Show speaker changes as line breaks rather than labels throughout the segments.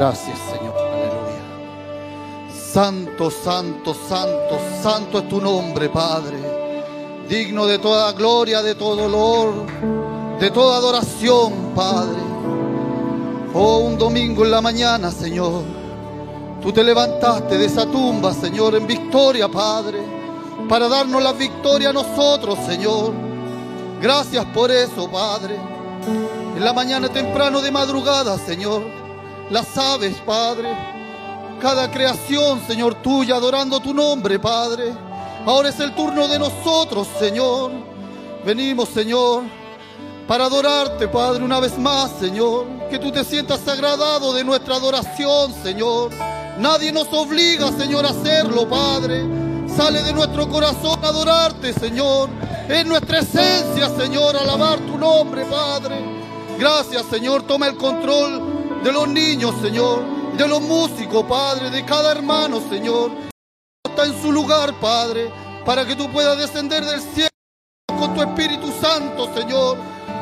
Gracias, Señor. Aleluya. Santo, santo, santo, santo es tu nombre, Padre. Digno de toda gloria, de todo dolor, de toda adoración, Padre. Oh, un domingo en la mañana, Señor. Tú te levantaste de esa tumba, Señor, en victoria, Padre, para darnos la victoria a nosotros, Señor. Gracias por eso, Padre. En la mañana temprano de madrugada, Señor, las aves, Padre, cada creación, Señor, tuya, adorando tu nombre, Padre. Ahora es el turno de nosotros, Señor. Venimos, Señor, para adorarte, Padre, una vez más, Señor. Que tú te sientas agradado de nuestra adoración, Señor. Nadie nos obliga, Señor, a hacerlo, Padre. Sale de nuestro corazón adorarte, Señor. Es nuestra esencia, Señor, alabar tu nombre, Padre. Gracias, Señor. Toma el control de los niños, Señor. De los músicos, Padre. De cada hermano, Señor. Está en su lugar, Padre. Para que tú puedas descender del cielo con tu Espíritu Santo, Señor.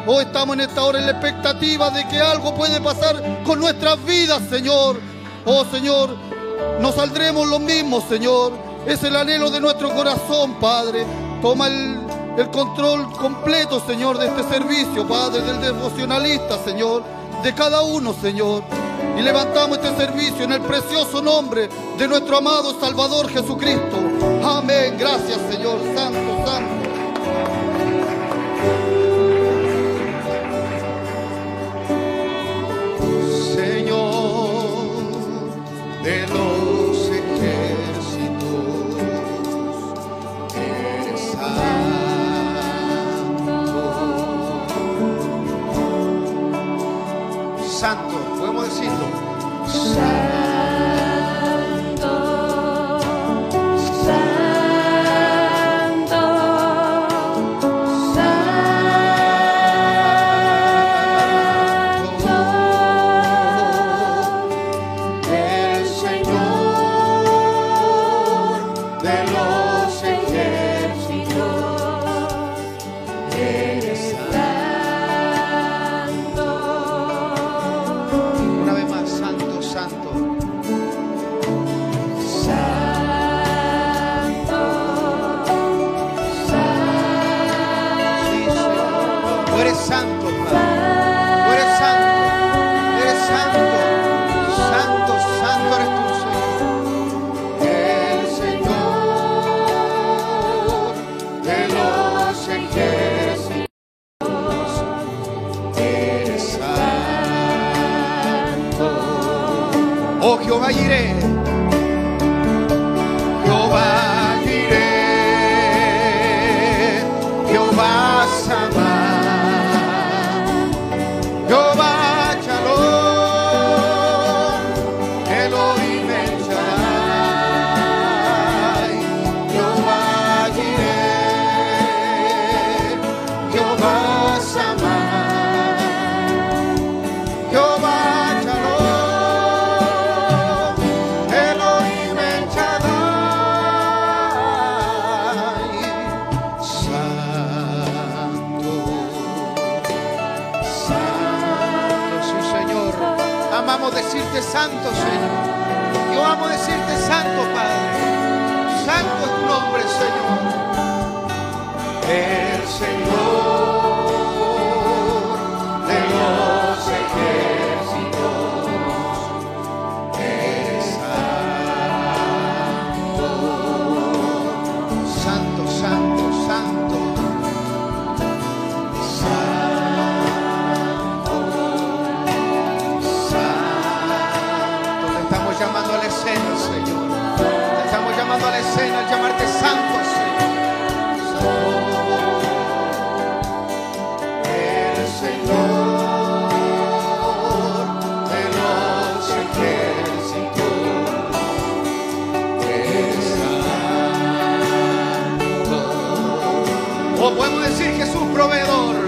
Hoy estamos en esta hora en la expectativa de que algo puede pasar con nuestras vidas, Señor. Oh, Señor, no saldremos los mismos, Señor. Es el anhelo de nuestro corazón, Padre. Toma el, el control completo, Señor, de este servicio, Padre, del devocionalista, Señor, de cada uno, Señor. Y levantamos este servicio en el precioso nombre de nuestro amado Salvador Jesucristo. Amén. Gracias, Señor. Santo, santo.
Santo. Jesús proveedor.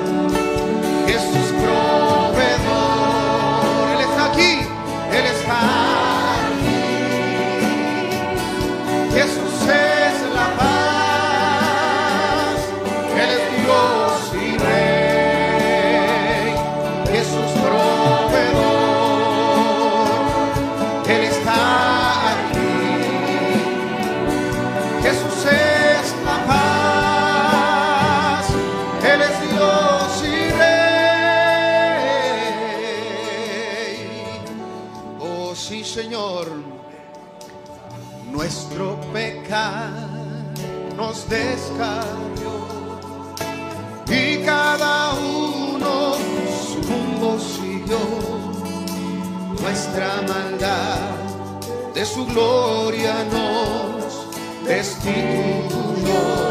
Nuestra maldad de su gloria nos destituyó.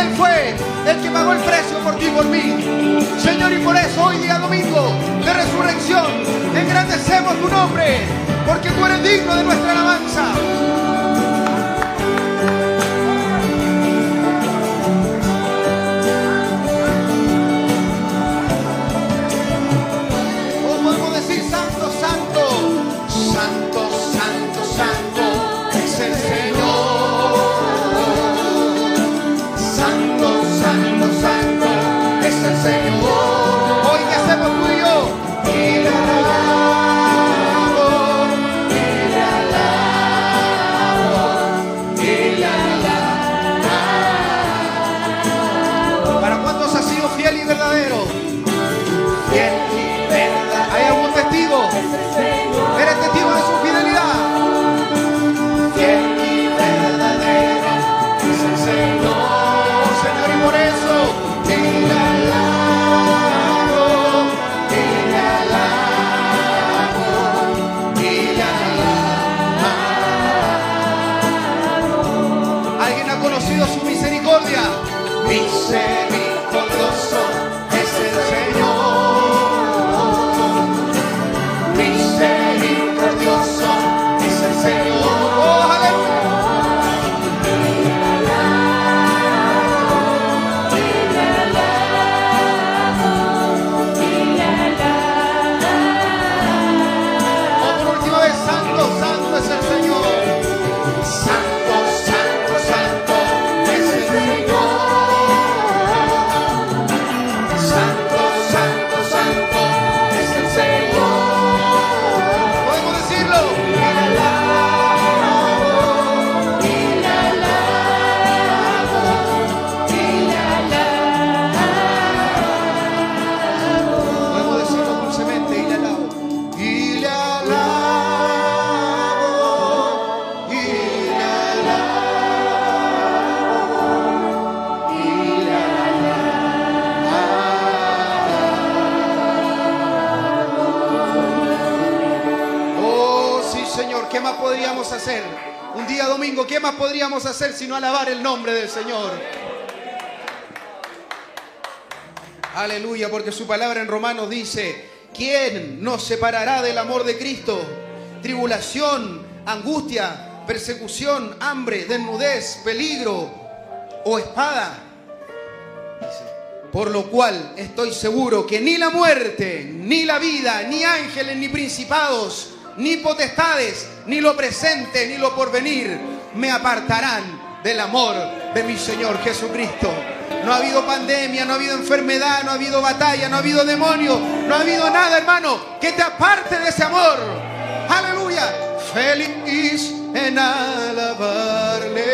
Él fue el que pagó el precio por ti y por mí. Señor, y por eso hoy día domingo de resurrección, engrandecemos tu nombre, porque tú eres digno de nuestra alabanza. ¿qué más podríamos hacer sino alabar el nombre del Señor? Aleluya, porque su palabra en Romanos dice, ¿quién nos separará del amor de Cristo? Tribulación, angustia, persecución, hambre, desnudez, peligro o espada. Por lo cual estoy seguro que ni la muerte, ni la vida, ni ángeles, ni principados, ni potestades, ni lo presente, ni lo porvenir, me apartarán del amor de mi Señor Jesucristo. No ha habido pandemia, no ha habido enfermedad, no ha habido batalla, no ha habido demonio, no ha habido nada, hermano, que te aparte de ese amor. Aleluya. Feliz en alabarle.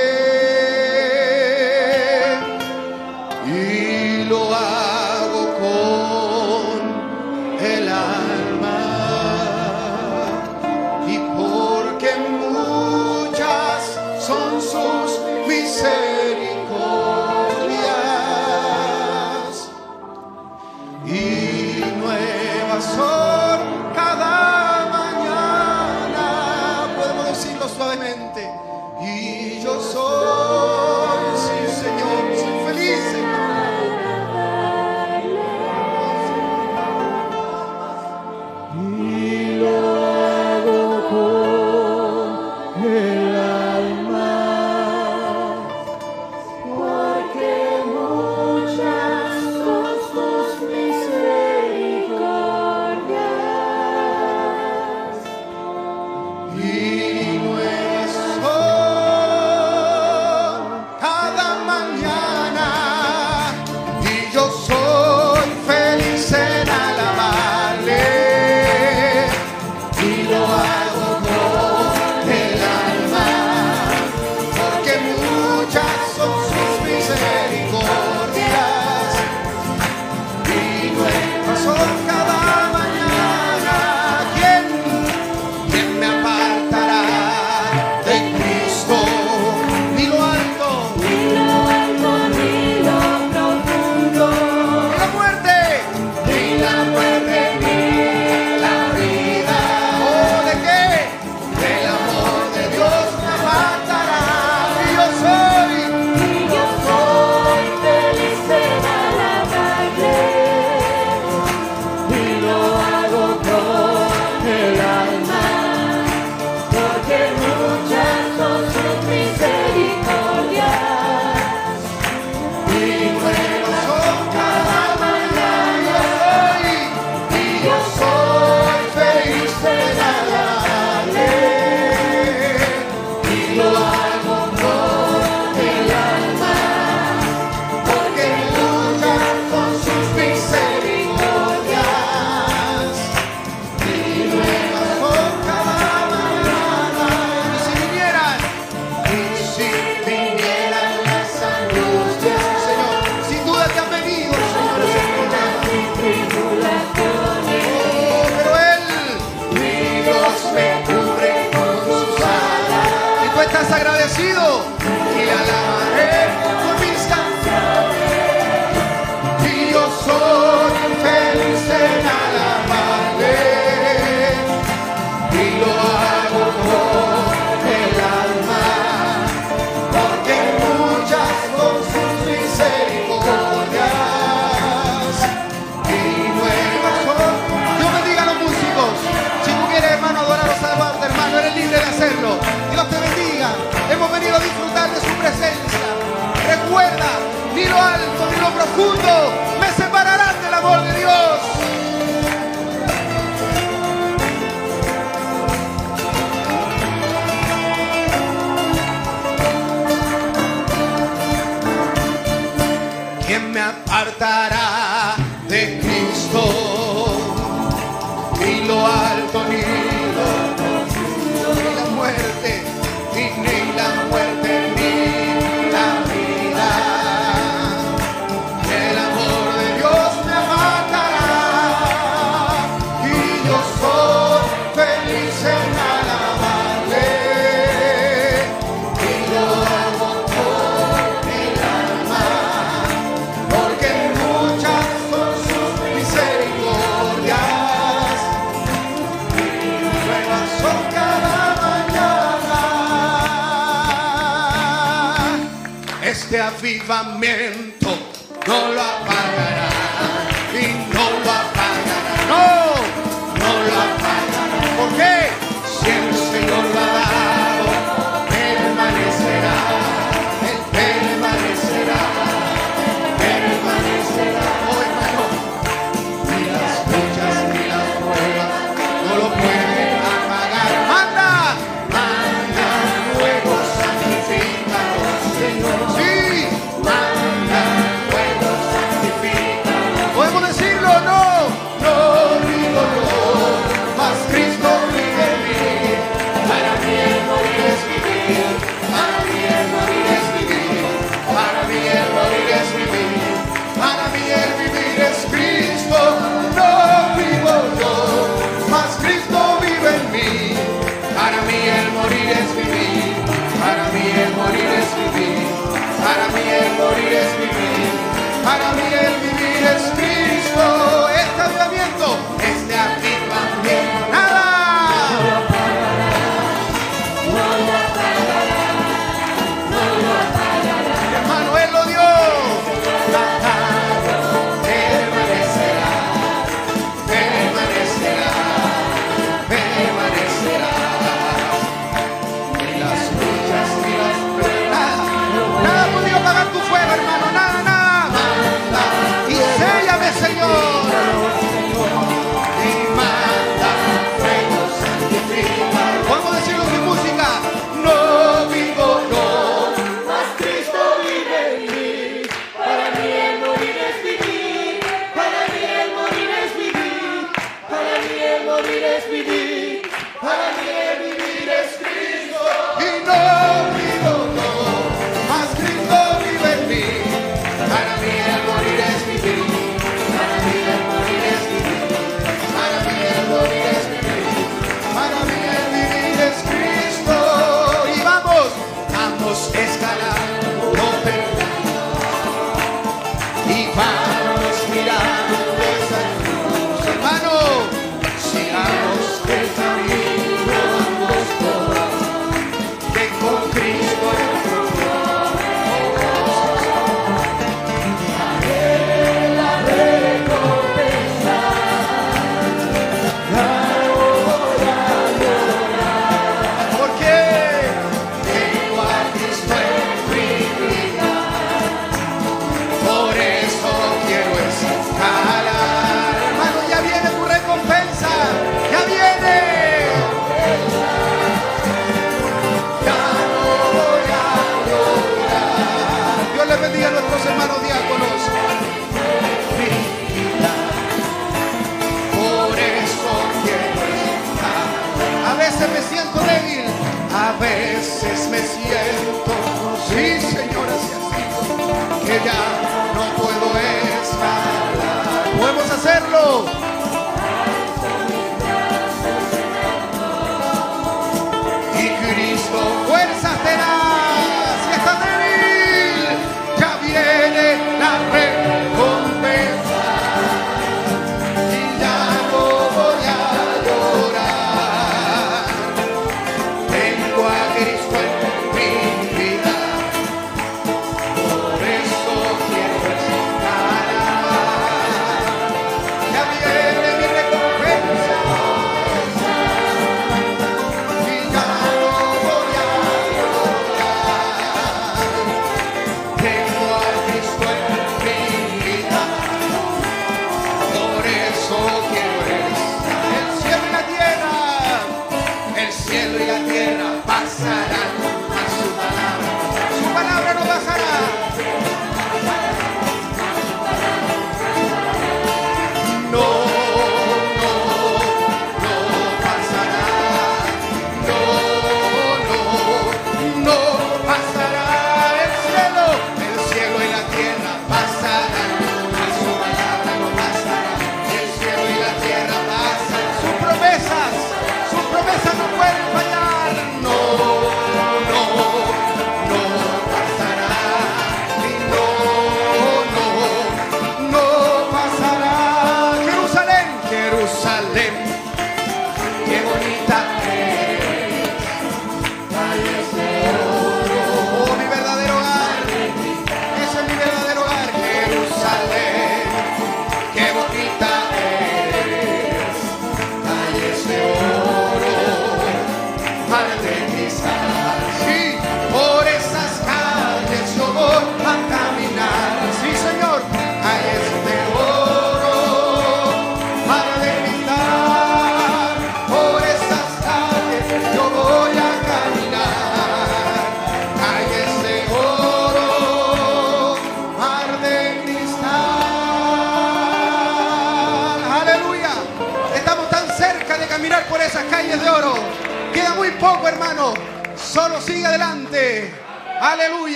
Ya no puedo escalar. Podemos hacerlo.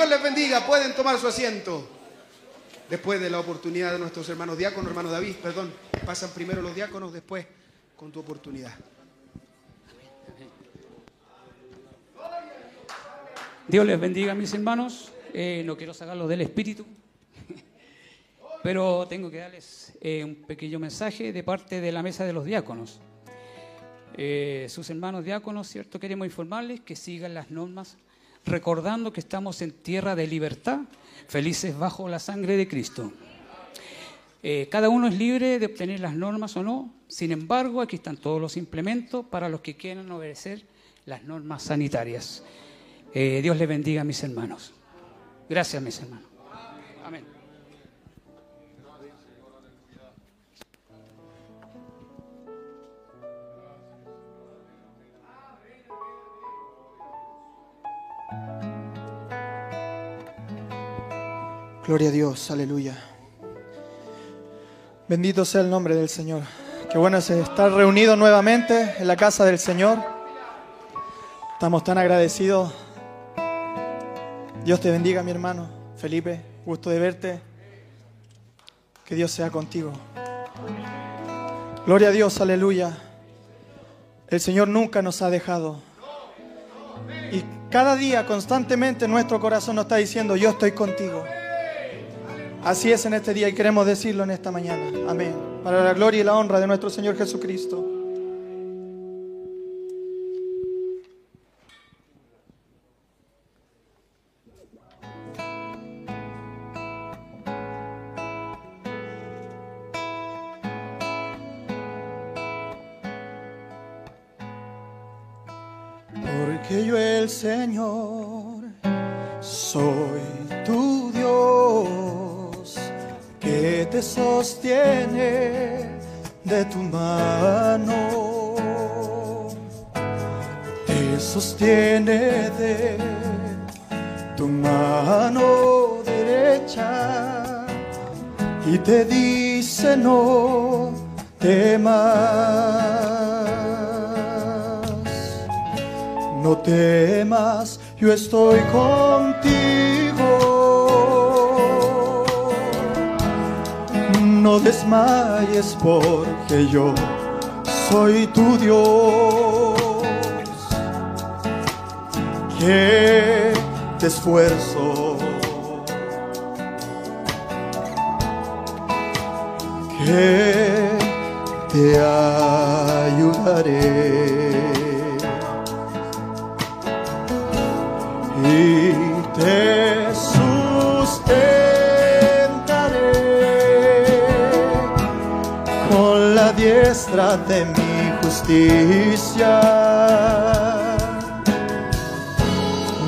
Dios les bendiga. Pueden tomar su asiento. Después de la oportunidad de nuestros hermanos diáconos, hermano David, perdón, pasan primero los diáconos, después con tu oportunidad.
Dios les bendiga, mis hermanos. Eh, no quiero sacarlos del espíritu, pero tengo que darles eh, un pequeño mensaje de parte de la mesa de los diáconos. Eh, sus hermanos diáconos, ¿cierto? Queremos informarles que sigan las normas, recordando que estamos en tierra de libertad, felices bajo la sangre de Cristo. Eh, cada uno es libre de obtener las normas o no, sin embargo, aquí están todos los implementos para los que quieran obedecer las normas sanitarias. Eh, Dios les bendiga, mis hermanos. Gracias, mis hermanos.
Gloria a Dios, aleluya. Bendito sea el nombre del Señor. Qué bueno es estar reunidos nuevamente en la casa del Señor. Estamos tan agradecidos. Dios te bendiga, mi hermano Felipe. Gusto de verte. Que Dios sea contigo. Gloria a Dios, aleluya. El Señor nunca nos ha dejado. Y Cada día, constantemente, nuestro corazón nos está diciendo, yo estoy contigo. Así es en este día y queremos decirlo en esta mañana. Amén. Para la gloria y la honra de nuestro Señor Jesucristo. Porque yo el Señor soy te sostiene de tu mano, te sostiene de tu mano derecha y te dice no temas. No temas, yo estoy contigo. No desmayes porque yo soy tu Dios. Que te esfuerzo. Que te ayudaré. De mi justicia.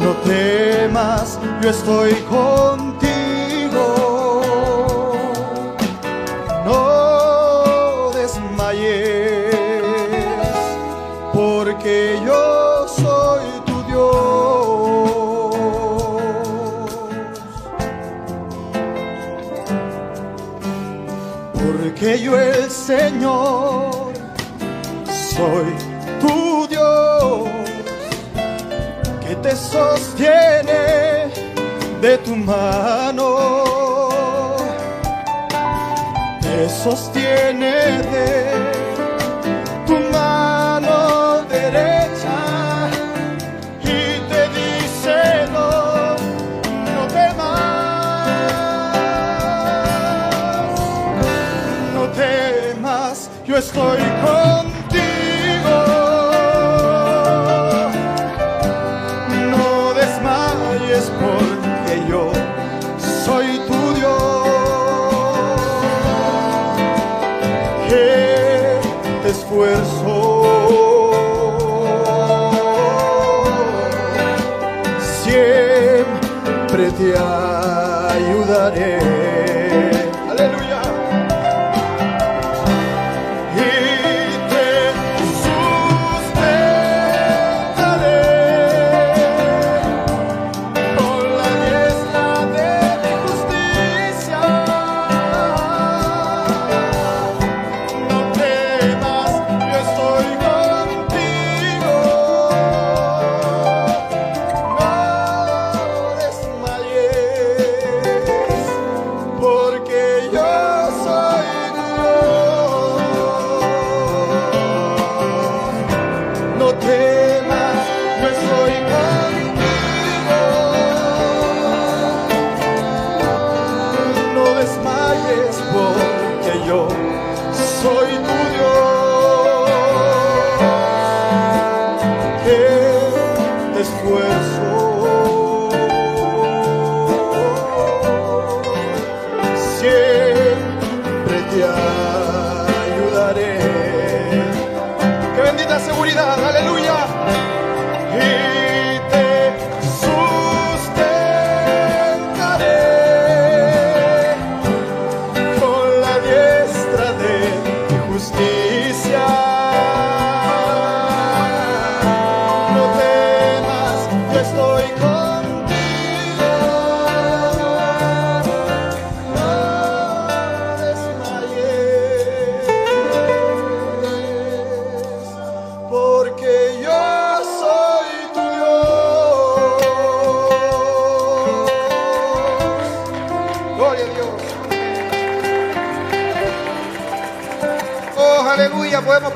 No temas, yo estoy contigo. No desmayes, porque yo soy tu Dios. Porque yo el Señor sostiene de tu mano, te sostiene de tu mano derecha y te dice no, no temas, no temas, yo estoy contigo.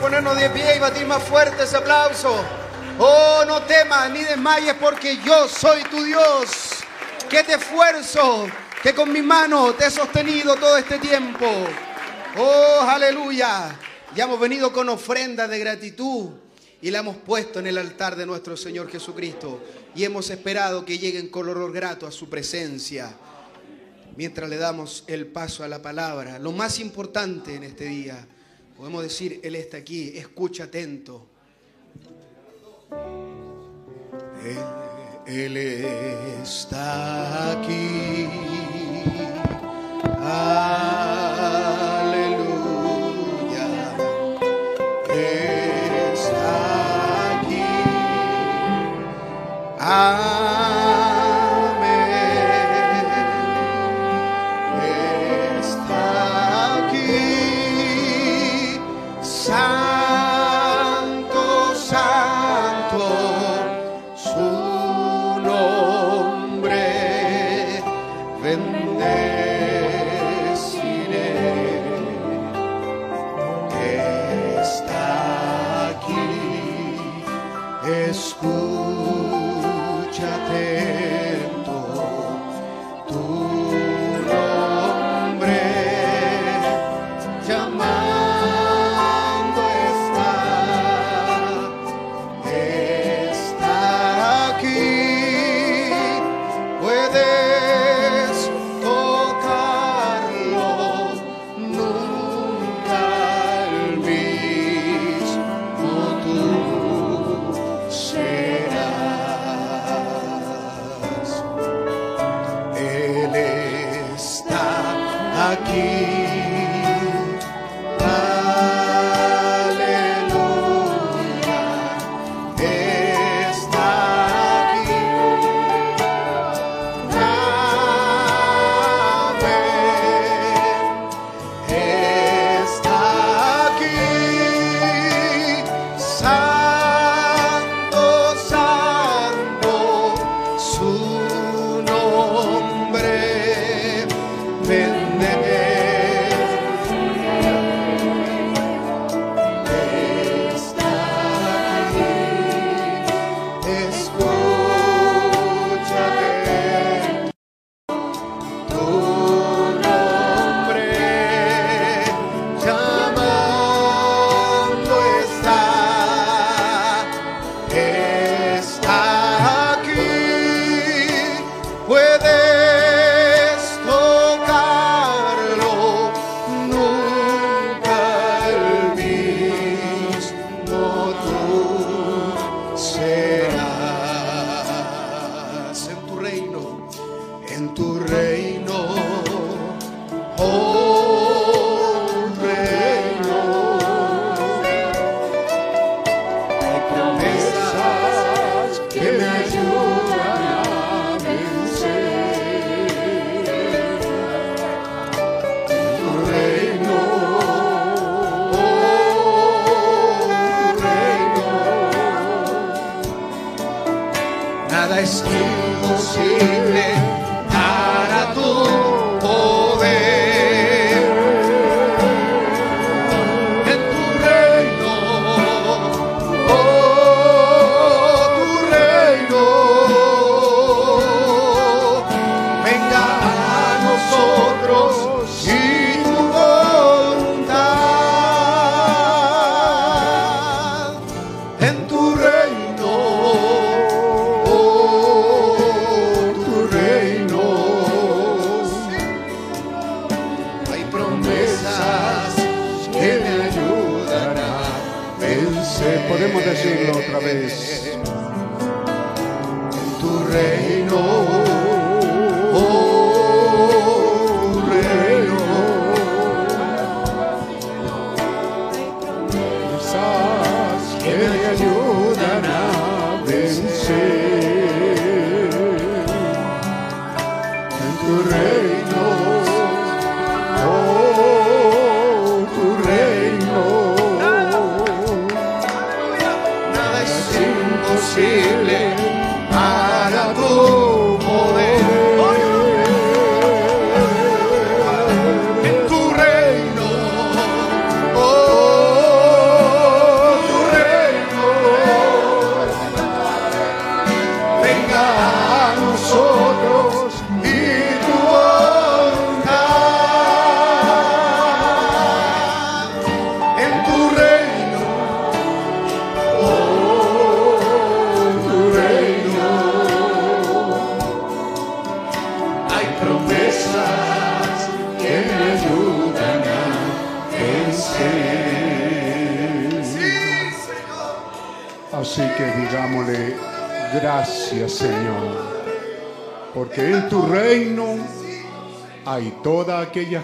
Ponernos de pie y batir más fuerte ese aplauso. Oh, no temas ni desmayes porque yo soy tu Dios, que te esfuerzo, que con mi mano te he sostenido todo este tiempo. Oh, aleluya. Ya hemos venido con ofrendas de gratitud y la hemos puesto en el altar de nuestro Señor Jesucristo y hemos esperado que lleguen con olor grato a su presencia mientras le damos el paso a la palabra. Lo más importante en este día, podemos decir, Él está aquí, escucha atento. Él, Él está aquí. Aleluya. Está aquí.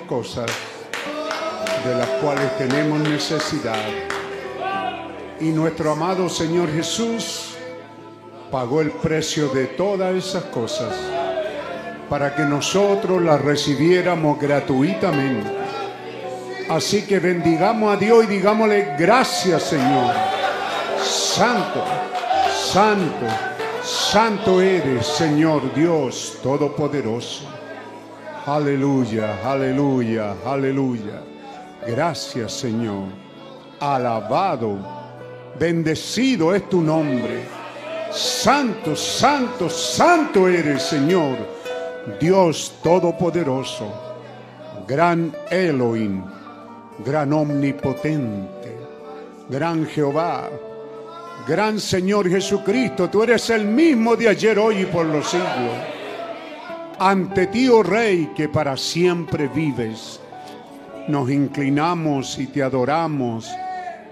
Cosas de las cuales tenemos necesidad. Y nuestro amado Señor Jesús pagó el precio de todas esas cosas para que nosotros las recibiéramos gratuitamente. Así que bendigamos a Dios y digámosle gracias Señor. Santo, santo, santo eres Señor Dios Todopoderoso. Aleluya, aleluya, aleluya. Gracias Señor. Alabado, bendecido es tu nombre. Santo, santo, santo eres Señor. Dios Todopoderoso. Gran Elohim. Gran Omnipotente. Gran Jehová. Gran Señor Jesucristo. Tú eres el mismo de ayer, hoy y por los siglos ante ti, oh Rey, que para siempre vives. Nos inclinamos y te adoramos,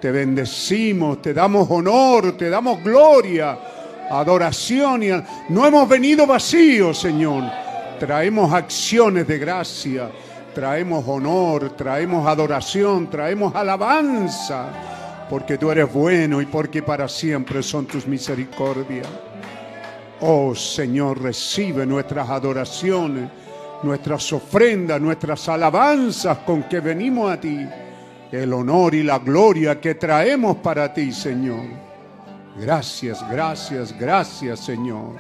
te bendecimos, te damos honor, te damos gloria, adoración. Y no hemos venido vacíos, Señor. Traemos acciones de gracia, traemos honor, traemos adoración, traemos alabanza, porque tú eres bueno y porque para siempre son tus misericordias. Oh Señor, recibe nuestras adoraciones, nuestras ofrendas, nuestras alabanzas con que venimos a ti. El honor y la gloria que traemos para ti, Señor. Gracias, gracias, gracias, Señor.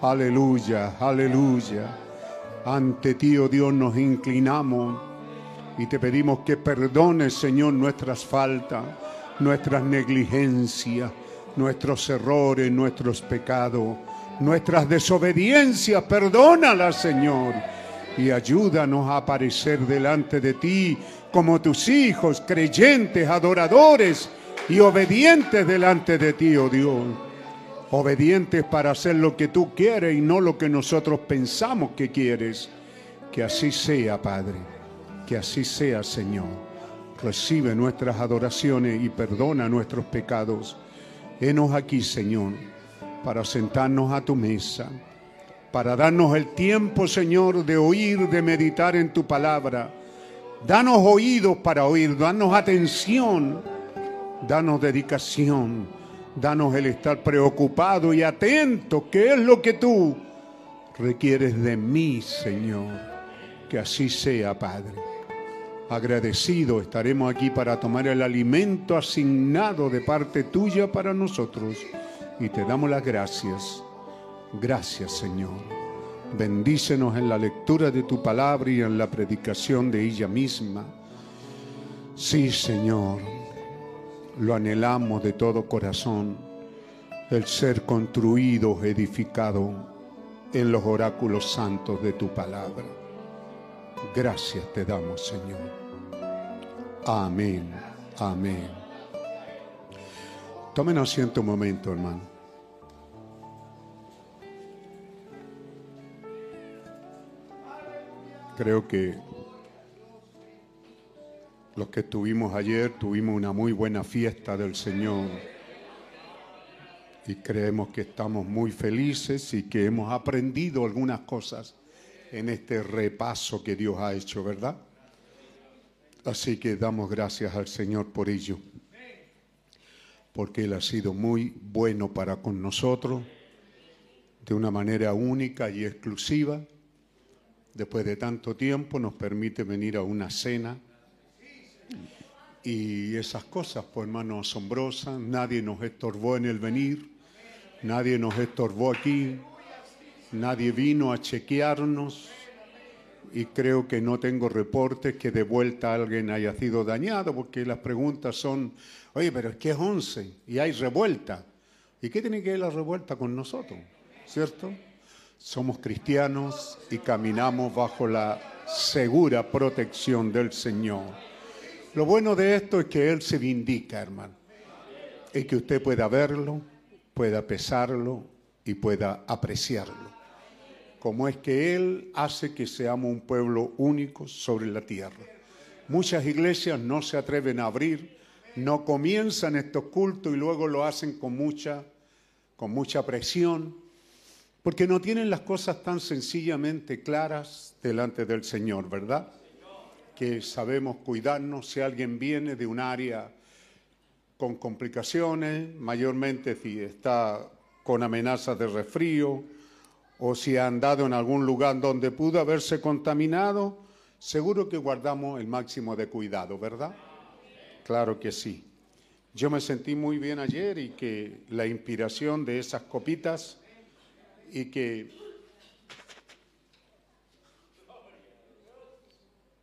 Aleluya, aleluya. Ante ti, oh Dios, nos inclinamos y te pedimos que perdones, Señor, nuestras faltas, nuestras negligencias, nuestros errores, nuestros pecados nuestras desobediencias, perdónalas, Señor, y ayúdanos a aparecer delante de ti como tus hijos, creyentes, adoradores y obedientes delante de ti, oh Dios. Obedientes para hacer lo que tú quieres y no lo que nosotros pensamos que quieres. Que así sea, Padre. Que así sea, Señor. Recibe nuestras adoraciones y perdona nuestros pecados. Henos aquí, Señor para sentarnos a tu mesa, para darnos el tiempo, Señor, de oír, de meditar en tu palabra. Danos oídos para oír, danos atención, danos dedicación, danos el estar preocupado y atento, que es lo que tú requieres de mí, Señor. Que así sea, Padre. Agradecido estaremos aquí para tomar el alimento asignado de parte tuya para nosotros y te damos las gracias. Gracias Señor. Bendícenos en la lectura de tu palabra y en la predicación de ella misma. Sí Señor, lo anhelamos de todo corazón, el ser construido, edificado en los oráculos santos de tu palabra. Gracias te damos Señor. Amén, amén. Tomen asiento un momento, hermano. Creo que los que estuvimos ayer tuvimos una muy buena fiesta del Señor y creemos que estamos muy felices y que hemos aprendido algunas cosas en este repaso que Dios ha hecho, ¿verdad? Así que damos gracias al Señor por ello porque Él ha sido muy bueno para con nosotros, de una manera única y exclusiva. Después de tanto tiempo nos permite venir a una cena y esas cosas, pues hermano, asombrosas. Nadie nos estorbó en el venir, nadie nos estorbó aquí, nadie vino a chequearnos y creo que no tengo reportes que de vuelta alguien haya sido dañado, porque las preguntas son Oye, pero es que es 11 y hay revuelta. ¿Y qué tiene que ver la revuelta con nosotros? ¿Cierto? Somos cristianos y caminamos bajo la segura protección del Señor. Lo bueno de esto es que Él se vindica, hermano. Y que usted pueda verlo, pueda pesarlo y pueda apreciarlo. Como es que Él hace que seamos un pueblo único sobre la tierra. Muchas iglesias no se atreven a abrir no comienzan estos cultos y luego lo hacen con mucha con mucha presión, porque no tienen las cosas tan sencillamente claras delante del Señor, ¿verdad? Que sabemos cuidarnos si alguien viene de un área con complicaciones, mayormente si está con amenazas de resfrío o si ha andado en algún lugar donde pudo haberse contaminado, seguro que guardamos el máximo de cuidado, ¿verdad? Claro que sí. Yo me sentí muy bien ayer y que la inspiración de esas copitas y que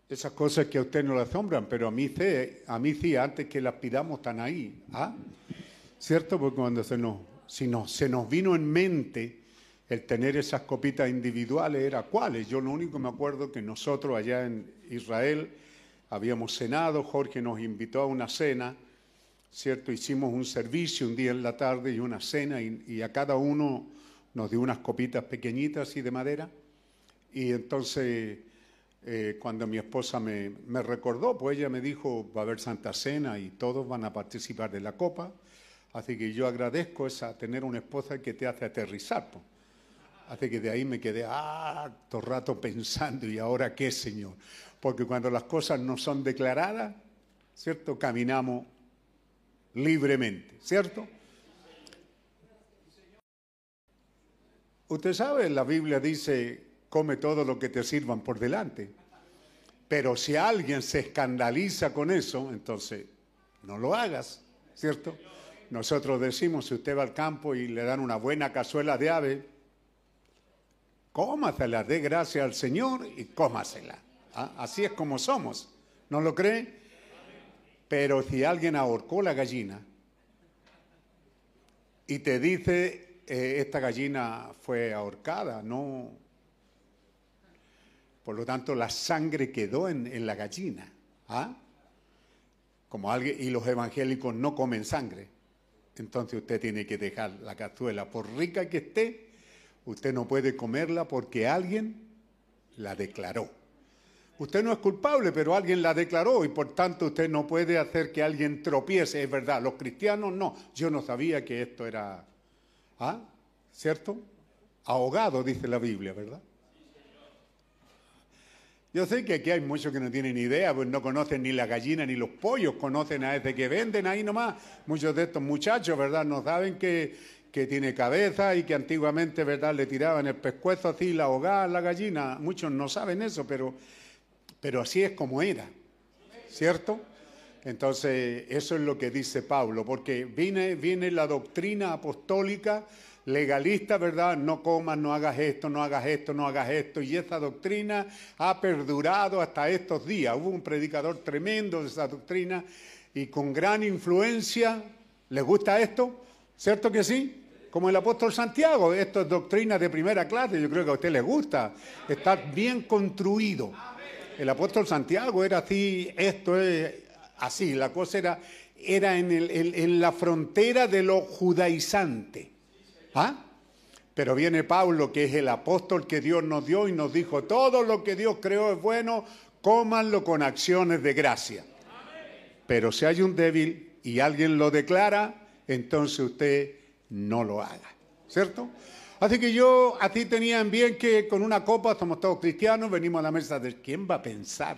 esas cosas que a usted no le asombran, pero a mí, sí, a mí sí, antes que las pidamos están ahí. ¿ah? ¿Cierto? Porque cuando se nos, si nos, se nos vino en mente el tener esas copitas individuales, ¿era cuáles? Yo lo único que me acuerdo que nosotros allá en Israel habíamos cenado, Jorge nos invitó a una cena, ¿cierto? Hicimos un servicio un día en la tarde y una cena y, y a cada uno nos dio unas copitas pequeñitas así de madera. Y entonces, eh, cuando mi esposa me, me, recordó, pues ella me dijo, va a haber Santa Cena y todos van a participar de la copa. Así que yo agradezco esa, tener una esposa que te hace aterrizar. Pues. Así que de ahí me quedé harto rato pensando, ¿y ahora qué, Señor? Porque cuando las cosas no son declaradas, ¿cierto? Caminamos libremente, ¿cierto? Usted sabe, la Biblia dice, come todo lo que te sirvan por delante. Pero si alguien se escandaliza con eso, entonces no lo hagas, ¿cierto? Nosotros decimos, si usted va al campo y le dan una buena cazuela de ave, cómasela, dé gracias al Señor y cómasela. ¿Ah? Así es como somos, ¿no lo cree? Pero si alguien ahorcó la gallina y te dice, eh, esta gallina fue ahorcada, no. Por lo tanto, la sangre quedó en, en la gallina. ¿ah? Como alguien, y los evangélicos no comen sangre. Entonces usted tiene que dejar la cazuela, por rica que esté, usted no puede comerla porque alguien la declaró. Usted no es culpable, pero alguien la declaró y por tanto usted no puede hacer que alguien tropiece, es verdad. Los cristianos no. Yo no sabía que esto era ¿Ah? ¿Cierto? Ahogado, dice la Biblia, ¿verdad? Yo sé que aquí hay muchos que no tienen idea, pues no conocen ni la gallina ni los pollos, conocen a ese que venden ahí nomás. Muchos de estos muchachos, ¿verdad? No saben que, que tiene cabeza y que antiguamente, ¿verdad? Le tiraban el pescuezo así, la ahogada la gallina. Muchos no saben eso, pero, pero así es como era, ¿cierto? Entonces, eso es lo que dice Pablo, porque viene, viene la doctrina apostólica legalista, ¿verdad? No comas, no hagas esto, no hagas esto, no hagas esto. Y esa doctrina ha perdurado hasta estos días. Hubo un predicador tremendo de esa doctrina y con gran influencia. ¿Les gusta esto? ¿Cierto que sí? Como el apóstol Santiago, esto es doctrina de primera clase, yo creo que a usted le gusta. Está bien construido. El apóstol Santiago era así, esto es así, la cosa era, era en, en la frontera de lo judaizante. ¿Ah? Pero viene Pablo, que es el apóstol que Dios nos dio y nos dijo, todo lo que Dios creó es bueno, cómanlo con acciones de gracia. Pero si hay un débil y alguien lo declara, entonces usted no lo haga. ¿Cierto? Así que yo a ti tenía en bien que con una copa, somos todos cristianos, venimos a la mesa de quién va a pensar.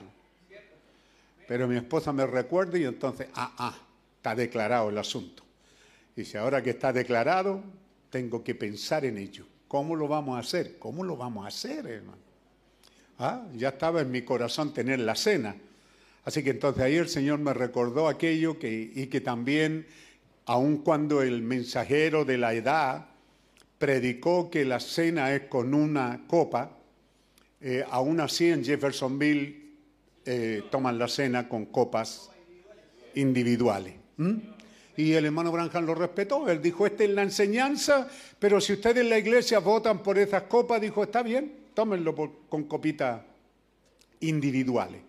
Pero mi esposa me recuerda y entonces, ah, ah, está declarado el asunto. Si ahora que está declarado, tengo que pensar en ello. ¿Cómo lo vamos a hacer? ¿Cómo lo vamos a hacer, hermano? Ah, ya estaba en mi corazón tener la cena. Así que entonces ahí el Señor me recordó aquello que, y que también, aun cuando el mensajero de la edad predicó que la cena es con una copa, eh, aún así en Jeffersonville eh, toman la cena con copas individuales. Y el hermano Branham lo respetó. Él dijo, esta es la enseñanza, pero si ustedes en la iglesia votan por esas copas, dijo, está bien, tómenlo con copitas individuales.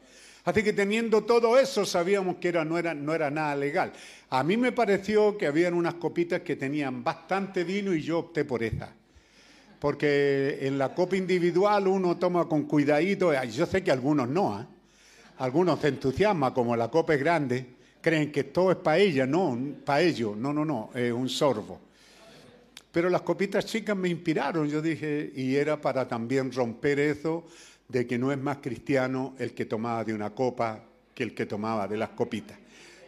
Así que teniendo todo eso, sabíamos que era, no, era, no era nada legal. A mí me pareció que habían unas copitas que tenían bastante vino y yo opté por esas. Porque en la copa individual uno toma con cuidadito, yo sé que algunos no, ¿eh? algunos se entusiasman, como la copa es grande, creen que todo es para ella, no, para ellos, no, no, no, es un sorbo. Pero las copitas chicas me inspiraron, yo dije, y era para también romper eso de que no es más cristiano el que tomaba de una copa que el que tomaba de las copitas.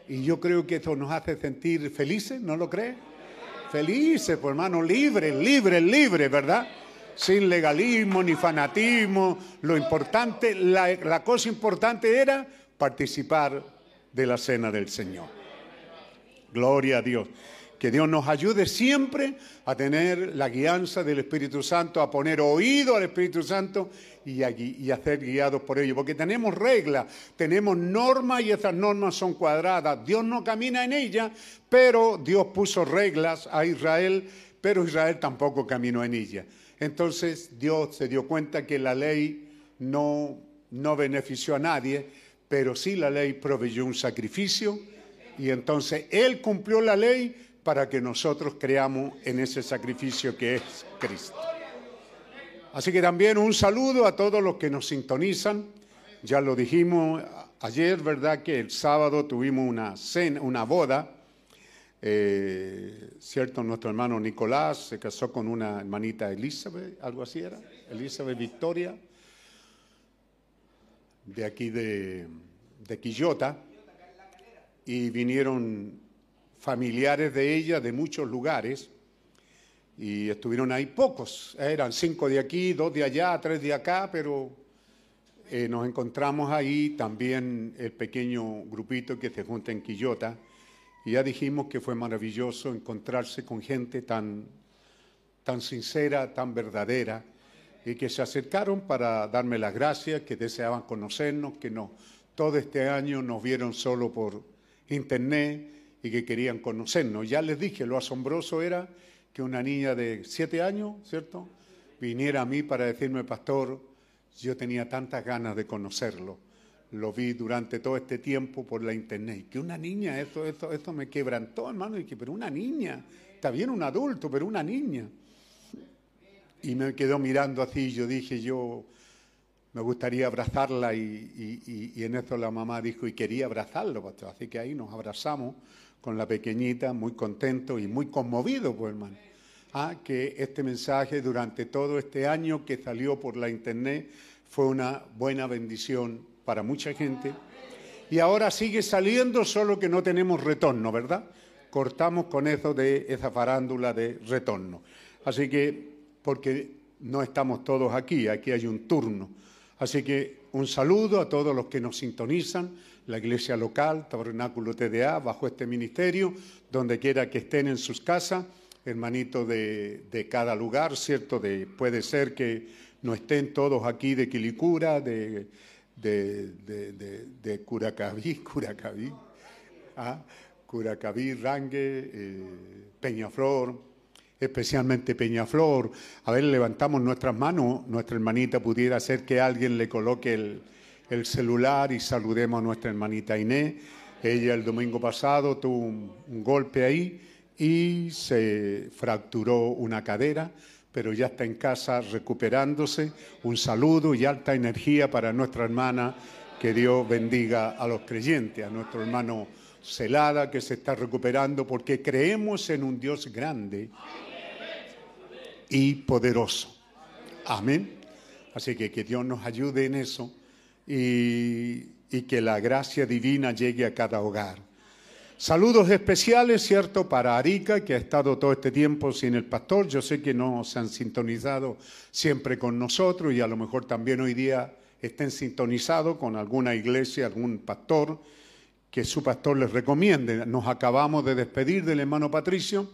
Y yo creo que eso nos hace sentir felices, ¿no lo cree? Felices, pues hermano, libres, libres, libres, ¿verdad? Sin legalismo ni fanatismo. Lo importante, la, la cosa importante era participar de la cena del Señor. Gloria a Dios. Que Dios nos ayude siempre a tener la guianza del Espíritu Santo, a poner oído al Espíritu Santo y a, gui- y a ser guiados por ello. Porque tenemos reglas, tenemos normas y esas normas son cuadradas. Dios no camina en ellas, pero Dios puso reglas a Israel, pero Israel tampoco caminó en ellas. Entonces Dios se dio cuenta que la ley no, no benefició a nadie, pero sí la ley proveyó un sacrificio y entonces Él cumplió la ley para que nosotros creamos en ese sacrificio que es Cristo. Así que también un saludo a todos los que nos sintonizan. Ya lo dijimos ayer, ¿verdad? Que el sábado tuvimos una cena, una boda. Eh, Cierto, nuestro hermano Nicolás se casó con una hermanita Elizabeth, algo así era, Elizabeth Victoria, de aquí de, de Quillota, y vinieron familiares de ella de muchos lugares, y estuvieron ahí pocos, eran cinco de aquí, dos de allá, tres de acá, pero eh, nos encontramos ahí también el pequeño grupito que se junta en Quillota, y ya dijimos que fue maravilloso encontrarse con gente tan, tan sincera, tan verdadera, y que se acercaron para darme las gracias, que deseaban conocernos, que no, todo este año nos vieron solo por internet y que querían conocernos. Ya les dije, lo asombroso era que una niña de siete años, ¿cierto?, viniera a mí para decirme, pastor, yo tenía tantas ganas de conocerlo. Lo vi durante todo este tiempo por la internet. Que una niña, esto, esto, esto me quebrantó, hermano. Y que, pero una niña, está bien un adulto, pero una niña. Y me quedó mirando así, yo dije, yo me gustaría abrazarla y- y en eso la mamá dijo, y quería abrazarlo, pastor. Así que ahí nos abrazamos con la pequeñita, muy contento y muy conmovido, pues hermano. Ah, que este mensaje durante todo este año que salió por la internet fue una buena bendición para mucha gente. Y ahora sigue saliendo, solo que no tenemos retorno, ¿verdad? Cortamos con eso de esa farándula de retorno. Así que, porque no estamos todos aquí, aquí hay un turno. Así que un saludo a todos los que nos sintonizan, la iglesia local, Tabernáculo TDA, bajo este ministerio, donde quiera que estén en sus casas, hermanitos de, de cada lugar, ¿cierto? De, puede ser que no estén todos aquí de Quilicura, de, de, de, de, de Curacaví, Curacaví, ah, Curacaví, Rangue, eh, Peñaflor, especialmente Peñaflor. A ver, levantamos nuestras manos, nuestra hermanita pudiera hacer que alguien le coloque el, el celular y saludemos a nuestra hermanita Inés. Ella el domingo pasado tuvo un, golpe ahí y se fracturó una cadera, pero ya está en casa recuperándose. Un saludo y alta energía para nuestra hermana. Que Dios bendiga a los creyentes, a nuestro hermano Celada que se está recuperando porque creemos en un Dios grande y poderoso. Amén. Así que que Dios nos ayude en eso y, que la gracia divina llegue a cada hogar. Saludos especiales, ¿cierto?, para Arica, que ha estado todo este tiempo sin el pastor. Yo sé que no se han sintonizado siempre con nosotros y a lo mejor también hoy día estén sintonizados con alguna iglesia, algún pastor, que su pastor les recomiende. Nos acabamos de despedir del hermano Patricio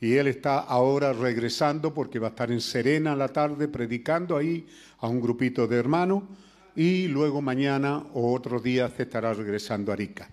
y él está ahora regresando porque va a estar en Serena la tarde predicando ahí a un grupito de hermanos y luego mañana o otros días se estará regresando a Arica.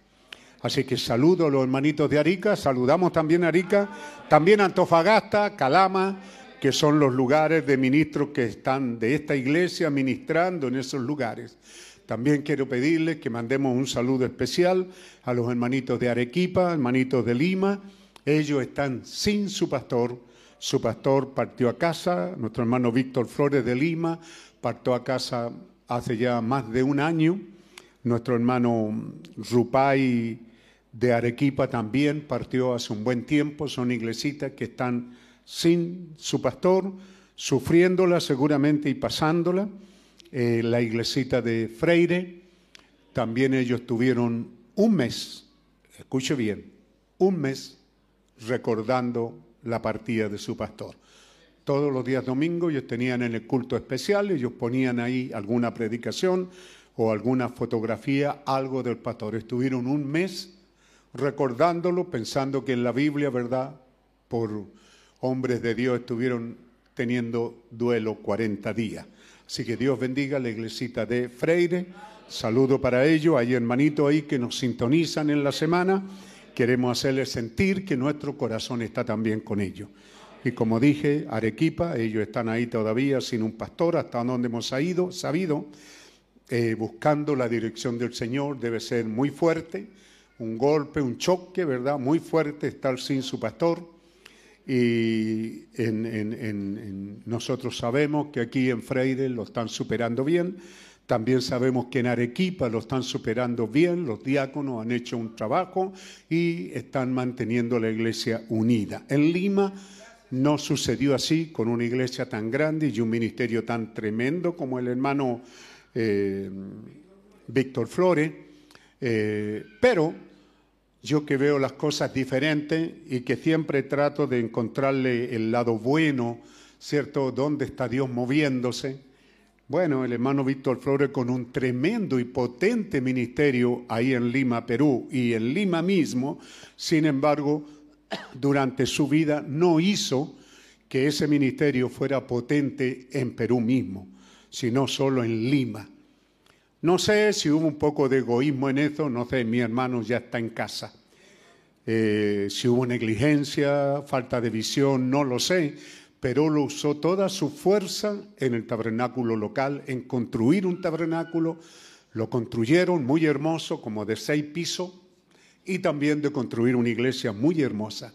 Así que saludo a los hermanitos de Arica, saludamos también a Arica, también a Antofagasta, Calama, que son los lugares de ministros que están de esta iglesia ministrando en esos lugares. También quiero pedirles que mandemos un saludo especial a los hermanitos de Arequipa, hermanitos de Lima. Ellos están sin su pastor. Su pastor partió a casa, nuestro hermano Víctor Flores de Lima partió a casa hace ya más de un año. Nuestro hermano Rupay de Arequipa también partió hace un buen tiempo. Son iglesitas que están sin su pastor, sufriéndola seguramente y pasándola. Eh, la iglesita de Freire, también ellos tuvieron un mes, escuche bien, un mes recordando la partida de su pastor. Todos los días domingos ellos tenían en el culto especial, ellos ponían ahí alguna predicación o alguna fotografía, algo del pastor. Estuvieron un mes recordándolo, pensando que en la Biblia, ¿verdad? Por hombres de Dios estuvieron teniendo duelo 40 días. Así que Dios bendiga a la iglesita de Freire. Saludo para ellos. Hay hermanitos ahí que nos sintonizan en la semana. Queremos hacerles sentir que nuestro corazón está también con ellos. Y como dije, Arequipa, ellos están ahí todavía sin un pastor, hasta donde hemos ido, sabido, eh, buscando la dirección del Señor, debe ser muy fuerte, un golpe, un choque, ¿verdad? Muy fuerte estar sin su pastor. Y nosotros sabemos que aquí en Freire lo están superando bien. También sabemos que en Arequipa lo están superando bien. Los diáconos han hecho un trabajo y están manteniendo la iglesia unida. En Lima no sucedió así con una iglesia tan grande y un ministerio tan tremendo como el hermano eh, Víctor Flores. Eh, pero yo que veo las cosas diferentes y que siempre trato de encontrarle el lado bueno, ¿cierto? ¿Dónde está Dios moviéndose? Bueno, el hermano Víctor Flores con un tremendo y potente ministerio ahí en Lima, Perú, y en Lima mismo, sin embargo, durante su vida no hizo que ese ministerio fuera potente en Perú mismo, sino solo en Lima. No sé si hubo un poco de egoísmo en eso, no sé, mi hermano ya está en casa. Eh, si hubo negligencia, falta de visión, no lo sé, pero lo usó toda su fuerza en el tabernáculo local, en construir un tabernáculo. Lo construyeron muy hermoso, como de seis pisos, y también de construir una iglesia muy hermosa.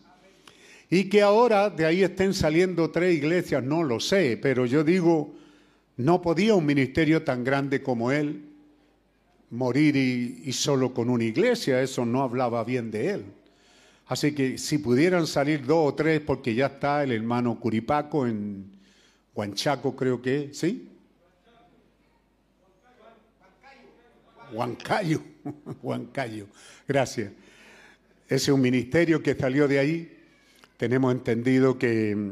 Y que ahora de ahí estén saliendo tres iglesias, no lo sé, pero yo digo, no podía un ministerio tan grande como él morir y, solo con una iglesia, eso no hablaba bien de él. Así que si pudieran salir dos o tres, porque ya está el hermano Curipaco en Huanchaco, creo que, ¿sí? Huancayo, Huancayo, gracias. Ese es un ministerio que salió de ahí. Tenemos entendido que mm,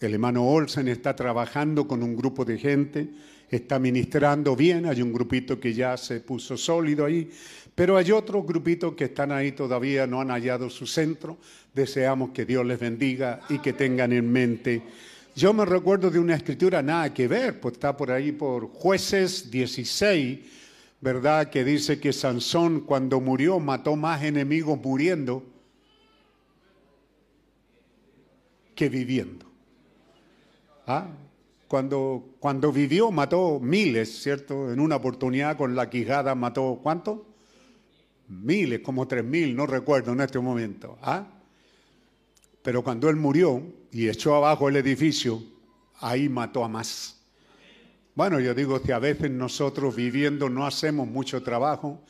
el hermano Olsen está trabajando con un grupo de gente, está ministrando bien, hay un grupito que ya se puso sólido ahí, pero hay otros grupitos que están ahí todavía, no han hallado su centro. Deseamos que Dios les bendiga y que tengan en mente. Yo me recuerdo de una escritura nada que ver, pues está por ahí por jueces 16, ¿verdad? Que dice que Sansón cuando murió mató más enemigos muriendo que viviendo. ¿Ah? Cuando, cuando vivió mató miles, ¿cierto? En una oportunidad con la quijada mató ¿cuánto? Miles, como tres mil, no recuerdo en este momento. ¿Ah? Pero cuando él murió y echó abajo el edificio, ahí mató a más. Bueno, yo digo que a veces nosotros viviendo no hacemos mucho trabajo,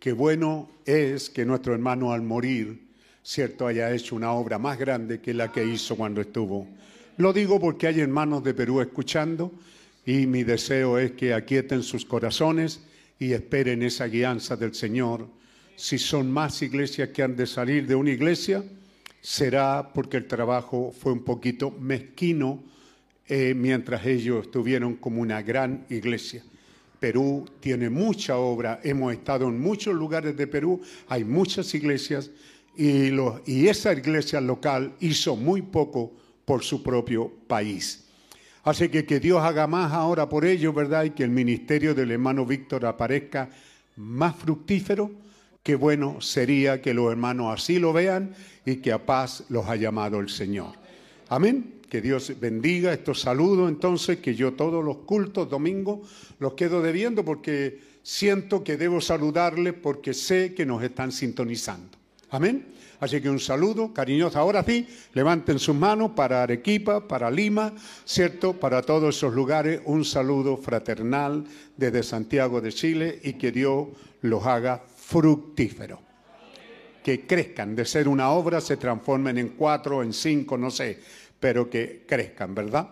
que bueno es que nuestro hermano al morir, cierto, haya hecho una obra más grande que la que hizo cuando estuvo. Lo digo porque hay hermanos de Perú escuchando y mi deseo es que aquieten sus corazones y esperen esa guianza del Señor. Si son más iglesias que han de salir de una iglesia, será porque el trabajo fue un poquito mezquino eh, mientras ellos estuvieron como una gran iglesia. Perú tiene mucha obra, hemos estado en muchos lugares de Perú, hay muchas iglesias y, esa iglesia local hizo muy poco por su propio país. Así que que Dios haga más ahora por ellos, ¿verdad? Y que el ministerio del hermano Víctor aparezca más fructífero. Qué bueno sería que los hermanos así lo vean y que a paz los ha llamado el Señor. Amén. Que Dios bendiga estos saludos entonces, que yo todos los cultos domingos los quedo debiendo porque siento que debo saludarles porque sé que nos están sintonizando. Amén. Así que un saludo cariñoso. Ahora sí, levanten sus manos para Arequipa, para Lima, ¿cierto? Para todos esos lugares, un saludo fraternal desde Santiago de Chile y que Dios los haga fructíferos. que crezcan, de ser una obra se transformen en cuatro, en cinco, no sé, pero que crezcan, ¿verdad?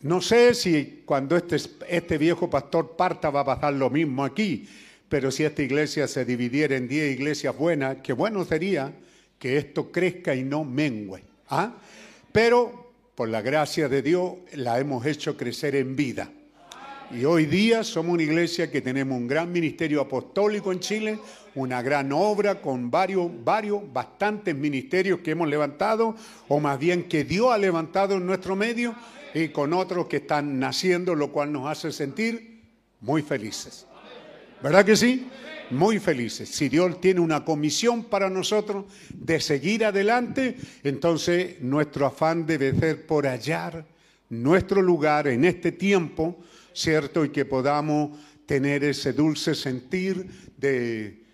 No sé si cuando este, este viejo pastor parta va a pasar lo mismo aquí, pero si esta iglesia se dividiera en diez iglesias buenas, qué bueno sería que esto crezca y no mengüe. ¿ah? Pero por la gracia de Dios la hemos hecho crecer en vida. Y hoy día somos una iglesia que tenemos un gran ministerio apostólico en Chile, una gran obra con varios, varios, bastantes ministerios que hemos levantado, o más bien que Dios ha levantado en nuestro medio, y con otros que están naciendo, lo cual nos hace sentir muy felices. ¿Verdad que sí? Muy felices. Si Dios tiene una comisión para nosotros de seguir adelante, entonces nuestro afán debe ser por hallar nuestro lugar en este tiempo, ¿cierto? Y que podamos tener ese dulce sentir de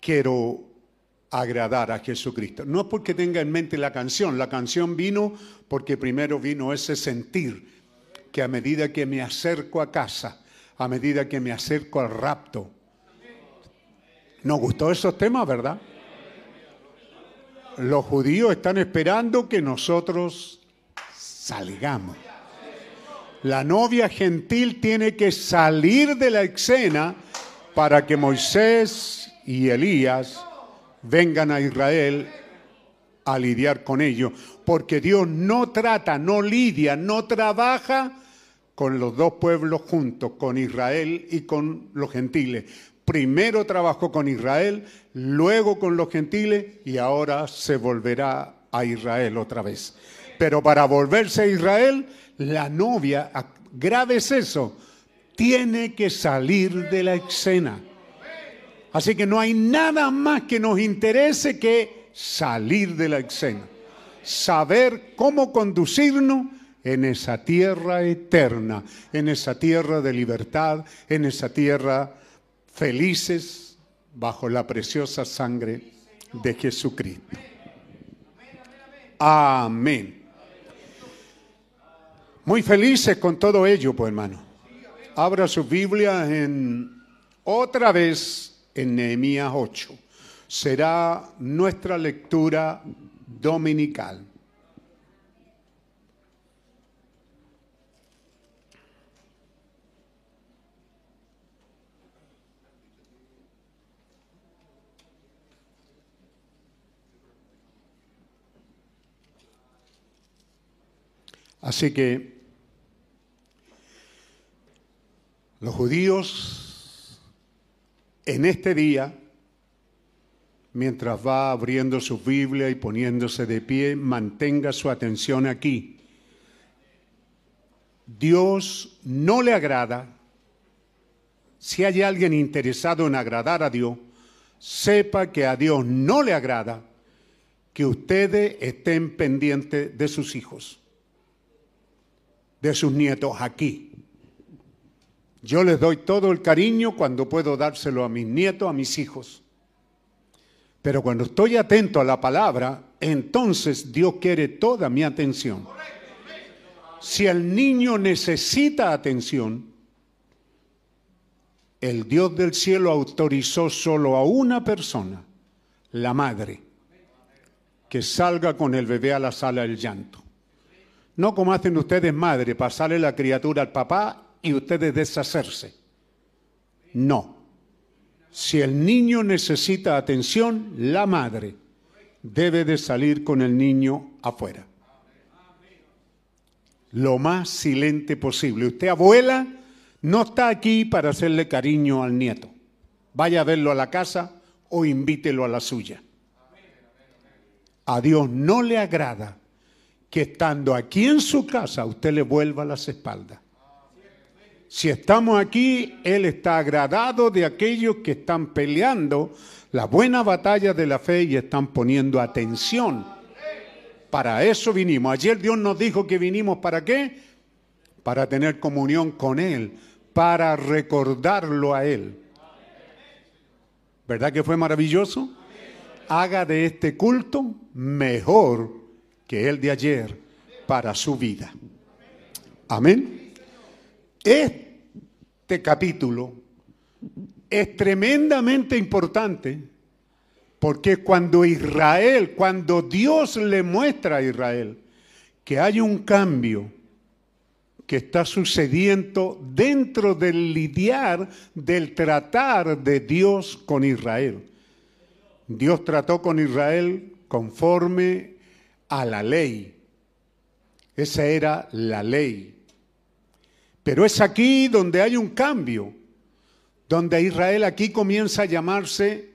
quiero agradar a Jesucristo. No porque tenga en mente la canción, la canción vino porque primero vino ese sentir que a medida que me acerco a casa, a medida que me acerco al rapto, nos gustó esos temas, ¿verdad? Los judíos están esperando que nosotros salgamos. La novia gentil tiene que salir de la escena para que Moisés y Elías vengan a Israel a lidiar con ellos, porque Dios no trata, no lidia, no trabaja con los dos pueblos juntos, con Israel y con los gentiles. Primero trabajó con Israel, luego con los gentiles y ahora se volverá a Israel otra vez. Pero para volverse a Israel, la novia, grave es eso, tiene que salir de la escena. Así que no hay nada más que nos interese que salir de la escena, saber cómo conducirnos en esa tierra eterna, en esa tierra de libertad, en esa tierra felices bajo la preciosa sangre de Jesucristo. Amén. Muy felices con todo ello, pues hermano. Abra su Biblia en otra vez en Nehemías 8. Será nuestra lectura dominical. Así que los judíos en este día, mientras va abriendo su Biblia y poniéndose de pie, mantenga su atención aquí. Dios no le agrada. Si hay alguien interesado en agradar a Dios, sepa que a Dios no le agrada que ustedes estén pendientes de sus hijos, de sus nietos aquí. Yo les doy todo el cariño cuando puedo dárselo a mis nietos, a mis hijos. Pero cuando estoy atento a la palabra, entonces Dios quiere toda mi atención. Si el niño necesita atención, el Dios del cielo autorizó solo a una persona, la madre, que salga con el bebé a la sala del llanto. No como hacen ustedes madre, pasarle la criatura al papá y ustedes deshacerse. No. Si el niño necesita atención, la madre debe de salir con el niño afuera. Lo más silente posible. Usted, abuela, no está aquí para hacerle cariño al nieto. Vaya a verlo a la casa o invítelo a la suya. A Dios no le agrada que estando aquí en su casa usted le vuelva las espaldas. Si estamos aquí, Él está agradado de aquellos que están peleando la buena batalla de la fe y están poniendo atención. Para eso vinimos. Ayer Dios nos dijo que vinimos para qué? Para tener comunión con Él, para recordarlo a Él. ¿Verdad que fue maravilloso? Haga de este culto mejor que el de ayer para su vida. Amén. Este capítulo es tremendamente importante porque cuando Israel, cuando Dios le muestra a Israel que hay un cambio que está sucediendo dentro del lidiar, del tratar de Dios con Israel. Dios trató con Israel conforme a la ley. Esa era la ley. Pero es aquí donde hay un cambio, donde Israel aquí comienza a llamarse,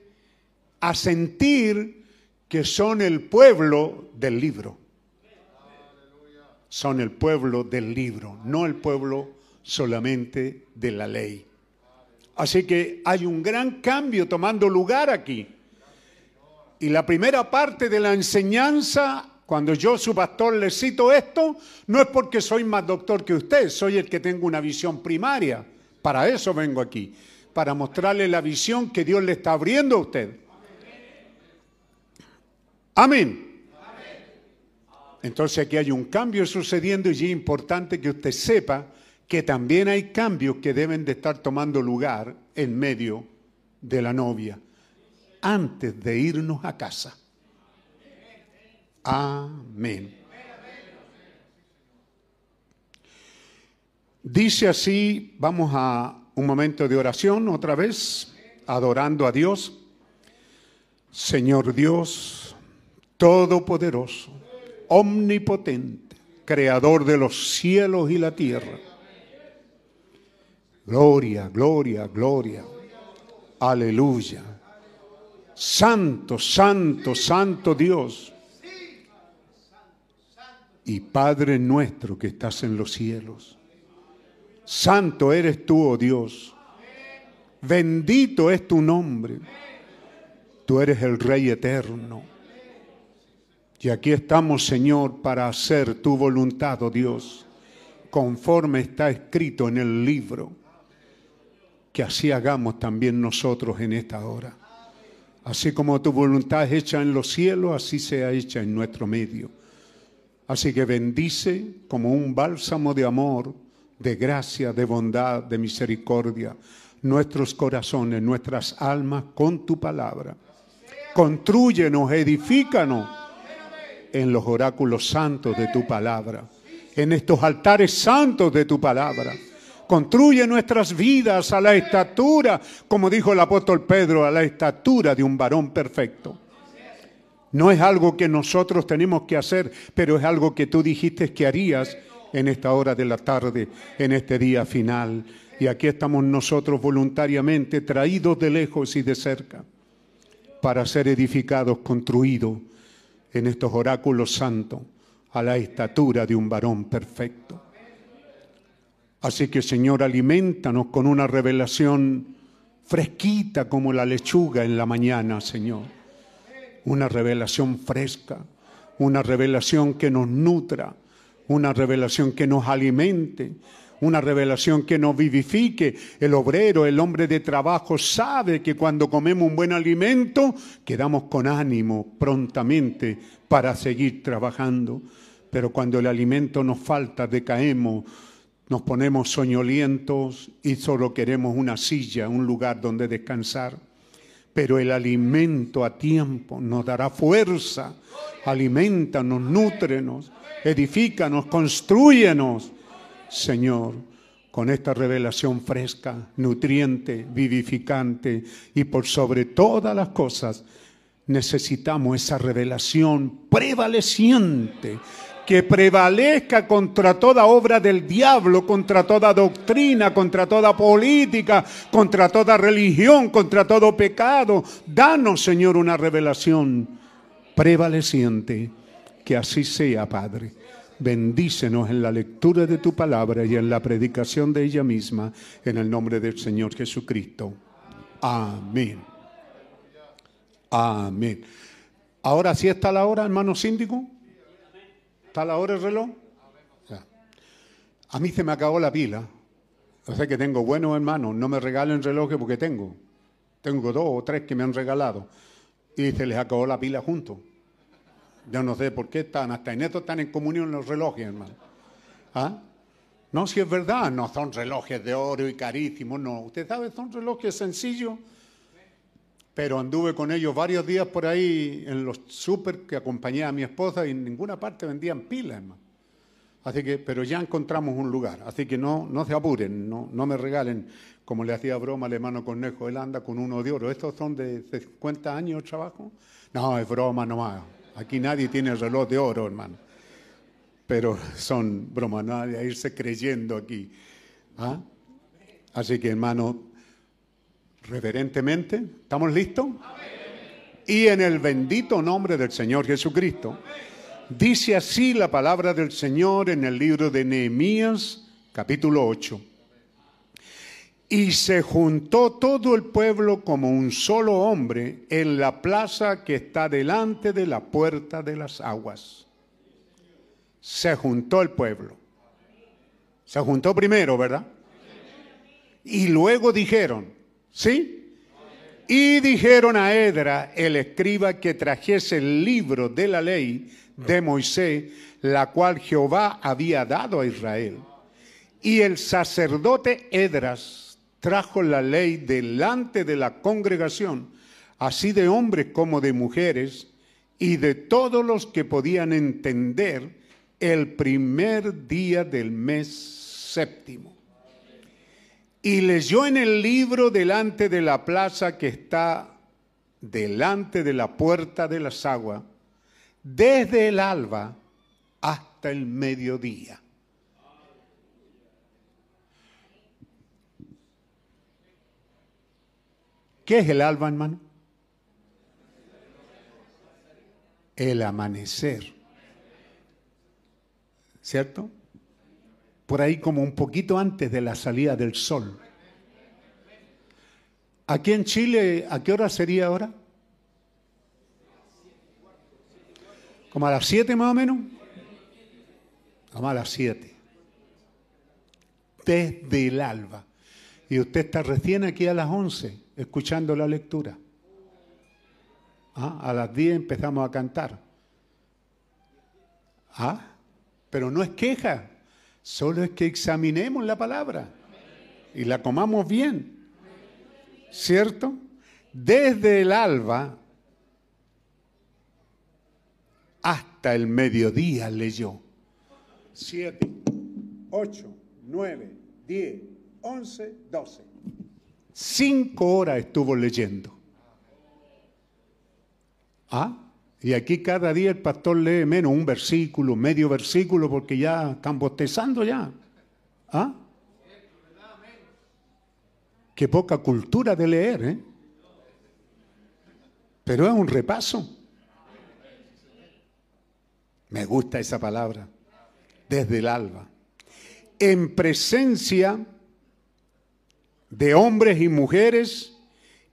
a sentir que son el pueblo del libro. Son el pueblo del libro, no el pueblo solamente de la ley. Así que hay un gran cambio tomando lugar aquí. Y la primera parte de la enseñanza, cuando yo, su pastor, le cito esto, no es porque soy más doctor que usted, soy el que tengo una visión primaria. Para eso vengo aquí, para mostrarle la visión que Dios le está abriendo a usted. Amén. Entonces aquí hay un cambio sucediendo y es importante que usted sepa que también hay cambios que deben de estar tomando lugar en medio de la novia antes de irnos a casa. Amén. Dice así, vamos a un momento de oración otra vez, adorando a Dios. Señor Dios, Todopoderoso, Omnipotente, Creador de los cielos y la tierra. Gloria, gloria, gloria. Aleluya. Santo, santo, santo Dios. Y Padre nuestro que estás en los cielos. Santo eres tú, oh Dios. Bendito es tu nombre. Tú eres el Rey eterno. Y aquí estamos, Señor, para hacer tu voluntad, oh Dios, conforme está escrito en el libro. Que así hagamos también nosotros en esta hora. Así como tu voluntad es hecha en los cielos, así sea hecha en nuestro medio. Así que bendice como un bálsamo de amor, de gracia, de bondad, de misericordia, nuestros corazones, nuestras almas con tu palabra. Contrúyenos, edifícanos en los oráculos santos de tu palabra, en estos altares santos de tu palabra. Construye nuestras vidas a la estatura, como dijo el apóstol Pedro, a la estatura de un varón perfecto. No es algo que nosotros tenemos que hacer, pero es algo que tú dijiste que harías en esta hora de la tarde, en este día final. Y aquí estamos nosotros voluntariamente traídos de lejos y de cerca para ser edificados, construidos en estos oráculos santos a la estatura de un varón perfecto. Así que Señor, alimentanos con una revelación fresquita como la lechuga en la mañana, Señor. Una revelación fresca, una revelación que nos nutra, una revelación que nos alimente, una revelación que nos vivifique. El obrero, el hombre de trabajo sabe que cuando comemos un buen alimento quedamos con ánimo prontamente para seguir trabajando. Pero cuando el alimento nos falta, decaemos, nos ponemos soñolientos y solo queremos una silla, un lugar donde descansar. Pero el alimento a tiempo nos dará fuerza. Alimentanos, nútrenos, edifícanos, construyenos, Señor, con esta revelación fresca, nutriente, vivificante y por sobre todas las cosas necesitamos esa revelación prevaleciente que prevalezca contra toda obra del diablo, contra toda doctrina, contra toda política, contra toda religión, contra todo pecado. Danos, Señor, una revelación prevaleciente. Que así sea, Padre. Bendícenos en la lectura de tu palabra y en la predicación de ella misma, en el nombre del Señor Jesucristo. Amén. Amén. Ahora sí está la hora, hermano síndico. ¿Está la hora el reloj? A mí se me acabó la pila. O sea que tengo buenos hermanos, no me regalen relojes porque tengo. Tengo dos o tres que me han regalado. Y se les acabó la pila juntos. Yo no sé por qué están, hasta en esto están en comunión los relojes, hermano. ¿Ah? No, si es verdad, no son relojes de oro y carísimos, no. Usted sabe, son relojes sencillos. Pero anduve con ellos varios días por ahí en los súper que acompañé a mi esposa y en ninguna parte vendían pilas, hermano. Así que, pero ya encontramos un lugar. Así que no, no se apuren, no, no me regalen, como le hacía broma al hermano Cornejo, él anda con uno de oro. ¿Estos son de 50 años de trabajo? No, es broma nomás. Aquí nadie tiene reloj de oro, hermano. Pero son bromas, no a irse creyendo aquí. ¿Ah? Así que, hermano, reverentemente, ¿estamos listos? Y en el bendito nombre del Señor Jesucristo. Dice así la palabra del Señor en el libro de Nehemías, capítulo 8. Y se juntó todo el pueblo como un solo hombre en la plaza que está delante de la puerta de las aguas. Se juntó el pueblo. Se juntó primero, ¿verdad? Y luego dijeron, ¿sí? Y dijeron a Edra, el escriba, que trajese el libro de la ley de Moisés, la cual Jehová había dado a Israel. Y el sacerdote Edras trajo la ley delante de la congregación, así de hombres como de mujeres, y de todos los que podían entender el primer día del mes séptimo. Y leyó en el libro delante de la plaza que está delante de la puerta de las aguas, desde el alba hasta el mediodía. ¿Qué es el alba, hermano? El amanecer. ¿Cierto? Por ahí como un poquito antes de la salida del sol. Aquí en Chile, ¿a qué hora sería ahora? ¿Como a las 7 más o menos? Como a las 7. Desde el alba. Y usted está recién aquí a las 11 escuchando la lectura. Ah, a las 10 empezamos a cantar. Ah, pero no es queja, solo es que examinemos la palabra y la comamos bien. ¿Cierto? Desde el alba hasta el mediodía leyó. Siete, ocho, nueve, diez, once, doce. Cinco horas estuvo leyendo. ¿Ah? Y aquí cada día el pastor lee menos un versículo, medio versículo, porque ya están bostezando ya. ¿Ah? Qué poca cultura de leer, ¿eh? Pero es un repaso. Me gusta esa palabra. Desde el alba. En presencia de hombres y mujeres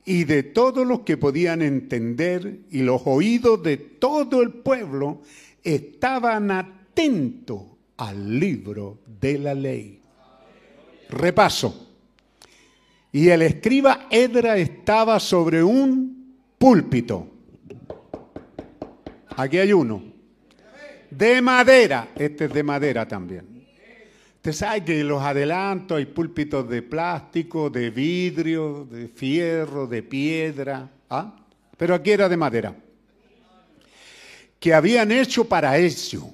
y de todos los que podían entender y los oídos de todo el pueblo estaban atentos al libro de la ley. Repaso. Y el escriba Edra estaba sobre un púlpito. Aquí hay uno. De madera. Este es de madera también. Usted sabe que los adelantos hay púlpitos de plástico, de vidrio, de fierro, de piedra. ¿ah? Pero aquí era de madera. Que habían hecho para eso.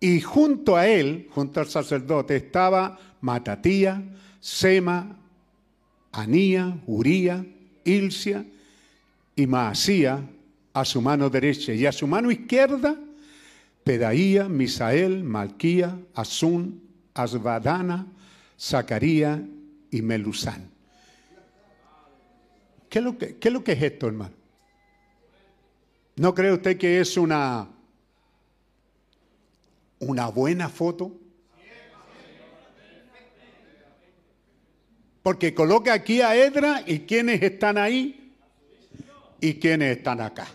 Y junto a él, junto al sacerdote, estaba Matatía, Sema, Anía, Uría, Ilcia y Maasía a su mano derecha. Y a su mano izquierda, Pedaía, Misael, Malquía, Asun, Asbadana, Zacarías y Melusán. ¿Qué es, lo que, ¿Qué es lo que es esto, hermano? ¿No cree usted que es una, una buena foto? Porque coloca aquí a Edra y quienes están ahí y quienes están acá.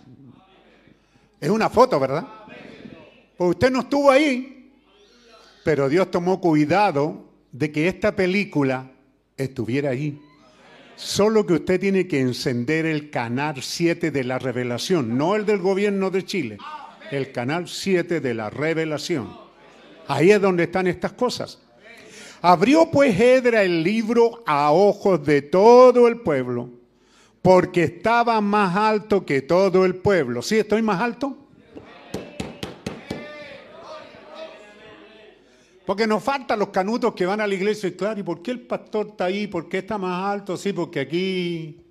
Es una foto, ¿verdad? Pues usted no estuvo ahí, pero Dios tomó cuidado de que esta película estuviera ahí. Solo que usted tiene que encender el canal 7 de la revelación, no el del gobierno de Chile, el canal 7 de la revelación. Ahí es donde están estas cosas. Abrió pues Edra el libro a ojos de todo el pueblo, porque estaba más alto que todo el pueblo. ¿Sí estoy más alto? Porque nos faltan los canutos que van a la iglesia y claro, ¿y por qué el pastor está ahí? ¿Por qué está más alto? Sí, porque aquí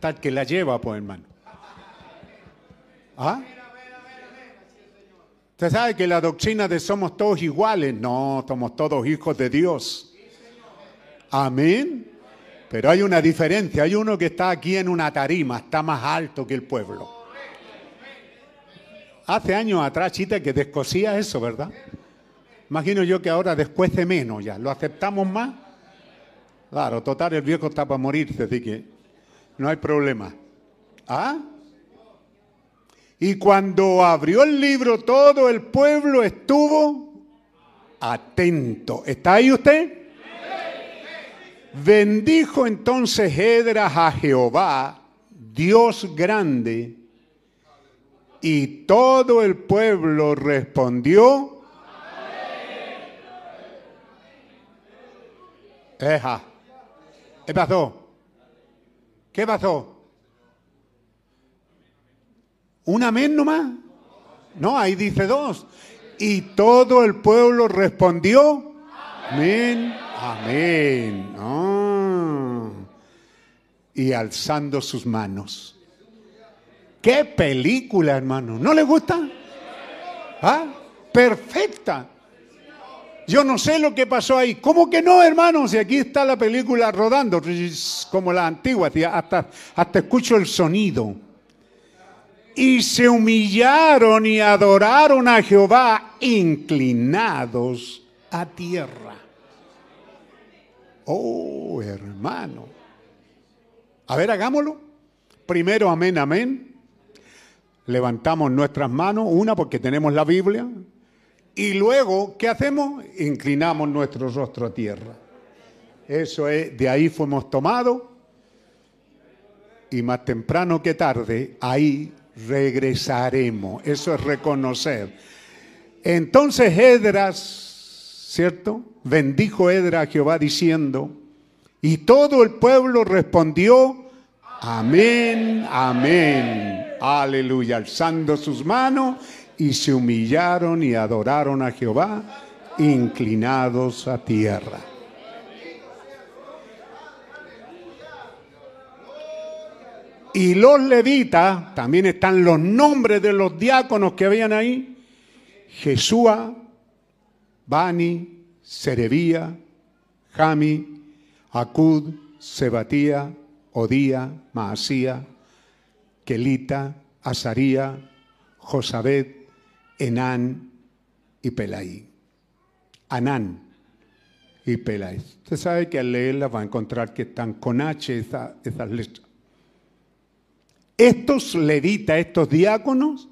el que la lleva, pues hermano. ¿Ah? ¿Usted sabe que la doctrina de somos todos iguales? No, somos todos hijos de Dios. Amén. Pero hay una diferencia. Hay uno que está aquí en una tarima, está más alto que el pueblo. Hace años atrás, chita, que descosía eso, ¿verdad? Imagino yo que ahora después de menos ya. ¿Lo aceptamos más? Claro, total, el viejo está para morirse, así que no hay problema. ¿Ah? Y cuando abrió el libro, todo el pueblo estuvo atento. ¿Está ahí usted? Bendijo entonces Edras a Jehová, Dios grande, y todo el pueblo respondió. Eja. ¿Qué pasó? ¿Qué pasó? ¿Un amén nomás? No, ahí dice dos. Y todo el pueblo respondió. Amén. Amén. Ah. Y alzando sus manos. ¡Qué película, hermano! ¿No le gusta? ¿Ah? Perfecta. Yo no sé lo que pasó ahí. ¿Cómo que no, hermano? Si aquí está la película rodando, como la antigua, hasta, hasta escucho el sonido. Y se humillaron y adoraron a Jehová inclinados a tierra. Oh, hermano. A ver, hagámoslo. Primero, amén, amén levantamos nuestras manos, una porque tenemos la Biblia, y luego, ¿qué hacemos? Inclinamos nuestro rostro a tierra. Eso es, de ahí fuimos tomados, y más temprano que tarde, ahí regresaremos. Eso es reconocer. Entonces Edras, ¿cierto? Bendijo Edras a Jehová diciendo, y todo el pueblo respondió, amén, amén. Aleluya, alzando sus manos y se humillaron y adoraron a Jehová, inclinados a tierra. Y los levitas, también están los nombres de los diáconos que habían ahí, Jesúa, Bani, Serebía, Jami, Acud, Sebatía, Odía, Maasía, Kelita, Azaría, Josabet, Enán y Pelaí. Anán y Pelaí. Usted sabe que al leerla va a encontrar que están con H esas letras. Estos levitas, estos diáconos,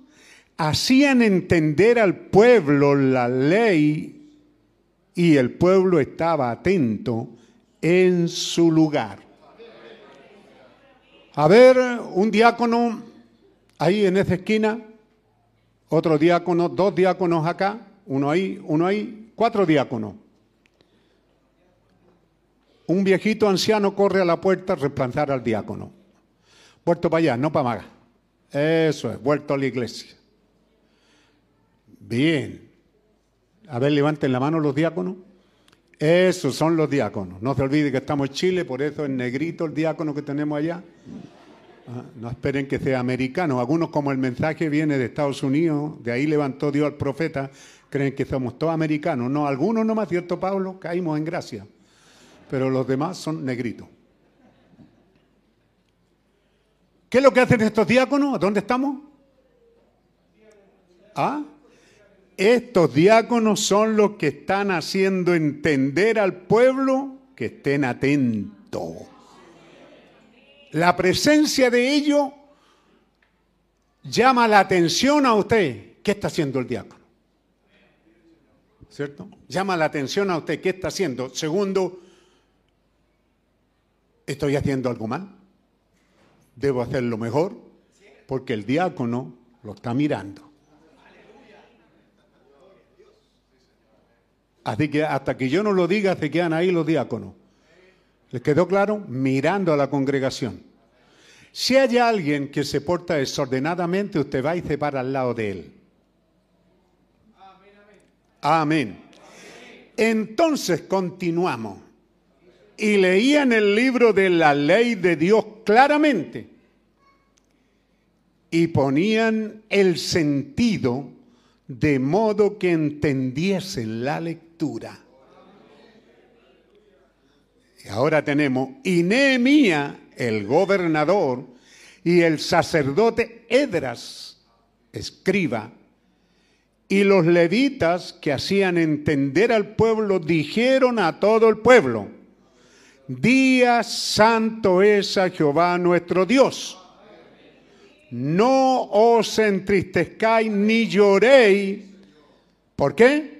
hacían entender al pueblo la ley y el pueblo estaba atento en su lugar. A ver, un diácono ahí en esa esquina, otro diácono, dos diáconos acá, uno ahí, uno ahí, cuatro diáconos. Un viejito anciano corre a la puerta a reemplazar al diácono. Vuelto para allá, no para Maga. Eso es, vuelto a la iglesia. Bien. A ver, levanten la mano los diáconos. Esos son los diáconos. No se olvide que estamos en Chile, por eso es negrito el diácono que tenemos allá. Ah, no esperen que sea americano. Algunos, como el mensaje viene de Estados Unidos, de ahí levantó Dios al profeta, creen que somos todos americanos. No, algunos no más, ¿cierto, Pablo? Caímos en gracia. Pero los demás son negritos. ¿Qué es lo que hacen estos diáconos? ¿Dónde estamos? ¿Ah? Estos diáconos son los que están haciendo entender al pueblo que estén atentos. La presencia de ellos llama la atención a usted. ¿Qué está haciendo el diácono? ¿Cierto? Llama la atención a usted. ¿Qué está haciendo? Segundo, ¿estoy haciendo algo mal? ¿Debo hacerlo mejor? Porque el diácono lo está mirando. Así que hasta que yo no lo diga, se quedan ahí los diáconos. ¿Les quedó claro? Mirando a la congregación. Si hay alguien que se porta desordenadamente, usted va y se para al lado de él. Amén. Entonces continuamos. Y leían el libro de la ley de Dios claramente. Y ponían el sentido de modo que entendiesen la lectura. Y ahora tenemos, y el gobernador, y el sacerdote Edras, escriba, y los levitas que hacían entender al pueblo dijeron a todo el pueblo, Día santo es a Jehová nuestro Dios. No os entristezcáis ni lloréis. ¿Por qué?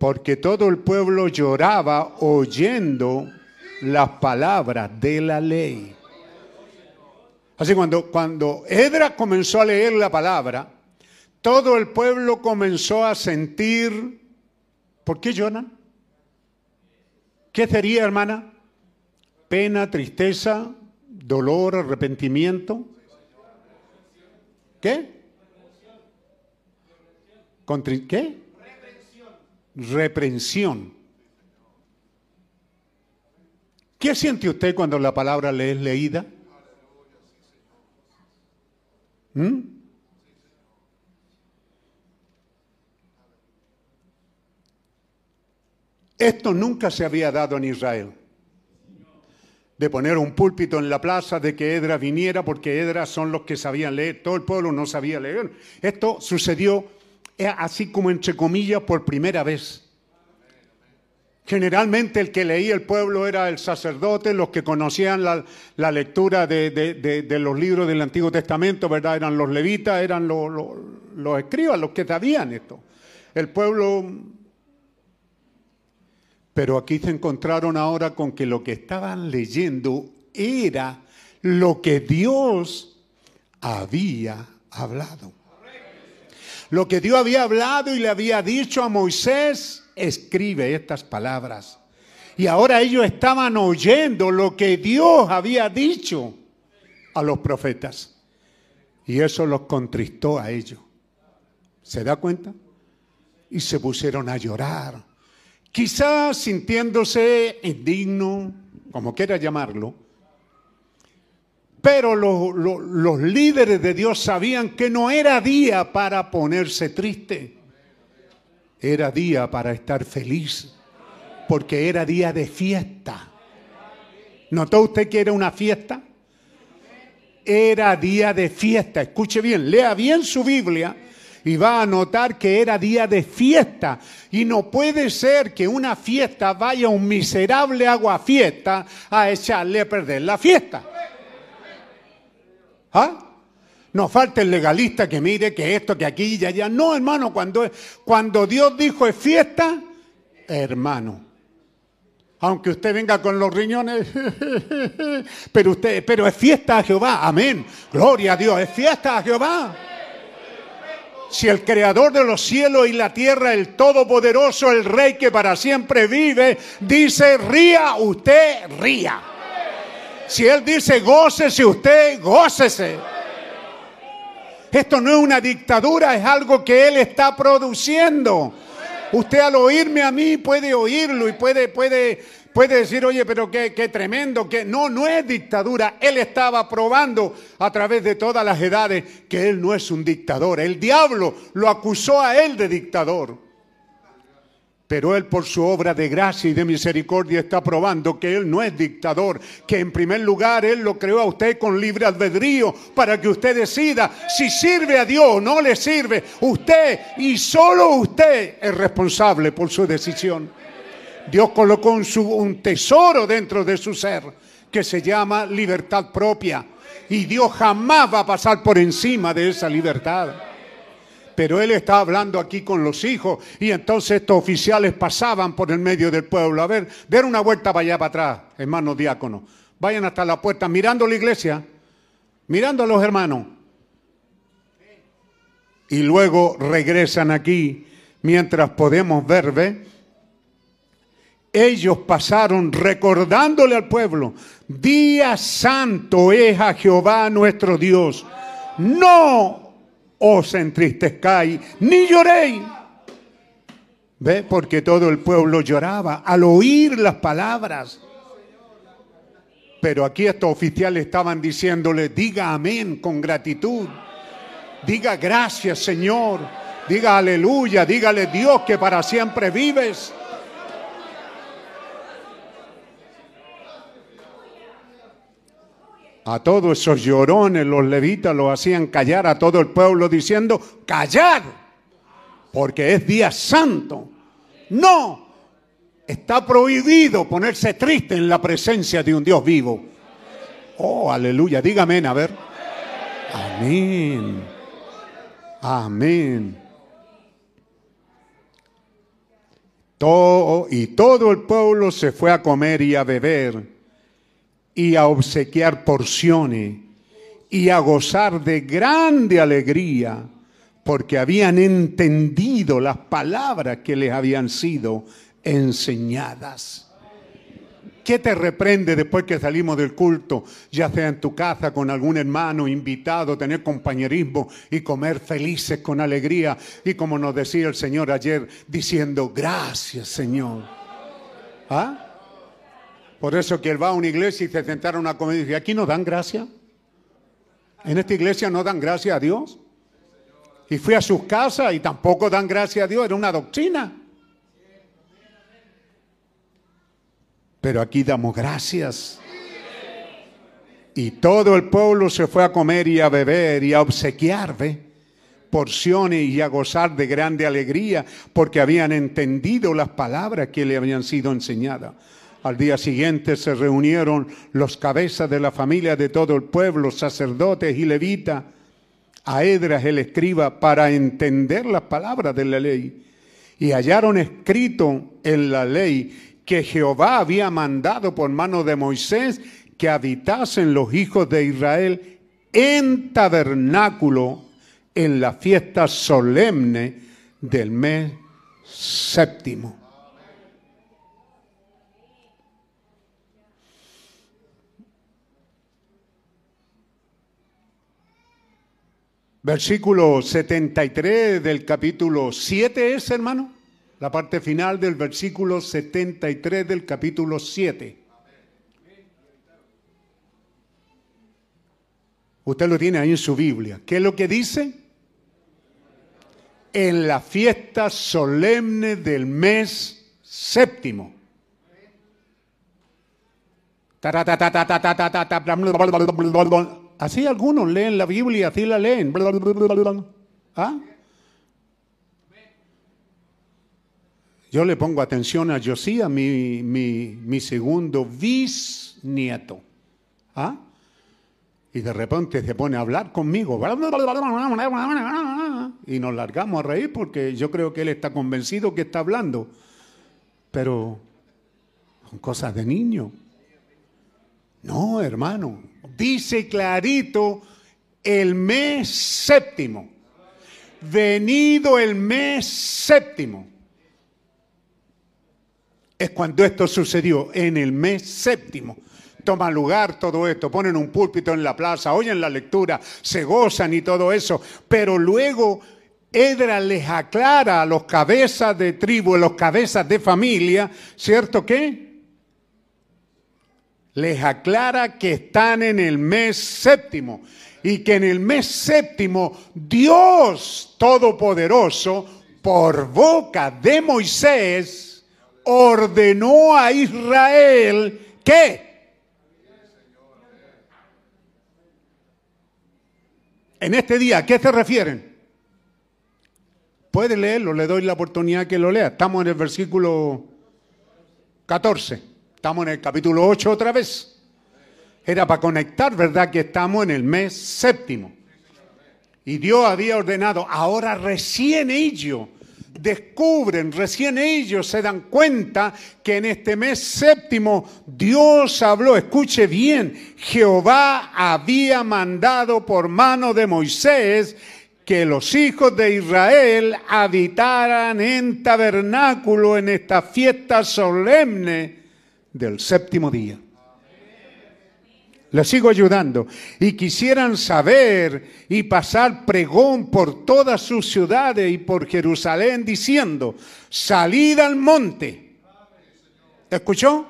Porque todo el pueblo lloraba oyendo las palabras de la ley. Así cuando, cuando Edra comenzó a leer la palabra, todo el pueblo comenzó a sentir, ¿por qué lloran? ¿Qué sería, hermana? Pena, tristeza, dolor, arrepentimiento. ¿Qué? ¿Qué? Reprensión. ¿Qué siente usted cuando la palabra le es leída? ¿Mm? Esto nunca se había dado en Israel. De poner un púlpito en la plaza, de que Edra viniera, porque Edra son los que sabían leer, todo el pueblo no sabía leer. Esto sucedió así como entre comillas por primera vez. Generalmente el que leía el pueblo era el sacerdote, los que conocían la, lectura de, de- los libros del Antiguo Testamento, ¿verdad? Eran los levitas, eran los- los escribas, los que sabían esto. El pueblo pero aquí se encontraron ahora con que lo que estaban leyendo era lo que Dios había hablado. Lo que Dios había hablado y le había dicho a Moisés, escribe estas palabras. Y ahora ellos estaban oyendo lo que Dios había dicho a los profetas. Y eso los contristó a ellos. ¿Se da cuenta? Y se pusieron a llorar quizás sintiéndose indigno, como quiera llamarlo, pero lo- lo- los líderes de Dios sabían que no era día para ponerse triste, era día para estar feliz, porque era día de fiesta. ¿Notó usted que era una fiesta? Era día de fiesta. Escuche bien, lea bien su Biblia y va a notar que era día de fiesta. Y no puede ser que una fiesta vaya un miserable agua fiesta a echarle a perder la fiesta. ¿Ah? No falta el legalista que mire que esto, que aquí y allá. No, hermano, cuando, cuando Dios dijo es fiesta, hermano. Aunque usted venga con los riñones, pero usted, pero es fiesta a Jehová, amén. Gloria a Dios, es fiesta a Jehová. Si el creador de los cielos y la tierra, el todopoderoso, el rey que para siempre vive, dice ría, usted ría. Si él dice gócese, usted gócese. Esto no es una dictadura, es algo que él está produciendo. Usted al oírme a mí puede oírlo y puede, puede, puede decir, oye, pero qué, qué tremendo, que no, no es dictadura. Él estaba probando a través de todas las edades que él no es un dictador. El diablo lo acusó a él de dictador. Pero Él por su obra de gracia y de misericordia está probando que Él no es dictador, que en primer lugar Él lo creó a usted con libre albedrío para que usted decida si sirve a Dios o no le sirve. Usted y solo usted es responsable por su decisión. Dios colocó un, un tesoro dentro de su ser que se llama libertad propia. Y Dios jamás va a pasar por encima de esa libertad. Pero él está hablando aquí con los hijos y entonces estos oficiales pasaban por el medio del pueblo. A ver, den una vuelta para allá para atrás, hermanos diáconos. Vayan hasta la puerta mirando la iglesia, mirando a los hermanos. Y luego regresan aquí mientras podemos ver, ¿ve? ellos pasaron recordándole al pueblo, día santo es a Jehová nuestro Dios. No os entristezcáis ni lloréis. ¿Ve? Porque todo el pueblo lloraba al oír las palabras. Pero aquí estos oficiales estaban diciéndole, diga amén con gratitud. Diga gracias Señor. Diga aleluya. Dígale Dios que para siempre vives. A todos esos llorones los levitas lo hacían callar a todo el pueblo diciendo, callad, porque es día santo. No, está prohibido ponerse triste en la presencia de un Dios vivo. Oh, aleluya, dígame, a ver. Amén. Amén. Todo, y todo el pueblo se fue a comer y a beber y a obsequiar porciones y a gozar de grande alegría porque habían entendido las palabras que les habían sido enseñadas. ¿Qué te reprende después que salimos del culto, ya sea en tu casa con algún hermano invitado, tener compañerismo y comer felices con alegría? Y como nos decía el Señor ayer, diciendo, gracias Señor. ¿Ah? Por eso que él va a una iglesia y se sentaron a comer y dice, ¿aquí no dan gracia? ¿En esta iglesia no dan gracia a Dios? Y fui a sus casas y tampoco dan gracia a Dios, era una doctrina. Pero aquí damos gracias. Y todo el pueblo se fue a comer y a beber y a obsequiar, ¿ve? porciones y a gozar de grande alegría porque habían entendido las palabras que le habían sido enseñadas. Al día siguiente se reunieron los cabezas de la familia de todo el pueblo, sacerdotes y levitas, a Edras el escriba, para entender las palabras de la ley. Y hallaron escrito en la ley que Jehová había mandado por mano de Moisés que habitasen los hijos de Israel en tabernáculo en la fiesta solemne del mes séptimo. Versículo 73 del capítulo 7 es, hermano, la parte final del versículo 73 del capítulo 7. Usted lo tiene ahí en su Biblia. ¿Qué es lo que dice? En la fiesta solemne del mes séptimo. Así algunos leen la Biblia, así la leen. ¿Ah? Yo le pongo atención a Josías, mi, mi, mi segundo bisnieto. ¿Ah? Y de repente se pone a hablar conmigo. Y nos largamos a reír porque yo creo que él está convencido que está hablando. Pero son cosas de niño. No, hermano. Dice clarito el mes séptimo. Venido el mes séptimo. Es cuando esto sucedió, en el mes séptimo. Toma lugar todo esto, ponen un púlpito en la plaza, oyen la lectura, se gozan y todo eso. Pero luego Edra les aclara a los cabezas de tribu, a los cabezas de familia, ¿cierto qué? Les aclara que están en el mes séptimo y que en el mes séptimo Dios Todopoderoso, por boca de Moisés, ordenó a Israel que en este día, ¿a qué se refieren? Puede leerlo, le doy la oportunidad que lo lea. Estamos en el versículo 14. Estamos en el capítulo 8 otra vez. Era para conectar, ¿verdad? Que estamos en el mes séptimo. Y Dios había ordenado, ahora recién ellos descubren, recién ellos se dan cuenta que en este mes séptimo Dios habló, escuche bien, Jehová había mandado por mano de Moisés que los hijos de Israel habitaran en tabernáculo en esta fiesta solemne del séptimo día. Les sigo ayudando. Y quisieran saber y pasar pregón por todas sus ciudades y por Jerusalén diciendo, salid al monte. ¿Escuchó?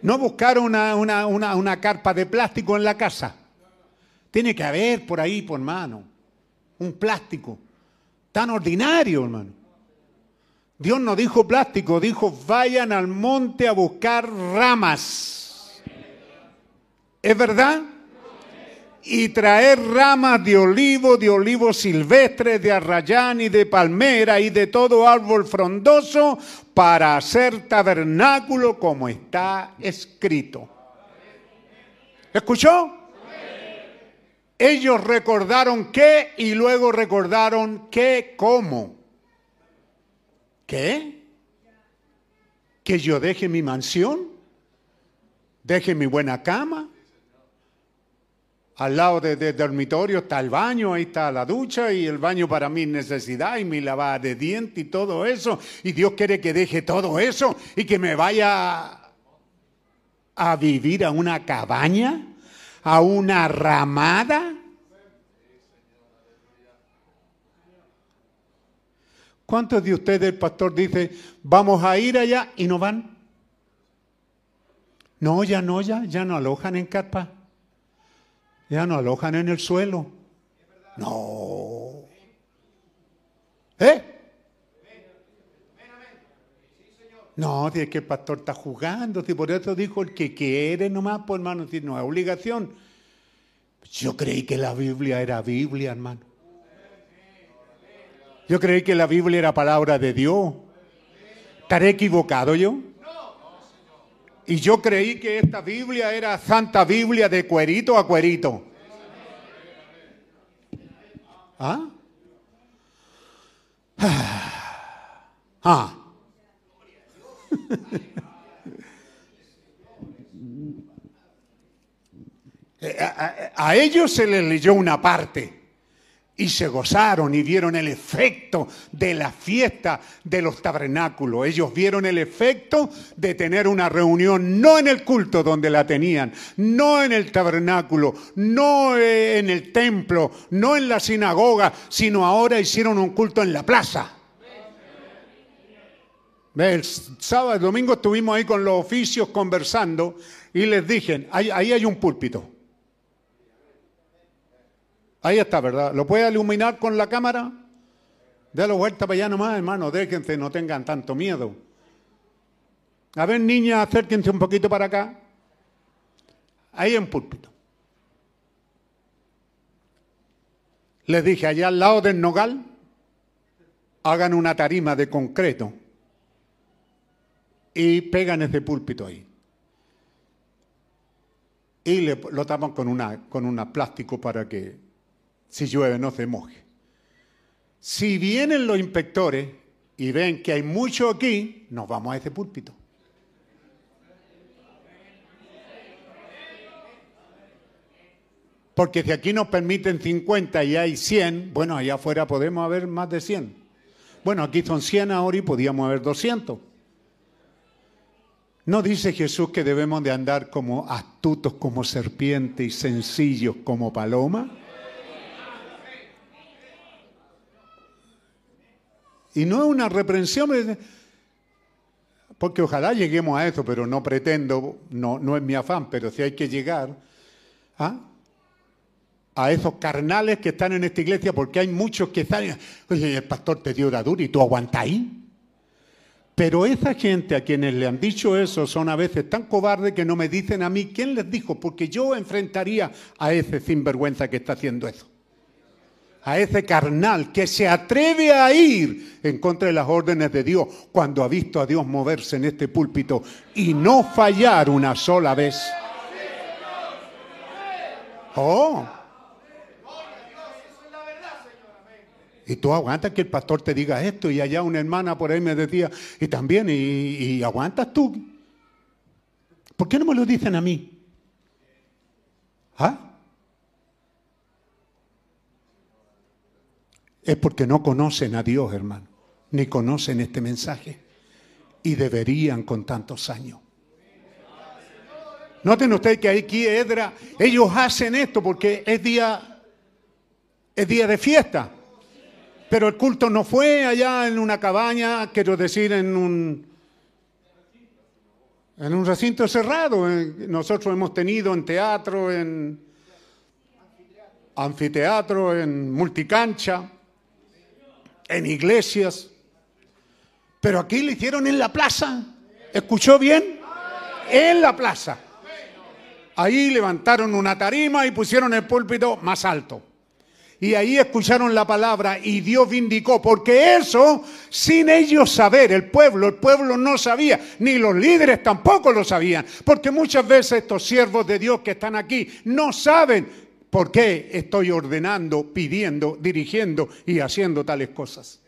No buscaron una, una, una, una carpa de plástico en la casa. Tiene que haber por ahí, por mano, un plástico tan ordinario, hermano. Dios no dijo plástico, dijo vayan al monte a buscar ramas. ¿Es verdad? Y traer ramas de olivo, de olivo silvestre, de arrayán y de palmera y de todo árbol frondoso para hacer tabernáculo como está escrito. ¿Escuchó? Ellos recordaron qué y luego recordaron qué, cómo. ¿Qué? ¿Que yo deje mi mansión? ¿Deje mi buena cama? Al lado del de dormitorio está el baño, ahí está la ducha y el baño para mi necesidad y mi lavada de dientes y todo eso. Y Dios quiere que deje todo eso y que me vaya a vivir a una cabaña, a una ramada. ¿Cuántos de ustedes, el pastor dice, vamos a ir allá y no van? No, ya no, ya, ya no alojan en carpa. Ya no alojan en el suelo. No. ¿Eh? No, es que el pastor está jugando, si por eso dijo el que quiere nomás, pues hermano, si no es obligación. Yo creí que la Biblia era Biblia, hermano. Yo creí que la Biblia era palabra de Dios. ¿Estaré equivocado yo? Y yo creí que esta Biblia era Santa Biblia de cuerito a cuerito. ¿Ah? Ah. Eh, a, a- a ellos se les leyó una parte y se gozaron y vieron el efecto de la fiesta de los tabernáculos. Ellos vieron el efecto de tener una reunión no en el culto donde la tenían, no en el tabernáculo, no eh, en el templo, no en la sinagoga, sino ahora hicieron un culto en la plaza. El sábado, el domingo estuvimos ahí con los oficios conversando y les dije, ahí, ahí hay un púlpito. Ahí está, ¿verdad? ¿Lo puede iluminar con la cámara? Dale vuelta para allá nomás, hermano. Déjense, no tengan tanto miedo. A ver, niña, acérquense un poquito para acá. Ahí en púlpito. Les dije, allá al lado del nogal, hagan una tarima de concreto y pegan ese púlpito ahí. Y lo tapan con una, con plástico para que si llueve no se moje. Si vienen los inspectores y ven que hay mucho aquí, nos vamos a ese púlpito. Porque si aquí nos permiten 50 y hay 100, bueno, allá afuera podemos haber más de 100. Bueno, aquí son 100 ahora y podíamos haber 200. ¿No dice Jesús que debemos de andar como astutos como serpiente y sencillos como paloma? Y no es una reprensión, porque ojalá lleguemos a eso, pero no pretendo, no, es mi afán, pero si hay que llegar ¿ah? a esos carnales que están en esta iglesia, porque hay muchos que están, oye, el pastor te dio la dura y tú aguantas ahí. Pero esa gente a quienes le han dicho eso son a veces tan cobardes que no me dicen a mí quién les dijo, porque yo enfrentaría a ese sinvergüenza que está haciendo eso. A ese carnal que se atreve a ir en contra de las órdenes de Dios cuando ha visto a Dios moverse en este púlpito y no fallar una sola vez. Oh. Y tú aguantas que el pastor te diga esto y allá una hermana por ahí me decía, y también, y, y aguantas tú. ¿Por qué no me lo dicen a mí? ¿Ah? Es porque no conocen a Dios, hermano, ni conocen este mensaje. Y deberían con tantos años. Noten ustedes que aquí Edra, ellos hacen esto porque es día, es día de fiesta. Pero el culto no fue allá en una cabaña, quiero decir, en un, en un recinto cerrado. Eh, Nosotros hemos tenido en teatro, en anfiteatro, en multicancha, en iglesias. Pero aquí lo hicieron en la plaza. ¿Escuchó bien? En la plaza. Ahí levantaron una tarima y pusieron el púlpito más alto. Y ahí escucharon la palabra y Dios vindicó, porque eso sin ellos saber, el pueblo, el pueblo no sabía, ni los líderes tampoco lo sabían, porque muchas veces estos siervos de Dios que están aquí no saben por qué estoy ordenando, pidiendo, dirigiendo y haciendo tales cosas.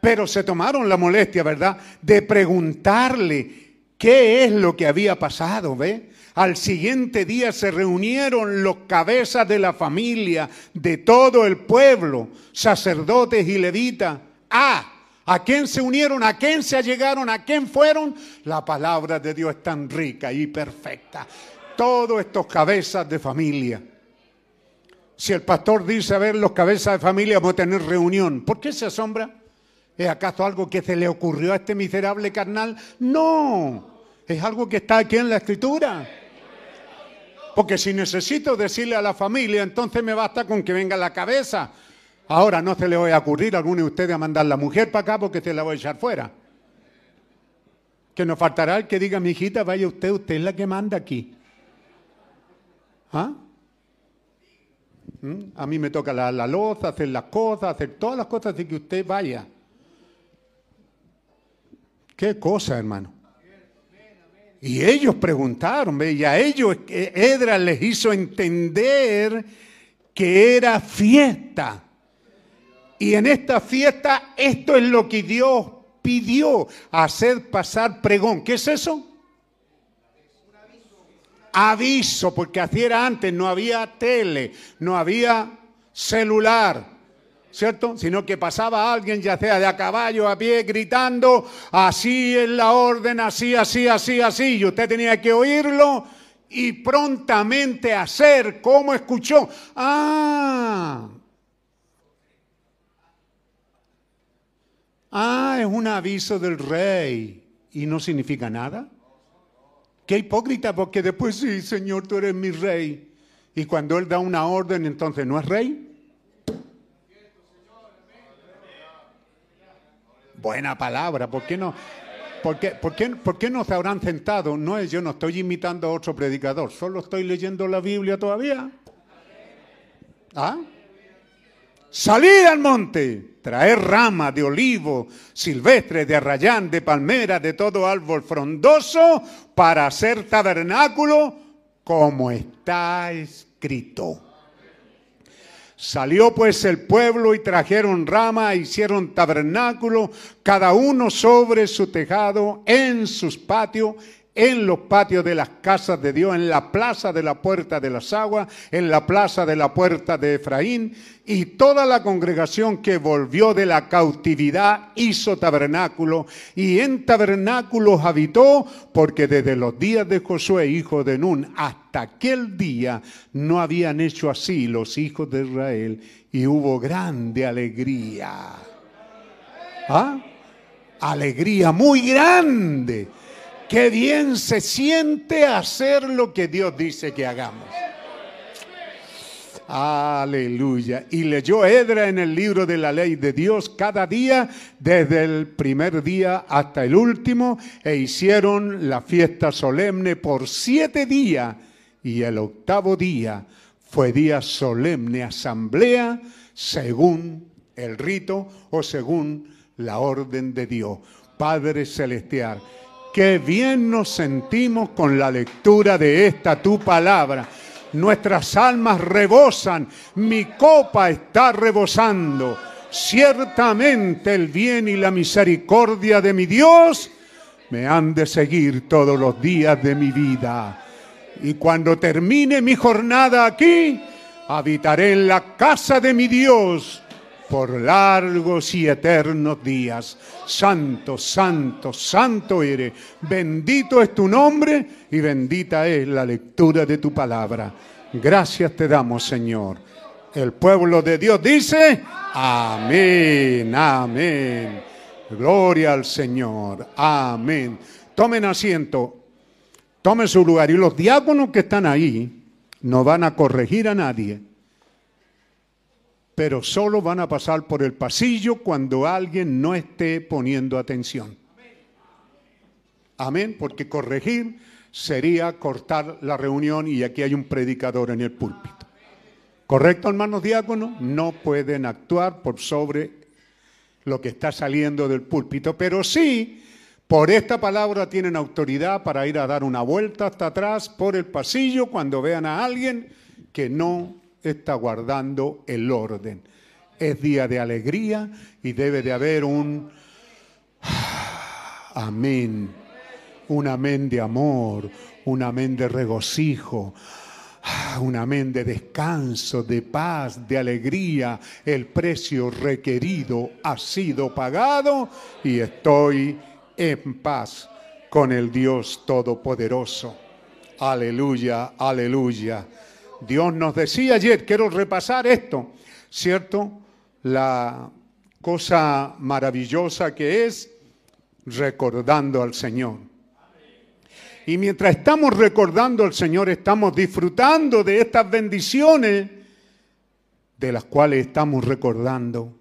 Pero se tomaron la molestia, ¿verdad?, de preguntarle qué es lo que había pasado, ¿ve? Al siguiente día se reunieron los cabezas de la familia, de todo el pueblo, sacerdotes y levitas. Ah, ¿a quién se unieron? ¿A quién se allegaron? ¿A quién fueron? La palabra de Dios es tan rica y perfecta. Todos estos cabezas de familia. Si el pastor dice, a ver, los cabezas de familia vamos a tener reunión, ¿por qué se asombra? ¿Es acaso algo que se le ocurrió a este miserable carnal? No, es algo que está aquí en la escritura. Porque si necesito decirle a la familia, entonces me basta con que venga la cabeza. Ahora no se le voy a ocurrir a alguno de ustedes a mandar la mujer para acá porque se la voy a echar fuera. Que nos faltará el que diga, mi hijita, vaya usted, usted es la que manda aquí. ¿Ah? ¿Mm? A mí me toca la, loza, hacer las cosas, hacer todas las cosas, así que usted vaya. Qué cosa, hermano. Y ellos preguntaron, y a ellos eh, Edra les hizo entender que era fiesta. Y en esta fiesta esto es lo que Dios pidió, hacer pasar pregón. ¿Qué es eso? Aviso, porque así era antes, no había tele, no había celular, ¿cierto? Sino que pasaba alguien, ya sea de a caballo, a pie, gritando, así es la orden, así, así, así, así, y usted tenía que oírlo y prontamente hacer como escuchó. Ah, ah, es un aviso del rey y no significa nada. Qué hipócrita, porque después sí, Señor, tú eres mi rey. Y cuando Él da una orden, entonces no es rey. Buena palabra, ¿por qué no? ¿Por qué, por, qué, ¿Por qué no se habrán sentado? No es, yo no estoy imitando a otro predicador, solo estoy leyendo la Biblia todavía. ¿Ah? Salid al monte, traer ramas de olivo, silvestre, de arrayán, de palmera, de todo árbol frondoso, para hacer tabernáculo, como está escrito. Salió pues el pueblo y trajeron rama, hicieron tabernáculo, cada uno sobre su tejado, en sus patios, en los patios de las casas de Dios, en la plaza de la puerta de las aguas, en la plaza de la puerta de Efraín, y toda la congregación que volvió de la cautividad hizo tabernáculo, y en tabernáculos habitó, porque desde los días de Josué, hijo de Nun, hasta aquel día no habían hecho así los hijos de Israel, y hubo grande alegría. ¿Ah? Alegría muy grande. Qué bien se siente hacer lo que Dios dice que hagamos. Aleluya. Y leyó Edra en el libro de la ley de Dios cada día, desde el primer día hasta el último, e hicieron la fiesta solemne por siete días. Y el octavo día fue día solemne, asamblea, según el rito o según la orden de Dios. Padre Celestial. Qué bien nos sentimos con la lectura de esta tu palabra. Nuestras almas rebosan, mi copa está rebosando. Ciertamente el bien y la misericordia de mi Dios me han de seguir todos los días de mi vida. Y cuando termine mi jornada aquí, Habitaré en la casa de mi Dios por largos y eternos días. Santo, santo, santo eres. Bendito es tu nombre y bendita es la lectura de tu palabra. Gracias te damos, Señor. El pueblo de Dios dice, amén, amén. Gloria al Señor, amén. Tomen asiento, tomen su lugar. Y los diáconos que están ahí no van a corregir a nadie pero solo van a pasar por el pasillo cuando alguien no esté poniendo atención. Amén, porque corregir sería cortar la reunión y aquí hay un predicador en el púlpito. ¿Correcto, hermanos diáconos? No pueden actuar por sobre lo que está saliendo del púlpito, pero sí, por esta palabra tienen autoridad para ir a dar una vuelta hasta atrás por el pasillo cuando vean a alguien que no está guardando el orden. Es día de alegría y debe de haber un amén, un amén de amor, un amén de regocijo, un amén de descanso, de paz, de alegría. El precio requerido ha sido pagado y estoy en paz con el Dios Todopoderoso. Aleluya, aleluya. Dios nos decía ayer, quiero repasar esto, ¿cierto? La cosa maravillosa que es recordando al Señor. Y mientras estamos recordando al Señor, estamos disfrutando de estas bendiciones de las cuales estamos recordando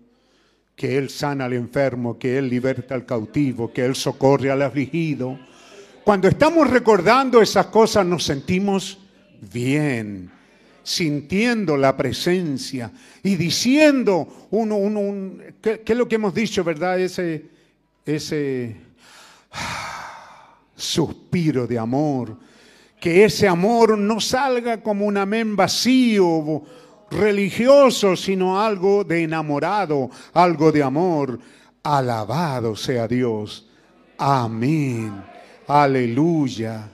que Él sana al enfermo, que Él liberta al cautivo, que Él socorre al afligido. Cuando estamos recordando esas cosas nos sentimos bien sintiendo la presencia y diciendo uno, uno un, ¿qué, es lo que hemos dicho, verdad? Ese, ese suspiro de amor, que ese amor no salga como un amén vacío, religioso, sino algo de enamorado, algo de amor. Alabado sea Dios. Amén. Aleluya.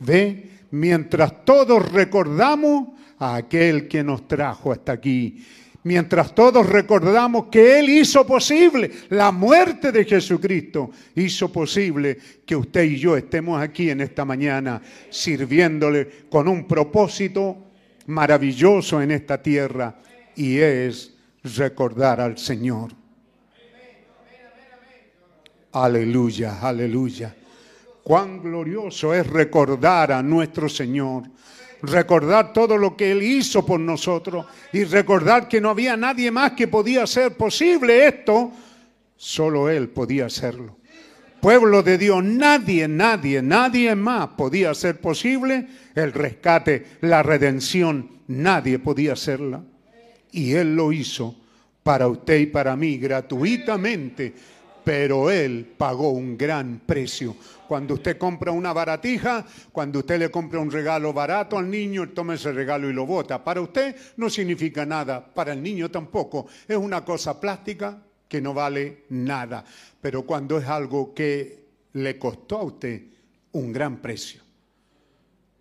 ¿Ve? Mientras todos recordamos a aquel que nos trajo hasta aquí. Mientras todos recordamos que Él hizo posible la muerte de Jesucristo, hizo posible que usted y yo estemos aquí en esta mañana sirviéndole con un propósito maravilloso en esta tierra y es recordar al Señor. Aleluya, aleluya. Cuán glorioso es recordar a nuestro Señor recordar todo lo que Él hizo por nosotros y recordar que no había nadie más que podía hacer posible esto, solo Él podía hacerlo. Pueblo de Dios, nadie, nadie, nadie más podía hacer posible el rescate, la redención, nadie podía hacerla. Y Él lo hizo para usted y para mí gratuitamente, pero Él pagó un gran precio cuando usted compra una baratija, cuando usted le compra un regalo barato al niño, toma ese regalo y lo bota. Para usted no significa nada, para el niño tampoco. Es una cosa plástica que no vale nada. Pero cuando es algo que le costó a usted un gran precio.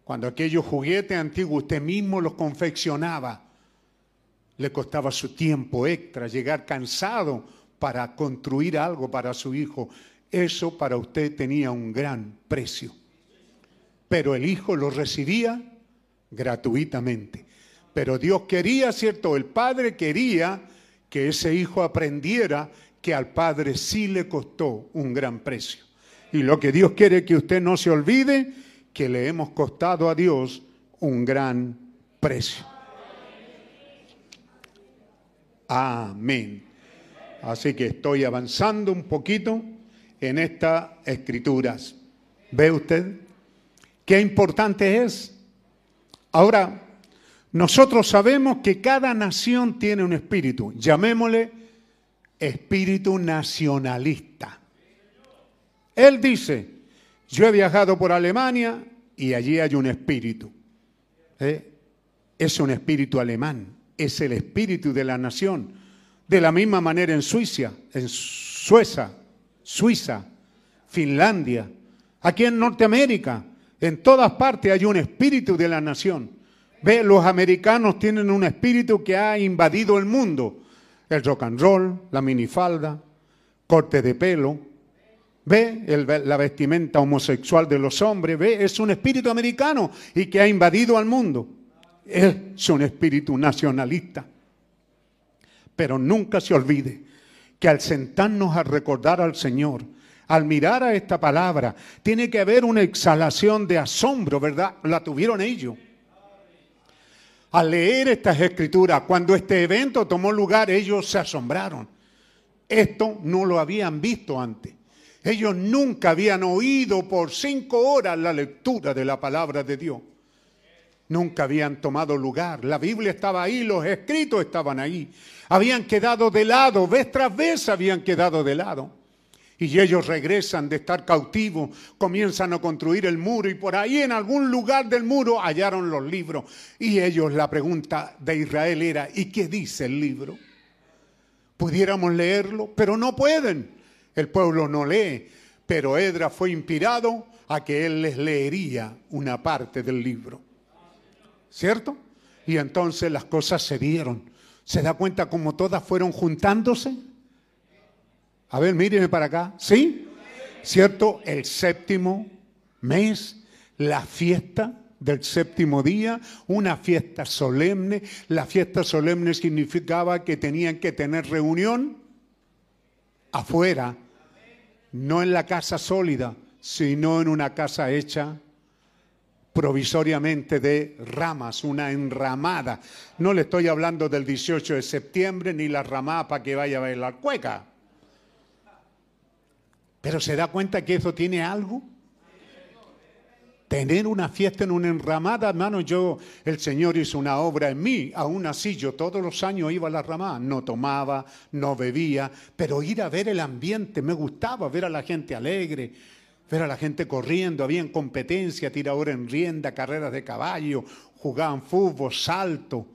Cuando aquellos juguetes antiguos usted mismo los confeccionaba, le costaba su tiempo extra, llegar cansado para construir algo para su hijo eso para usted tenía un gran precio. Pero el Hijo lo recibía gratuitamente. Pero Dios quería, ¿cierto? El Padre quería que ese Hijo aprendiera que al Padre sí le costó un gran precio. Y lo que Dios quiere que usted no se olvide, que le hemos costado a Dios un gran precio. Amén. Así que estoy avanzando un poquito en estas escrituras. ¿Ve usted? Qué importante es. Ahora, nosotros sabemos que cada nación tiene un espíritu, llamémosle espíritu nacionalista. Él dice, yo he viajado por Alemania y allí hay un espíritu. ¿Eh? Es un espíritu alemán, es el espíritu de la nación. De la misma manera en Suiza, en Suecia, Suiza, Finlandia, aquí en Norteamérica, en todas partes hay un espíritu de la nación. Ve, los americanos tienen un espíritu que ha invadido el mundo. El rock and roll, la minifalda, corte de pelo. Ve la vestimenta homosexual de los hombres. Ve, es un espíritu americano y que ha invadido al mundo. Es un espíritu nacionalista. Pero nunca se olvide que al sentarnos a recordar al Señor, al mirar a esta palabra, tiene que haber una exhalación de asombro, ¿verdad? La tuvieron ellos. Al leer estas escrituras, cuando este evento tomó lugar, ellos se asombraron. Esto no lo habían visto antes. Ellos nunca habían oído por cinco horas la lectura de la palabra de Dios. Nunca habían tomado lugar. La Biblia estaba ahí, los escritos estaban ahí. Habían quedado de lado, vez tras vez habían quedado de lado. Y ellos regresan de estar cautivos, comienzan a construir el muro y por ahí en algún lugar del muro hallaron los libros. Y ellos la pregunta de Israel era, ¿y qué dice el libro? Pudiéramos leerlo, pero no pueden. El pueblo no lee, pero Edra fue inspirado a que él les leería una parte del libro. ¿Cierto? Y entonces las cosas se dieron. ¿Se da cuenta cómo todas fueron juntándose? A ver, míreme para acá. ¿Sí? ¿Cierto? El séptimo mes, la fiesta del séptimo día, una fiesta solemne. La fiesta solemne significaba que tenían que tener reunión afuera, no en la casa sólida, sino en una casa hecha provisoriamente de ramas, una enramada. No le estoy hablando del 18 de septiembre ni la ramada para que vaya a bailar cueca. Pero se da cuenta que eso tiene algo. Tener una fiesta en una enramada, hermano, yo, el Señor hizo una obra en mí, aún así yo todos los años iba a la ramada, no tomaba, no bebía, pero ir a ver el ambiente, me gustaba ver a la gente alegre, ver a la gente corriendo, había competencia, tirador en rienda, carreras de caballo, jugaban fútbol, salto,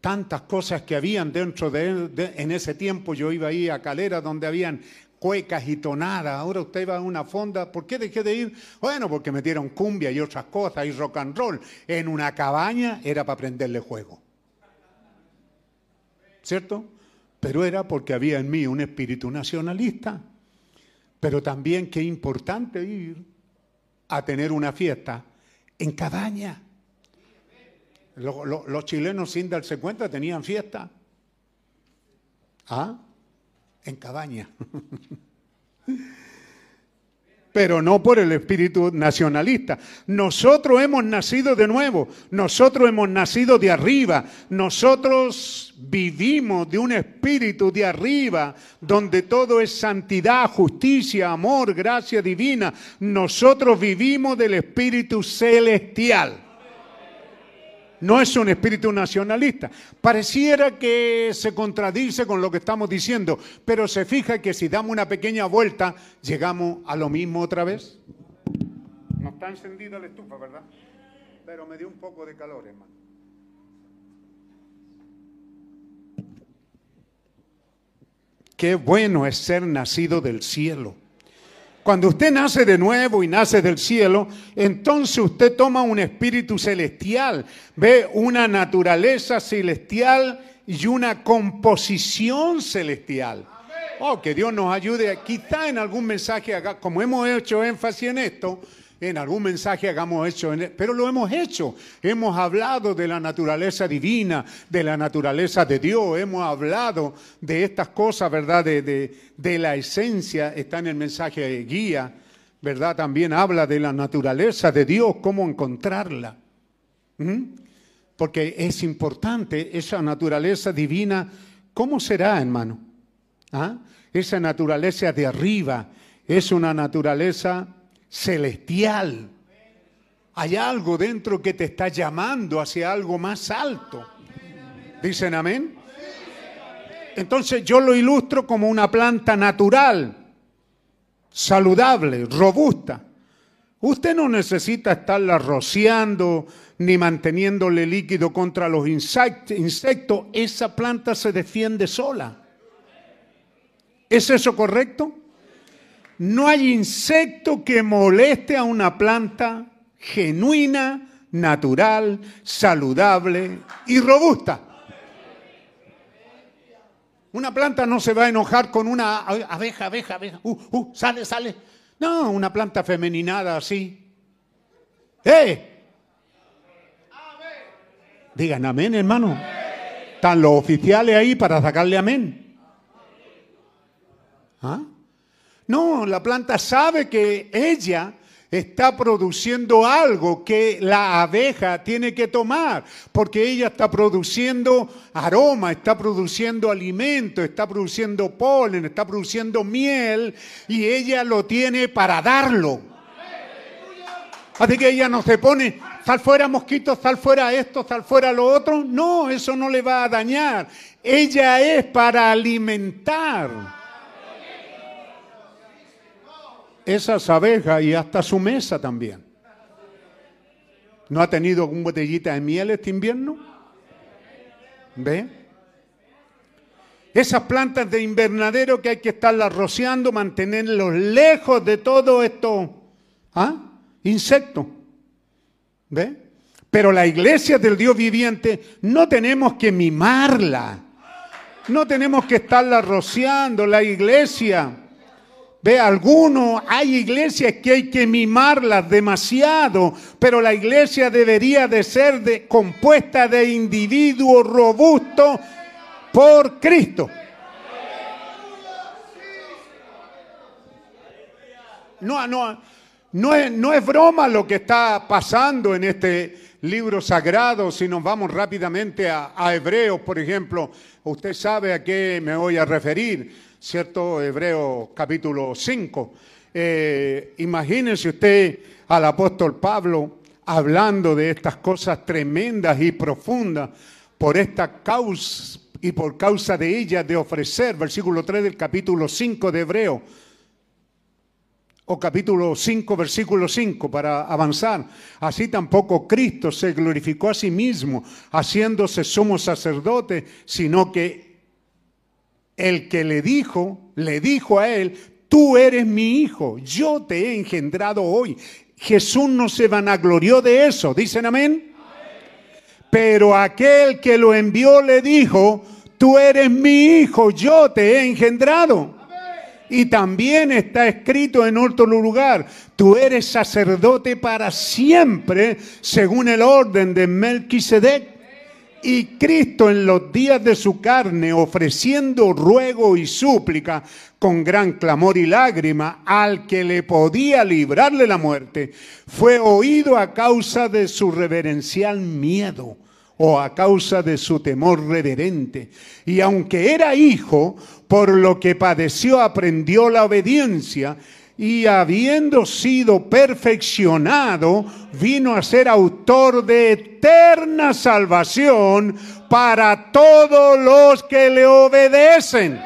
tantas cosas que habían dentro de, de- en ese tiempo yo iba ahí a Calera donde habían cuecas y tonadas, ahora usted va a una fonda, ¿por qué dejé de ir? Bueno, porque metieron cumbia y otras cosas y rock and roll. En una cabaña era para prenderle juego. ¿Cierto? Pero era porque había en mí un espíritu nacionalista. Pero también qué importante ir a tener una fiesta en cabaña. Lo- lo- los chilenos sin darse cuenta tenían fiesta. ¿Ah? En cabaña. Pero no por el espíritu nacionalista. Nosotros hemos nacido de nuevo, nosotros hemos nacido de arriba, nosotros vivimos de un espíritu de arriba, donde todo es santidad, justicia, amor, gracia divina. Nosotros vivimos del espíritu celestial. No es un espíritu nacionalista. Pareciera que se contradice con lo que estamos diciendo, pero se fija que si damos una pequeña vuelta, llegamos a lo mismo otra vez. No está encendida la estufa, ¿verdad? Pero me dio un poco de calor, hermano. Qué bueno es ser nacido del cielo. Cuando usted nace de nuevo y nace del cielo, entonces usted toma un espíritu celestial, ve una naturaleza celestial y una composición celestial. Oh, que Dios nos ayude. Quizá en algún mensaje, haga- como hemos hecho énfasis en esto, en algún mensaje hagamos hecho, pero lo hemos hecho. Hemos hablado de la naturaleza divina, de la naturaleza de Dios, hemos hablado de estas cosas, ¿verdad? De, de- de la esencia, está en el mensaje de guía, ¿verdad? También habla de la naturaleza de Dios, cómo encontrarla. ¿Mm? Porque es importante esa naturaleza divina. ¿Cómo será, hermano? ¿Ah? Esa naturaleza de arriba es una naturaleza celestial. Hay algo dentro que te está llamando hacia algo más alto. ¿Dicen amén? Entonces yo lo ilustro como una planta natural, saludable, robusta. Usted no necesita estarla rociando ni manteniéndole líquido contra los insect- insectos. Esa planta se defiende sola. ¿Es eso correcto? No hay insecto que moleste a una planta genuina, natural, saludable y robusta. Una planta no se va a enojar con una abeja, abeja, abeja. Uh, uh, sale, sale. No, una planta femeninada así. ¡Eh! Digan amén, hermano. Están los oficiales ahí para sacarle amén. ¿Ah? No, la planta sabe que ella está produciendo algo que la abeja tiene que tomar, porque ella está produciendo aroma, está produciendo alimento, está produciendo polen, está produciendo miel y ella lo tiene para darlo. Así que ella no se pone, sal fuera mosquitos, sal fuera esto, sal fuera lo otro. No, eso no le va a dañar. Ella es para alimentar esas abejas y hasta su mesa también. ¿No ha tenido un botellita de miel este invierno? ¿Ve? Esas plantas de invernadero que hay que estarlas rociando, mantenerlos lejos de todo esto ¿ah? insectos. ¿Ve? Pero la iglesia del Dios viviente no tenemos que mimarla. No tenemos que estarla rociando. La iglesia Ve, algunos, hay iglesias que hay que mimarlas demasiado, pero la iglesia debería de ser de, compuesta de individuos robustos por Cristo. No, no, no es, no es broma lo que está pasando en este libro sagrado, si nos vamos rápidamente a, a Hebreos, por ejemplo, usted sabe a qué me voy a referir. ¿Cierto? Hebreo capítulo 5. Eh, imagínense usted al apóstol Pablo hablando de estas cosas tremendas y profundas por esta causa y por causa de ellas de ofrecer, versículo 3 del capítulo 5 de Hebreo, o capítulo 5, versículo 5, para avanzar. Así tampoco Cristo se glorificó a sí mismo, haciéndose sumo sacerdote, sino que el que le dijo, le dijo a él, tú eres mi hijo, yo te he engendrado hoy. Jesús no se vanaglorió de eso, dicen amén. Pero aquel que lo envió le dijo, tú eres mi hijo, yo te he engendrado. Y también está escrito en otro lugar, tú eres sacerdote para siempre, según el orden de Melquisedec. Y Cristo en los días de su carne, ofreciendo ruego y súplica con gran clamor y lágrima al que le podía librarle la muerte, fue oído a causa de su reverencial miedo o a causa de su temor reverente. Y aunque era hijo, por lo que padeció aprendió la obediencia y habiendo sido perfeccionado, vino a ser autor de eterna salvación para todos los que le obedecen.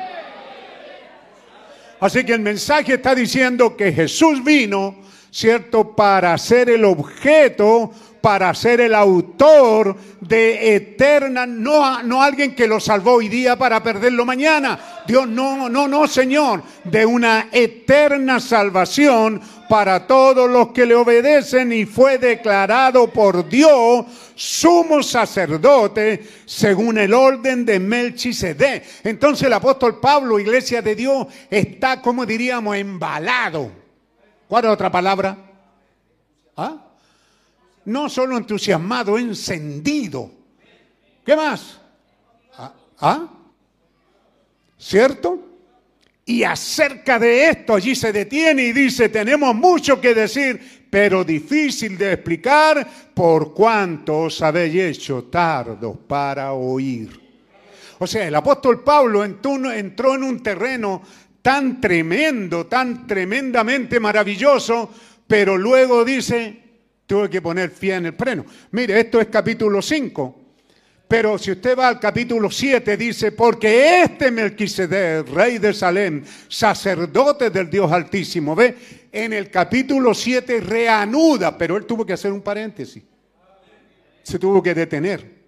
Así que el mensaje está diciendo que Jesús vino, ¿cierto?, para ser el objeto para ser el autor de eterna, no, no alguien que lo salvó hoy día para perderlo mañana. Dios, no, no, no, Señor, de una eterna salvación para todos los que le obedecen y fue declarado por Dios sumo sacerdote según el orden de Melchizedek. Entonces el apóstol Pablo, iglesia de Dios, está, como diríamos, embalado. ¿Cuál es otra palabra? ¿Ah? No solo entusiasmado, encendido. ¿Qué más? ¿Ah? ¿Ah? ¿Cierto? Y acerca de esto allí se detiene y dice, tenemos mucho que decir, pero difícil de explicar por cuánto os habéis hecho tardos para oír. O sea, el apóstol Pablo entró en un terreno tan tremendo, tan tremendamente maravilloso, pero luego dice, tuve que poner pie en el freno. Mire, esto es capítulo 5. Pero si usted va al capítulo 7, dice, porque este Melquisedec, rey de Salem, sacerdote del Dios Altísimo, ve, en el capítulo 7 reanuda, pero él tuvo que hacer un paréntesis. Se tuvo que detener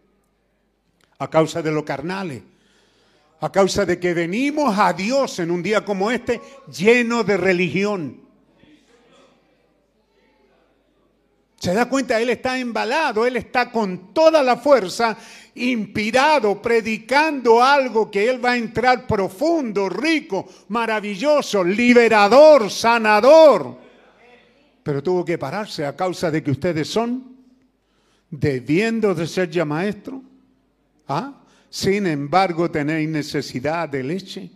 a causa de lo carnales, a causa de que venimos a Dios en un día como este lleno de religión ¿Se da cuenta? Él está embalado, él está con toda la fuerza, inspirado, predicando algo que él va a entrar profundo, rico, maravilloso, liberador, sanador. Pero tuvo que pararse a causa de que ustedes son, debiendo de ser ya maestros. ¿Ah? Sin embargo, tenéis necesidad de leche.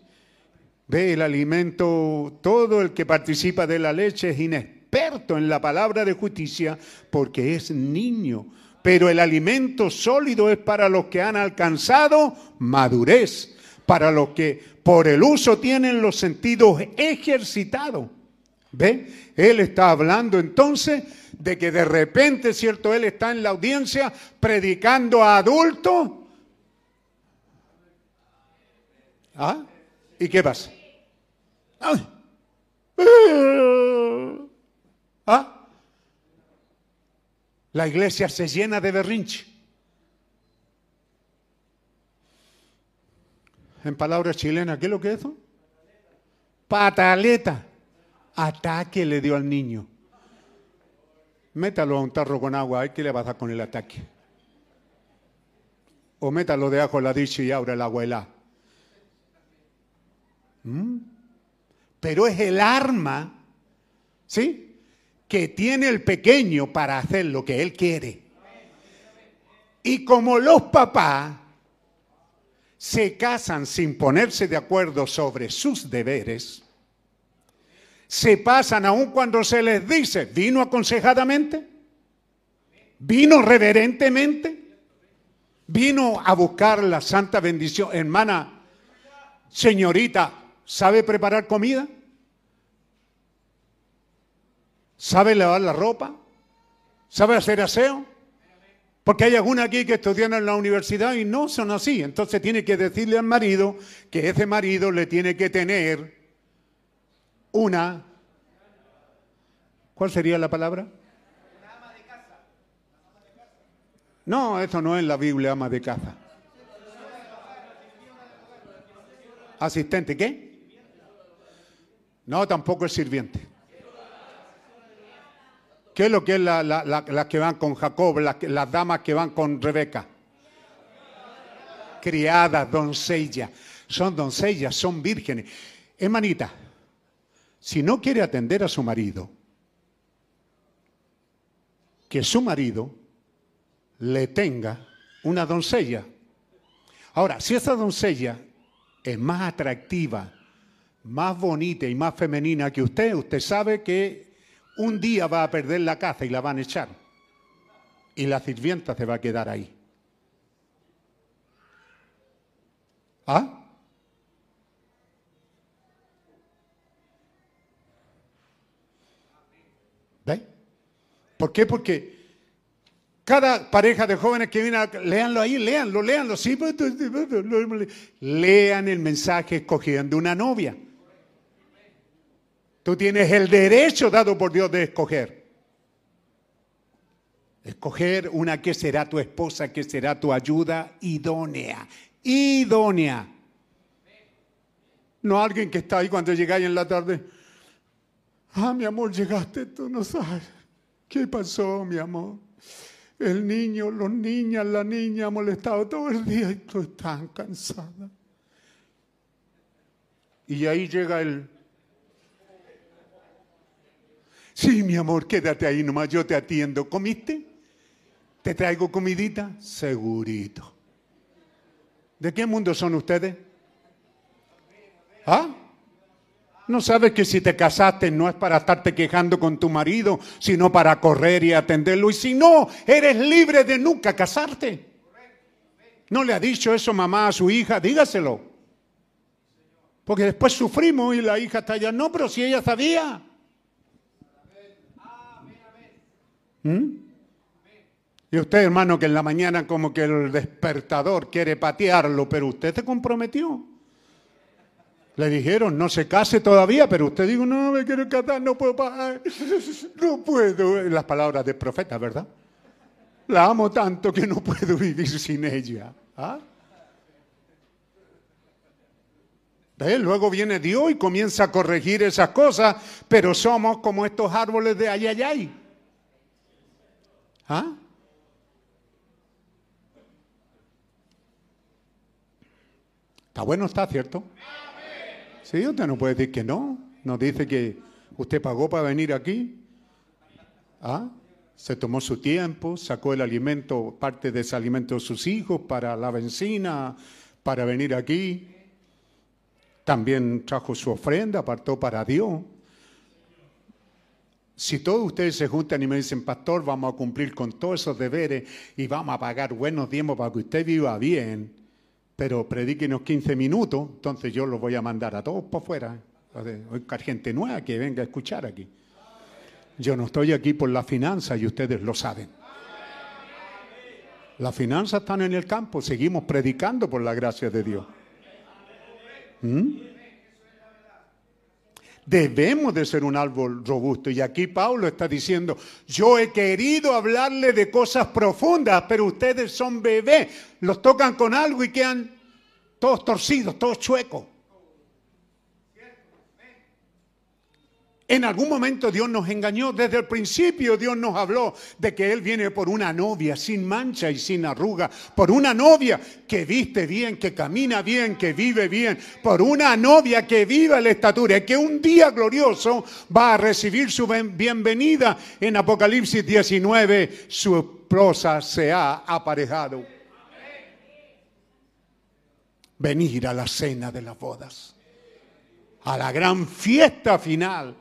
Ve el alimento, todo el que participa de la leche es inexperto en la palabra de justicia porque es niño. Pero el alimento sólido es para los que han alcanzado madurez, para los que por el uso tienen los sentidos ejercitados. ¿Ve? Él está hablando entonces de que de repente, ¿cierto? Él está en la audiencia predicando a adultos. ¿Ah? ¿Y qué pasa? Ay. ¿Ah? La iglesia se llena de berrinche. En palabras chilenas, ¿qué es lo que es eso? Pataleta. Ataque le dio al niño. Métalo a un tarro con agua, hay que le va a dar con el ataque. O métalo de la dicha y abra agua helada. ¿Mm? Pero es el arma, ¿sí? Que tiene el pequeño para hacer lo que él quiere. Y como los papás se casan sin ponerse de acuerdo sobre sus deberes, se pasan aun cuando se les dice, vino aconsejadamente, vino reverentemente, vino a buscar la santa bendición. Hermana, señorita, ¿sabe preparar comida? ¿Sabe lavar la ropa? ¿Sabe hacer aseo? Porque hay alguna aquí que estudian en la universidad y no son así. Entonces tiene que decirle al marido que ese marido le tiene que tener una... ¿Cuál sería la palabra? No, eso no es la Biblia, ama de casa. ¿Asistente qué? No, tampoco es sirviente. ¿Qué es lo que es las la, la, que van con Jacob, las, las damas que van con Rebeca? Criadas, doncellas. Son doncellas, son vírgenes. Hermanita, si no quiere atender a su marido, que su marido le tenga una doncella. Ahora, si esa doncella es más atractiva, más bonita y más femenina que usted, usted sabe que un día va a perder la caza y la van a echar. Y la sirvienta se va a quedar ahí. ¿Ah? ¿Ve? ¿Por qué? Porque cada pareja de jóvenes que viene, a, leanlo ahí, leanlo, leanlo, sí, pues, lean el mensaje escogiendo una novia. Tú tienes el derecho dado por Dios de escoger. Escoger una que será tu esposa, que será tu ayuda idónea. Idónea. No alguien que está ahí cuando llegáis en la tarde. Ah, mi amor, llegaste, tú no sabes. ¿Qué pasó, mi amor? El niño, los niñas, la niña ha molestado todo el día y tú estás cansada. Y ahí llega el Sí, mi amor, quédate ahí nomás, yo te atiendo. ¿Comiste? ¿Te traigo comidita? Segurito. ¿De qué mundo son ustedes? ¿Ah? ¿No sabes que si te casaste no es para estarte quejando con tu marido, sino para correr y atenderlo? Y si no, eres libre de nunca casarte. ¿No le ha dicho eso mamá a su hija? Dígaselo. Porque después sufrimos y la hija está allá. No, pero si ella sabía. ¿Mm? Y usted, hermano, que en la mañana como que el despertador quiere patearlo, pero usted se comprometió. Le dijeron, no se case todavía, pero usted dijo, no, me quiero casar, no puedo pagar, no puedo. Las palabras del profeta, ¿verdad? La amo tanto que no puedo vivir sin ella. ¿Ah? Luego viene Dios y comienza a corregir esas cosas, pero somos como estos árboles de ayayay ¿Ah? Está bueno, está cierto. Sí, usted no puede decir que no. Nos dice que usted pagó para venir aquí. ¿Ah? Se tomó su tiempo, sacó el alimento, parte de ese alimento de sus hijos para la benzina, para venir aquí. También trajo su ofrenda, apartó para Dios. Si todos ustedes se juntan y me dicen, pastor, vamos a cumplir con todos esos deberes y vamos a pagar buenos tiempos para que usted viva bien, pero predíquenos 15 minutos, entonces yo los voy a mandar a todos para afuera. Hay gente nueva que venga a escuchar aquí. Yo no estoy aquí por la finanza y ustedes lo saben. Las finanzas están en el campo, seguimos predicando por la gracia de Dios. ¿Mm? Debemos de ser un árbol robusto. Y aquí Pablo está diciendo, yo he querido hablarle de cosas profundas, pero ustedes son bebés. Los tocan con algo y quedan todos torcidos, todos chuecos. En algún momento Dios nos engañó. Desde el principio Dios nos habló de que Él viene por una novia sin mancha y sin arruga. Por una novia que viste bien, que camina bien, que vive bien. Por una novia que viva la estatura. Y que un día glorioso va a recibir su bienvenida. En Apocalipsis 19 su esposa se ha aparejado. Venir a la cena de las bodas. A la gran fiesta final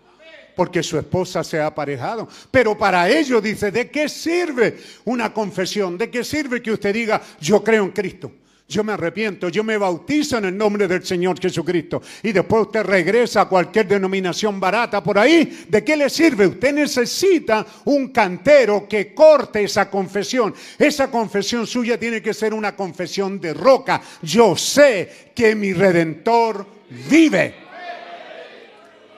porque su esposa se ha aparejado. Pero para ello dice, ¿de qué sirve una confesión? ¿De qué sirve que usted diga, yo creo en Cristo? Yo me arrepiento, yo me bautizo en el nombre del Señor Jesucristo. Y después usted regresa a cualquier denominación barata por ahí. ¿De qué le sirve? Usted necesita un cantero que corte esa confesión. Esa confesión suya tiene que ser una confesión de roca. Yo sé que mi redentor vive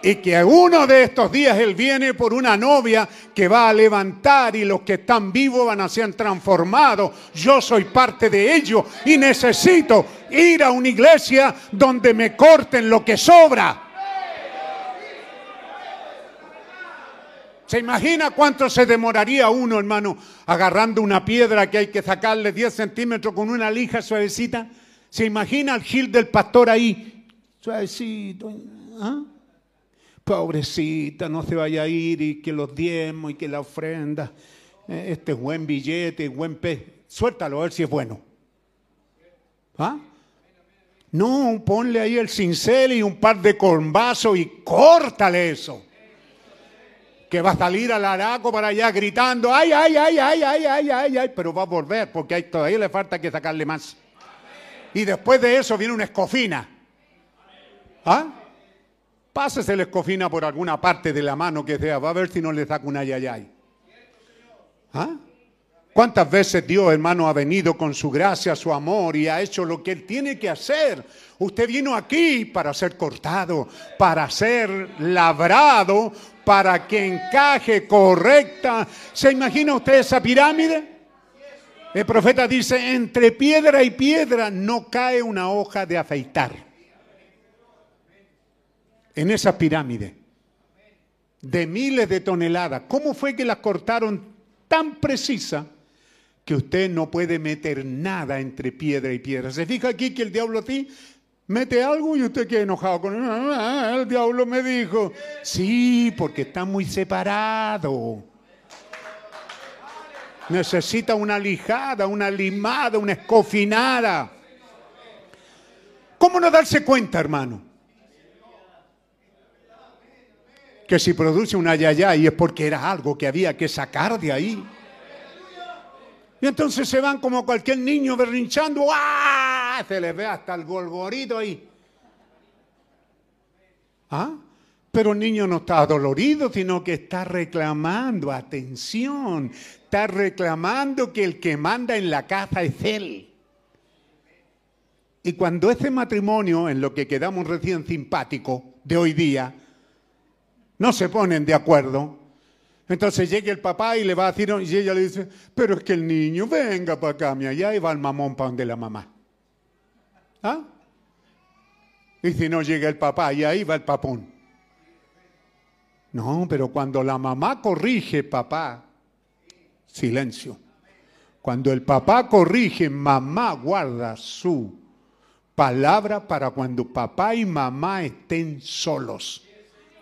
y que uno de estos días Él viene por una novia que va a levantar y los que están vivos van a ser transformados. Yo soy parte de ello y necesito ir a una iglesia donde me corten lo que sobra. ¿Se imagina cuánto se demoraría uno, hermano, agarrando una piedra que hay que sacarle 10 centímetros con una lija suavecita? ¿Se imagina el gil del pastor ahí? Suavecito. ¿Ah? Pobrecita, no se vaya a ir y que los diezmos y que la ofrenda, eh, este buen billete, buen pez, suéltalo a ver si es bueno. ¿Ah? No, ponle ahí el cincel y un par de corbazos y córtale eso. Que va a salir al araco para allá gritando, ay, ay, ay, ay, ay, ay, ay, ay, pero va a volver porque todavía le falta que sacarle más. Y después de eso viene una escofina. ¿Ah? Pásese la escofina por alguna parte de la mano que sea, va a ver si no le saca un ayayay. ¿Ah? ¿Cuántas veces Dios, hermano, ha venido con su gracia, su amor y ha hecho lo que Él tiene que hacer? Usted vino aquí para ser cortado, para ser labrado, para que encaje correcta. ¿Se imagina usted esa pirámide? El profeta dice, entre piedra y piedra no cae una hoja de afeitar en esa pirámide de miles de toneladas. ¿Cómo fue que las cortaron tan precisa que usted no puede meter nada entre piedra y piedra? ¿Se fija aquí que el diablo ti mete algo y usted queda enojado con él? Ah, el diablo me dijo, sí, porque está muy separado. Necesita una lijada, una limada, una escofinada. ¿Cómo no darse cuenta, hermano? Que si produce una yaya y es porque era algo que había que sacar de ahí. Y entonces se van como cualquier niño berrinchando, ¡ah! Se les ve hasta el golgorito ahí. ¿Ah? Pero el niño no está dolorido, sino que está reclamando atención, está reclamando que el que manda en la casa es él. Y cuando ese matrimonio, en lo que quedamos recién simpático de hoy día, no se ponen de acuerdo. Entonces llega el papá y le va a decir, y ella le dice, pero es que el niño, venga para acá, mi allá, va el mamón para donde la mamá. ¿Ah? Y si no llega el papá, y ahí va el papón. No, pero cuando la mamá corrige, papá, Silencio. Cuando el papá corrige, mamá guarda su palabra para cuando papá y mamá estén solos.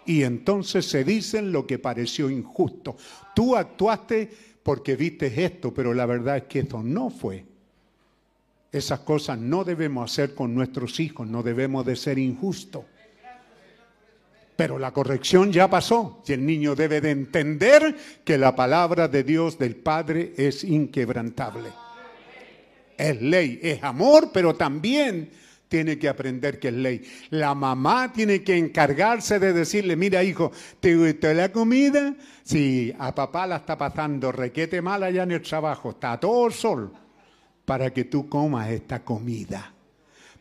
Y entonces se dicen lo que pareció injusto. Tú actuaste porque viste esto, pero la verdad es que eso no fue. Esas cosas no debemos hacer con nuestros hijos, no debemos de ser injustos. Pero la corrección ya pasó y el niño debe de entender que la palabra de Dios del Padre es inquebrantable. Es ley, es amor, pero también tiene que aprender que es ley. La mamá tiene que encargarse de decirle, mira hijo, ¿te gustó la comida? Si a papá la está pasando requete mal allá en el trabajo, está todo sol para que tú comas esta comida.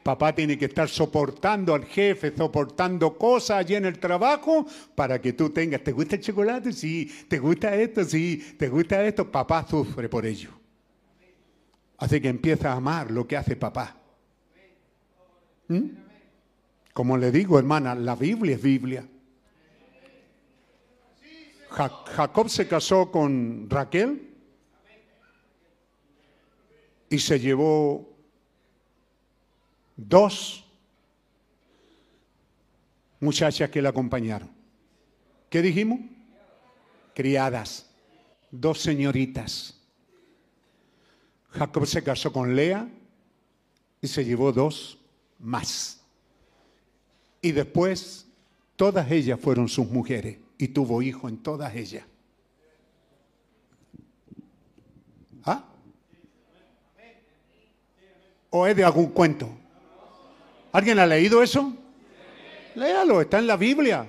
Papá tiene que estar soportando al jefe, soportando cosas allí en el trabajo para que tú tengas, ¿te gusta el chocolate? Sí, ¿te gusta esto? Sí, ¿te gusta esto? Papá sufre por ello. Así que empieza a amar lo que hace papá. ¿Mm? Como le digo, hermana, la Biblia es Biblia. Ja- Jacob se casó con Raquel y se llevó dos muchachas que la acompañaron. ¿Qué dijimos? Criadas, dos señoritas. Jacob se casó con Lea y se llevó dos más. Y después todas ellas fueron sus mujeres y tuvo hijo en todas ellas. ¿Ah? ¿O es de algún cuento? ¿Alguien ha leído eso? Léalo, está en la Biblia.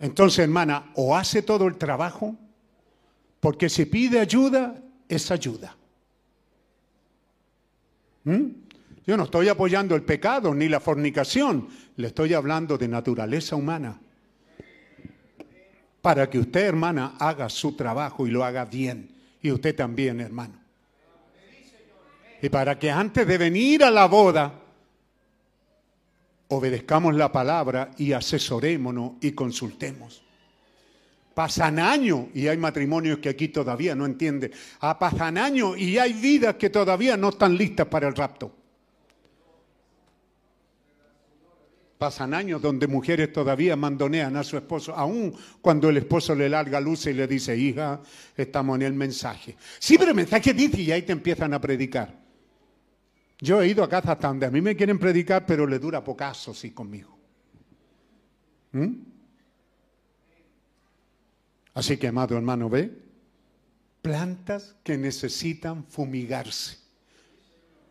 Entonces, hermana, o hace todo el trabajo, porque si pide ayuda, es ayuda. ¿Mm? Yo no estoy apoyando el pecado ni la fornicación, le estoy hablando de naturaleza humana. Para que usted, hermana, haga su trabajo y lo haga bien. Y usted también, hermano. Y para que antes de venir a la boda, obedezcamos la palabra y asesorémonos y consultemos. Pasan años y hay matrimonios que aquí todavía no entienden. Ah, pasan años y hay vidas que todavía no están listas para el rapto. Pasan años donde mujeres todavía mandonean a su esposo, aun cuando el esposo le larga luz y le dice, hija, estamos en el mensaje. Sí, pero el mensaje dice y ahí te empiezan a predicar. Yo he ido a casa hasta donde a mí me quieren predicar, pero le dura pocaso, sí, conmigo. ¿Mm? Así que, amado hermano, ve, plantas que necesitan fumigarse.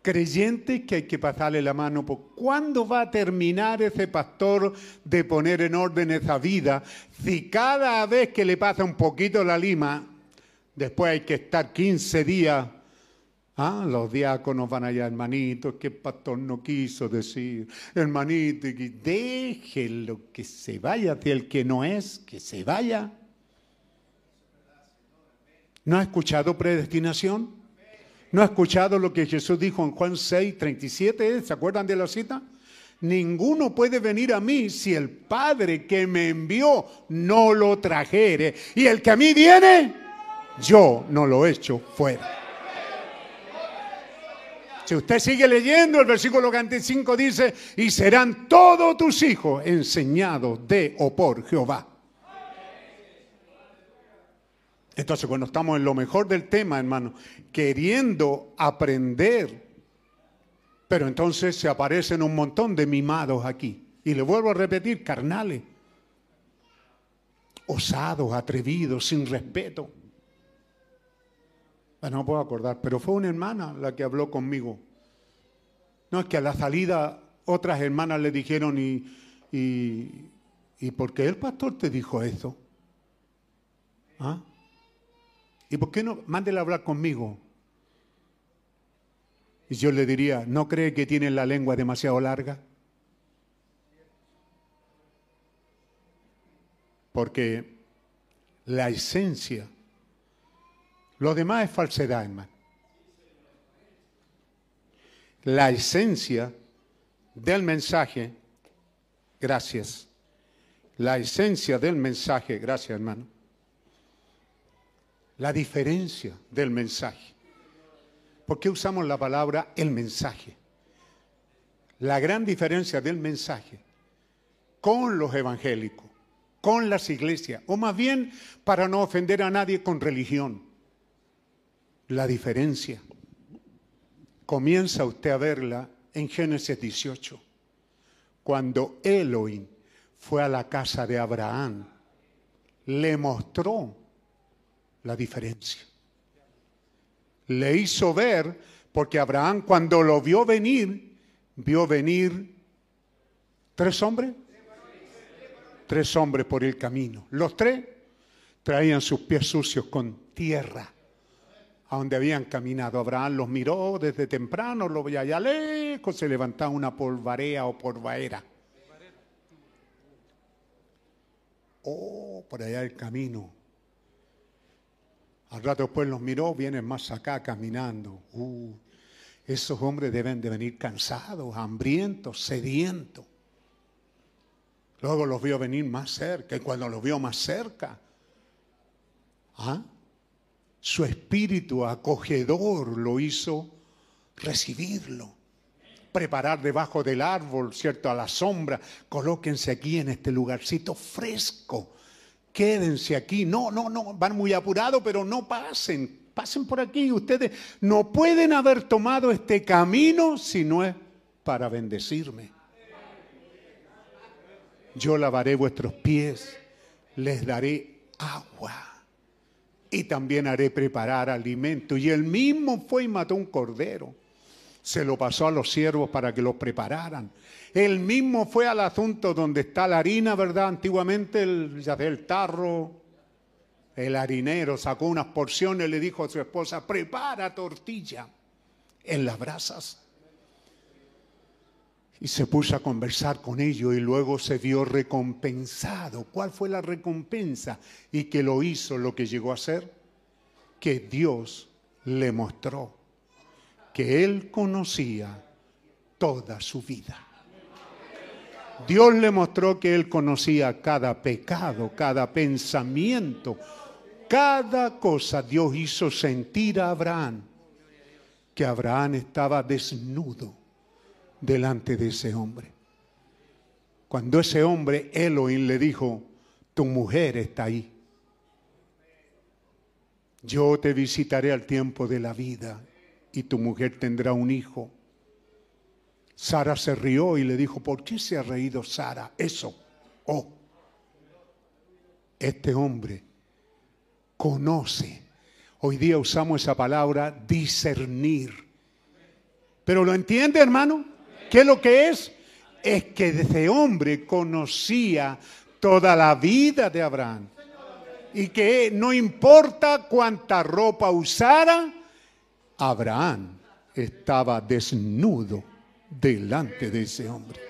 Creyentes que hay que pasarle la mano. por- ¿Cuándo va a terminar ese pastor de poner en orden esa vida? Si cada vez que le pasa un poquito la lima, después hay que estar 15 días. Ah, los diáconos van allá, hermanito, que el pastor no quiso decir, hermanito, déjelo que se vaya, si el que no es, que se vaya. ¿No ha escuchado predestinación? ¿No ha escuchado lo que Jesús dijo en Juan 6, 37? ¿Se acuerdan de la cita? Ninguno puede venir a mí si el Padre que me envió no lo trajere. Y el que a mí viene, yo no lo echo fuera. Si usted sigue leyendo, el versículo 45 dice, y serán todos tus hijos enseñados de o por Jehová. Entonces, cuando estamos en lo mejor del tema, hermano, queriendo aprender, pero entonces se aparecen un montón de mimados aquí. Y le vuelvo a repetir, carnales, osados, atrevidos, sin respeto. Bueno, no puedo acordar, pero fue una hermana la que habló conmigo. No, es que a la salida otras hermanas le dijeron, ¿y, y, ¿y por qué el pastor te dijo eso? ¿Ah? ¿Y por qué no? Mándele a hablar conmigo. Y yo le diría, ¿no cree que tiene la lengua demasiado larga? Porque la esencia, lo demás es falsedad, hermano. La esencia del mensaje, gracias. La esencia del mensaje, gracias hermano, La diferencia del mensaje. ¿Por qué usamos la palabra el mensaje? La gran diferencia del mensaje con los evangélicos, con las iglesias, o más bien para no ofender a nadie con religión. La diferencia comienza usted a verla en Génesis 18, cuando Elohim fue a la casa de Abraham, le mostró la diferencia. Le hizo ver, porque Abraham cuando lo vio venir, vio venir tres hombres, tres hombres por el camino. Los tres traían sus pies sucios con tierra a donde habían caminado. Abraham los miró desde temprano, lo veía allá lejos, se levantaba una polvarea o polvaera. Oh, por allá el camino. Al rato después los miró, vienen más acá caminando. Uh, esos hombres deben de venir cansados, hambrientos, sedientos. Luego los vio venir más cerca y cuando los vio más cerca, ¿ah? su espíritu acogedor lo hizo recibirlo. Preparar debajo del árbol, ¿cierto? A la sombra. Colóquense aquí en este lugarcito fresco. Quédense aquí. No, no, no. Van muy apurados, pero no pasen. Pasen por aquí. Ustedes no pueden haber tomado este camino si no es para bendecirme. Yo lavaré vuestros pies. Les daré agua y también haré preparar alimento. Y él mismo fue y mató un cordero. Se lo pasó a los siervos para que los prepararan. Él mismo fue al asunto donde está la harina, ¿verdad? Antiguamente el, el tarro, el harinero sacó unas porciones, le dijo a su esposa, prepara tortilla en las brasas. Y se puso a conversar con ellos y luego se vio recompensado. ¿Cuál fue la recompensa? Y que lo hizo lo que llegó a ser. Que Dios le mostró que él conocía toda su vida. Dios le mostró que él conocía cada pecado, cada pensamiento, cada cosa. Dios hizo sentir a Abraham que Abraham estaba desnudo delante de ese hombre. Cuando ese hombre, Elohim, le dijo, tu mujer está ahí. Yo te visitaré al tiempo de la vida y tu mujer tendrá un hijo. Sara se rió y le dijo, ¿por qué se ha reído Sara? Eso, oh, este hombre conoce. Hoy día usamos esa palabra discernir. Pero lo entiende, hermano? ¿Qué es lo que es? Es que ese hombre conocía toda la vida de Abraham. Y que no importa cuánta ropa usara, Abraham estaba desnudo delante de ese hombre.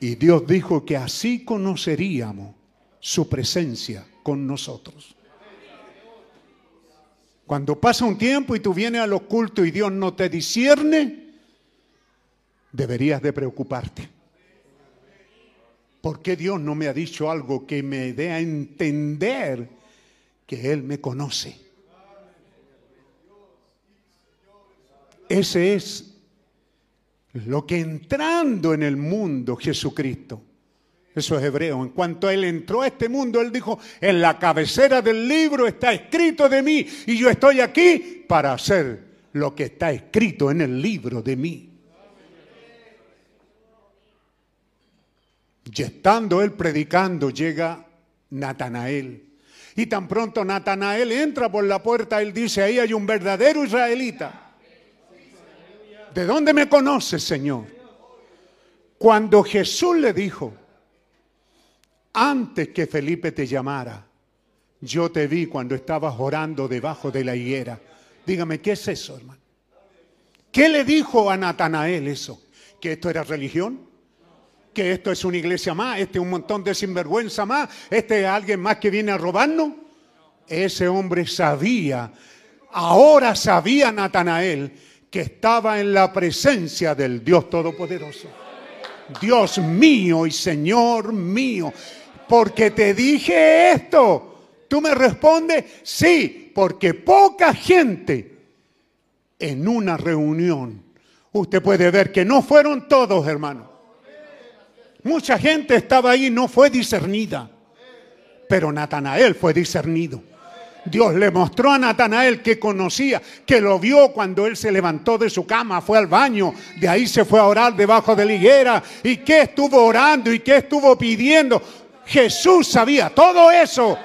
Y Dios dijo que así conoceríamos su presencia con nosotros. Cuando pasa un tiempo y tú vienes al oculto y Dios no te discierne, deberías de preocuparte. ¿Por qué Dios no me ha dicho algo que me dé a entender que Él me conoce? Ese es lo que entrando en el mundo Jesucristo eso es hebreo. En cuanto él entró a este mundo, él dijo, en la cabecera del libro está escrito de mí y yo estoy aquí para hacer lo que está escrito en el libro de mí. Y estando él predicando, llega Natanael. Y tan pronto Natanael entra por la puerta, él dice, ahí hay un verdadero israelita. ¿De dónde me conoces, Señor? Cuando Jesús le dijo, antes que Felipe te llamara, yo te vi cuando estabas orando debajo de la higuera. Dígame, ¿qué es eso, hermano? ¿Qué le dijo a Natanael eso? ¿Que esto era religión? ¿Que esto es una iglesia más? ¿Este es un montón de sinvergüenza más? ¿Este es alguien más que viene a robarnos? Ese hombre sabía, ahora sabía Natanael que estaba en la presencia del Dios Todopoderoso. Dios mío y Señor mío porque te dije esto. ¿Tú me respondes? Sí, porque poca gente en una reunión, usted puede ver que no fueron todos, hermano. Mucha gente estaba ahí, no fue discernida, pero Natanael fue discernido. Dios le mostró a Natanael que conocía, que lo vio cuando él se levantó de su cama, fue al baño, de ahí se fue a orar debajo de la higuera. ¿Y qué estuvo orando y qué estuvo pidiendo? Jesús sabía todo eso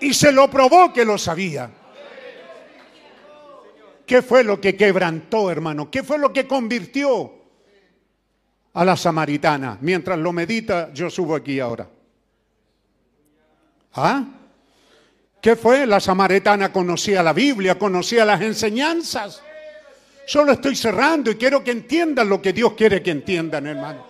y se lo probó que lo sabía. ¿Qué fue lo que quebrantó, hermano? ¿Qué fue lo que convirtió a la samaritana? Mientras lo medita, yo subo aquí ahora. ¿Ah? ¿Qué fue? La samaritana conocía la Biblia, conocía las enseñanzas. Solo estoy cerrando y quiero que entiendan lo que Dios quiere que entiendan, hermano.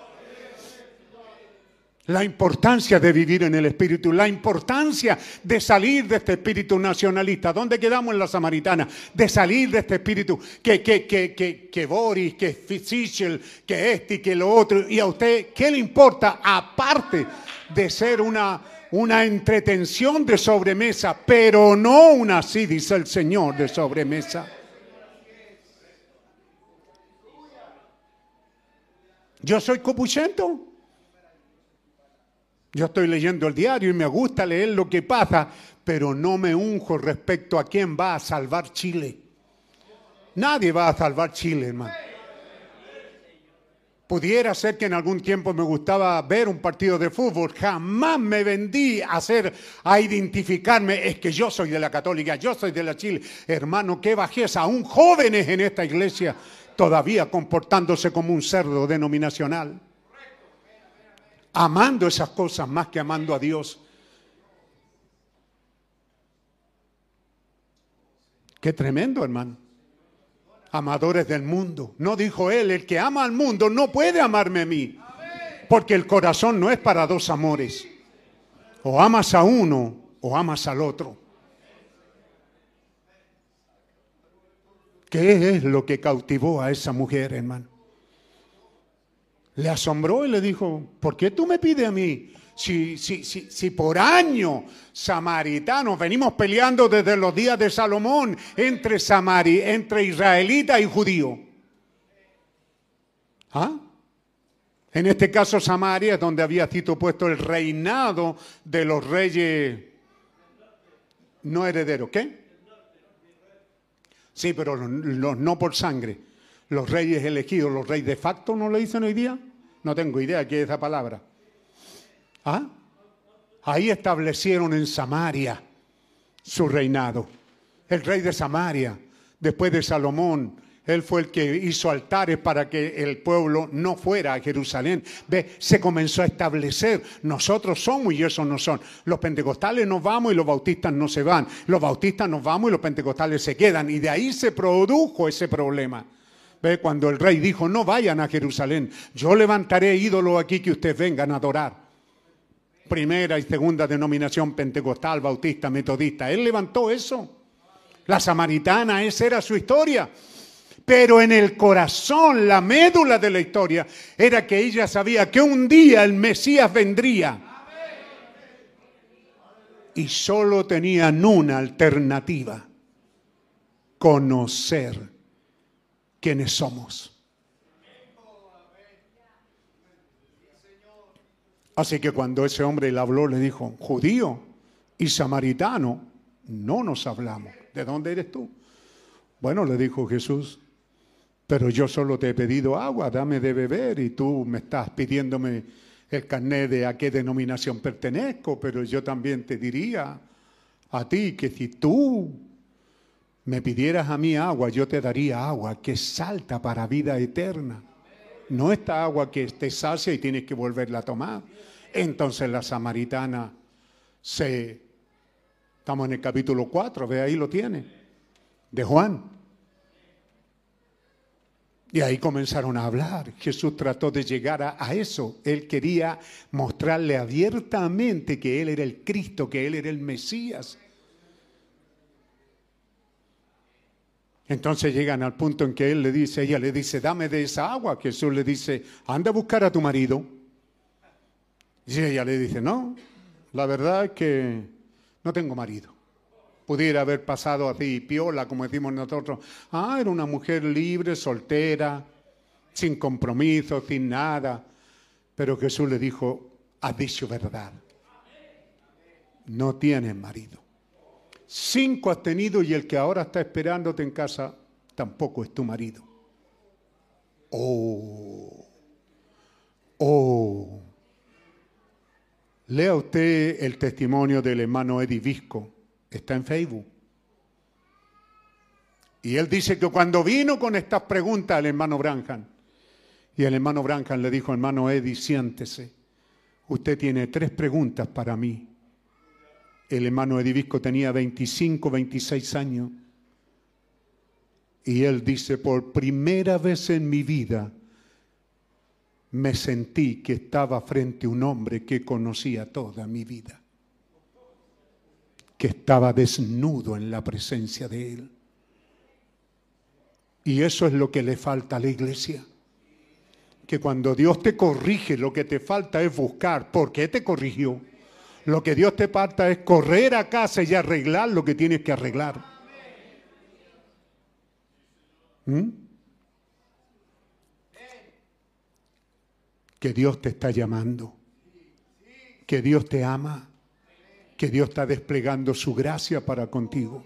La importancia de vivir en el espíritu, la importancia de salir de este espíritu nacionalista. ¿Dónde quedamos en la samaritana? De salir de este espíritu que, que, que, que, que Boris, que Fischel, que este y que lo otro. ¿Y a usted qué le importa? Aparte de ser una, una entretención de sobremesa, pero no una así, dice el Señor, de sobremesa. Yo soy copuchento. Yo estoy leyendo el diario y me gusta leer lo que pasa, pero no me unjo respecto a quién va a salvar Chile. Nadie va a salvar Chile, hermano. Pudiera ser que en algún tiempo me gustaba ver un partido de fútbol. Jamás me vendí a hacer, a identificarme. Es que yo soy de la católica, yo soy de la Chile. Hermano, qué bajeza. Aún jóvenes en esta iglesia todavía comportándose como un cerdo denominacional. Amando esas cosas más que amando a Dios. Qué tremendo, hermano amadores del mundo. No dijo él, el que ama al mundo no puede amarme a mí. Porque el corazón no es para dos amores. O amas a uno o amas al otro. ¿Qué es lo que cautivó a esa mujer, hermano? Le asombró y le dijo, ¿por qué tú me pides a mí? Si, si, si, si por años samaritanos venimos peleando desde los días de Salomón entre, Samari, entre israelita y judío. ¿Ah? En este caso Samaria es donde había sido puesto el reinado de los reyes no herederos. ¿Qué? Sí, pero no por sangre. Los reyes elegidos, los reyes de facto, ¿no le dicen hoy día? No tengo idea qué es esa palabra. ¿Ah? Ahí establecieron en Samaria su reinado. El rey de Samaria, después de Salomón, él fue el que hizo altares para que el pueblo no fuera a Jerusalén. Ve, se comenzó a establecer. Nosotros somos y esos no son. Los pentecostales nos vamos y los bautistas no se van. Los bautistas nos vamos y los pentecostales se quedan. Y de ahí se produjo ese problema. Ve, cuando el rey dijo, no vayan a Jerusalén, yo levantaré ídolos aquí que ustedes vengan a adorar primera y segunda denominación pentecostal, bautista, metodista. Él levantó eso. La samaritana, esa era su historia. Pero en el corazón, la médula de la historia, era que ella sabía que un día el Mesías vendría. Y solo tenían una alternativa, conocer quiénes somos. Así que cuando ese hombre le habló, le dijo, judío y samaritano, no nos hablamos. ¿De dónde eres tú? Bueno, le dijo Jesús, pero yo solo te he pedido agua, dame de beber y tú me estás pidiéndome el carnet de a qué denominación pertenezco, pero yo también te diría a ti que si tú me pidieras a mí agua, yo te daría agua que salta para vida eterna. No esta agua que te sacia y tienes que volverla a tomar. Entonces la samaritana se... Estamos en el capítulo 4, ve ahí lo tiene, de Juan. Y ahí comenzaron a hablar. Jesús trató de llegar a, eso. Él quería mostrarle abiertamente que Él era el Cristo, que Él era el Mesías. Entonces llegan al punto en que Él le dice, ella le dice, dame de esa agua. Jesús le dice, anda a buscar a tu marido. Y ella le dice, no, la verdad es que no tengo marido. Pudiera haber pasado así, piola, como decimos nosotros. Ah, era una mujer libre, soltera, sin compromiso, sin nada. Pero Jesús le dijo, has dicho verdad. No tienes marido. Cinco has tenido y el que ahora está esperándote en casa tampoco es tu marido. Oh, oh. Lea usted el testimonio del hermano Eddie Visco, está en Facebook. Y él dice que cuando vino con estas preguntas al hermano Branham, y el hermano Branham le dijo, hermano Eddie, siéntese, usted tiene tres preguntas para mí. El hermano Eddie Visco tenía 25, 26 años. Y él dice, por primera vez en mi vida, me sentí que estaba frente a un hombre que conocía toda mi vida, que estaba desnudo en la presencia de él. Y eso es lo que le falta a la iglesia. Que cuando Dios te corrige, lo que te falta es buscar por qué te corrigió. Lo que Dios te falta es correr a casa y arreglar lo que tienes que arreglar. ¿Mm? que Dios te está llamando, que Dios te ama, que Dios está desplegando su gracia para contigo,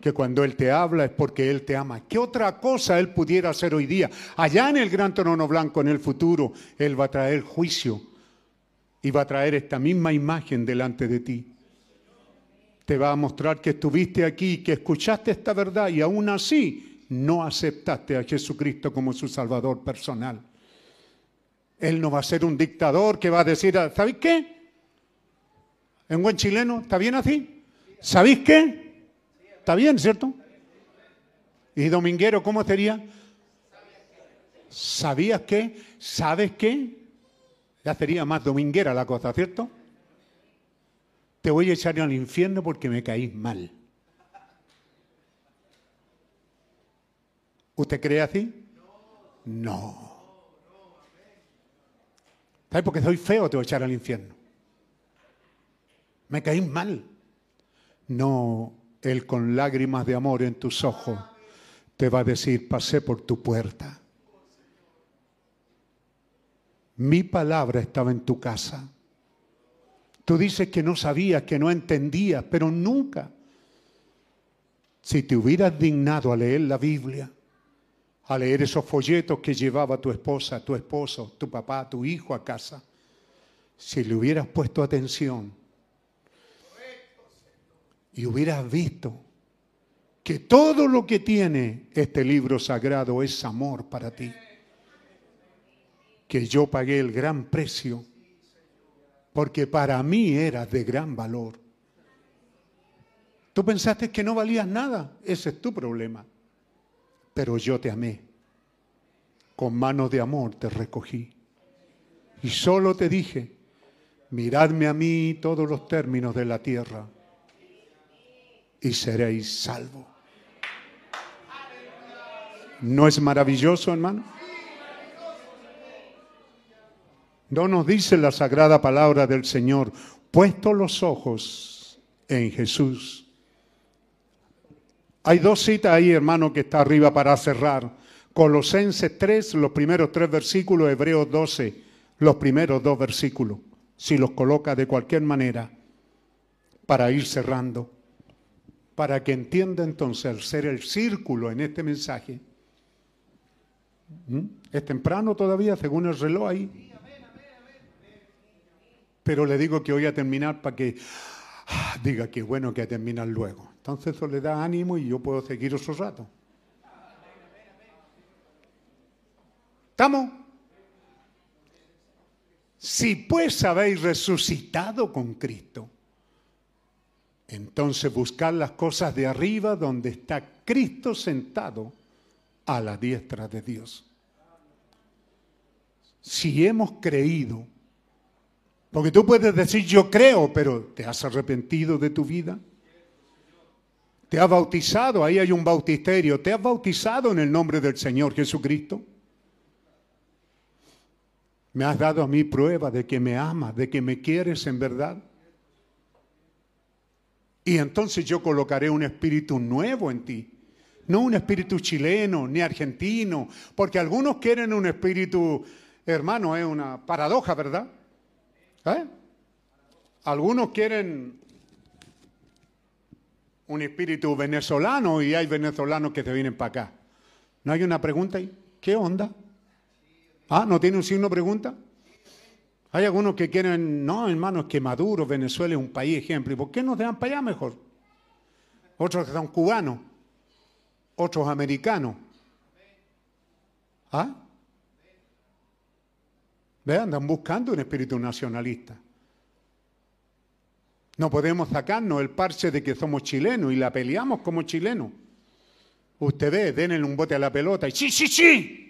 que cuando Él te habla es porque Él te ama. ¿Qué otra cosa Él pudiera hacer hoy día? Allá en el gran trono blanco, en el futuro, Él va a traer juicio y va a traer esta misma imagen delante de ti. Te va a mostrar que estuviste aquí, que escuchaste esta verdad y aún así no aceptaste a Jesucristo como su Salvador personal. Él no va a ser un dictador que va a decir, ¿sabéis qué? En buen chileno, ¿está bien así? ¿Sabéis qué? Está bien, ¿cierto? ¿Y dominguero cómo sería? ¿Sabías qué? ¿Sabes qué? Ya sería más dominguera la cosa, ¿cierto? Te voy a echar al infierno porque me caís mal. ¿Usted cree así? No. ¿Sabes? Porque soy feo, te voy a echar al infierno. Me caí mal. No, Él con lágrimas de amor en tus ojos te va a decir, pasé por tu puerta. Mi palabra estaba en tu casa. Tú dices que no sabías, que no entendías, pero nunca. Si te hubieras dignado a leer la Biblia, a leer esos folletos que llevaba tu esposa, tu esposo, tu papá, tu hijo a casa, si le hubieras puesto atención y hubieras visto que todo lo que tiene este libro sagrado es amor para ti, que yo pagué el gran precio, porque para mí era de gran valor. Tú pensaste que no valías nada, ese es tu problema pero yo te amé. Con manos de amor te recogí. Y solo te dije, miradme a mí todos los términos de la tierra y seréis salvos. ¿No es maravilloso, hermano? No nos dice la sagrada palabra del Señor, puesto los ojos en Jesús hay dos citas ahí, hermano, que está arriba para cerrar. Colosenses 3, los primeros tres versículos, Hebreos 12, los primeros dos versículos, si los coloca de cualquier manera, para ir cerrando, para que entienda entonces al ser el círculo en este mensaje. ¿Mm? Es temprano todavía, según el reloj ahí. Pero le digo que voy a terminar para que ah, diga que bueno que terminar luego. Entonces eso le da ánimo y yo puedo seguir otro rato. ¿Estamos? Si pues habéis resucitado con Cristo, entonces buscad las cosas de arriba donde está Cristo sentado a la diestra de Dios. Si hemos creído, porque tú puedes decir yo creo, pero ¿te has arrepentido de tu vida? ¿Te has bautizado? Ahí hay un bautisterio. ¿Te has bautizado en el nombre del Señor Jesucristo? ¿Me has dado a mí prueba de que me amas, de que me quieres en verdad? Y entonces yo colocaré un espíritu nuevo en ti. No un espíritu chileno ni argentino, porque algunos quieren un espíritu, hermano, es una paradoja, ¿verdad? ¿Eh? Algunos quieren un espíritu venezolano y hay venezolanos que te vienen para acá. ¿No hay una pregunta ahí? ¿Qué onda? Ah, ¿no tiene un signo pregunta? Hay algunos que quieren, no, hermano, es que Maduro, Venezuela es un país ejemplo. ¿Y por qué no dan para allá mejor? Otros que son cubanos, otros americanos. ¿Ah? Vean, andan buscando un espíritu nacionalista. No podemos sacarnos el parche de que somos chilenos y la peleamos como chilenos. Usted ve, denle un bote a la pelota y sí, sí, sí.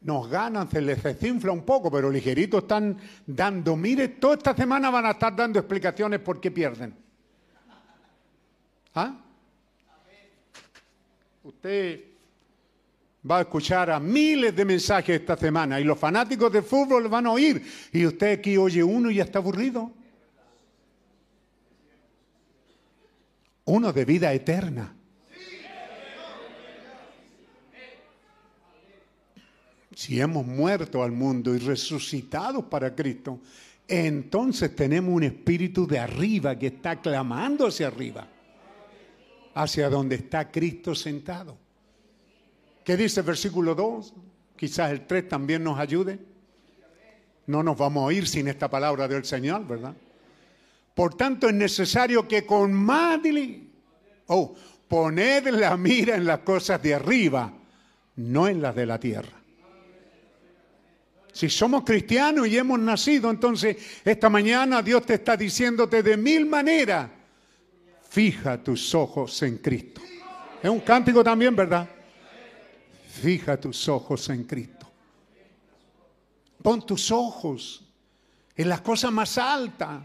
Nos ganan, se les desinfla un poco, pero ligerito están dando. Mire, toda esta semana van a estar dando explicaciones por qué pierden. ¿Ah? Usted va a escuchar a miles de mensajes esta semana y los fanáticos del fútbol van a oír. Y usted aquí oye uno y ya está aburrido. Uno de vida eterna. Si hemos muerto al mundo y resucitados para Cristo, entonces tenemos un espíritu de arriba que está clamando hacia arriba, hacia donde está Cristo sentado. ¿Qué dice el versículo 2? Quizás el 3 también nos ayude. No nos vamos a ir sin esta palabra del Señor, ¿verdad? Por tanto, es necesario que con más oh, poned la mira en las cosas de arriba, no en las de la tierra. Si somos cristianos y hemos nacido, entonces esta mañana Dios te está diciéndote de mil maneras, fija tus ojos en Cristo. Es un cántico también, ¿verdad? Fija tus ojos en Cristo. Pon tus ojos en las cosas más altas.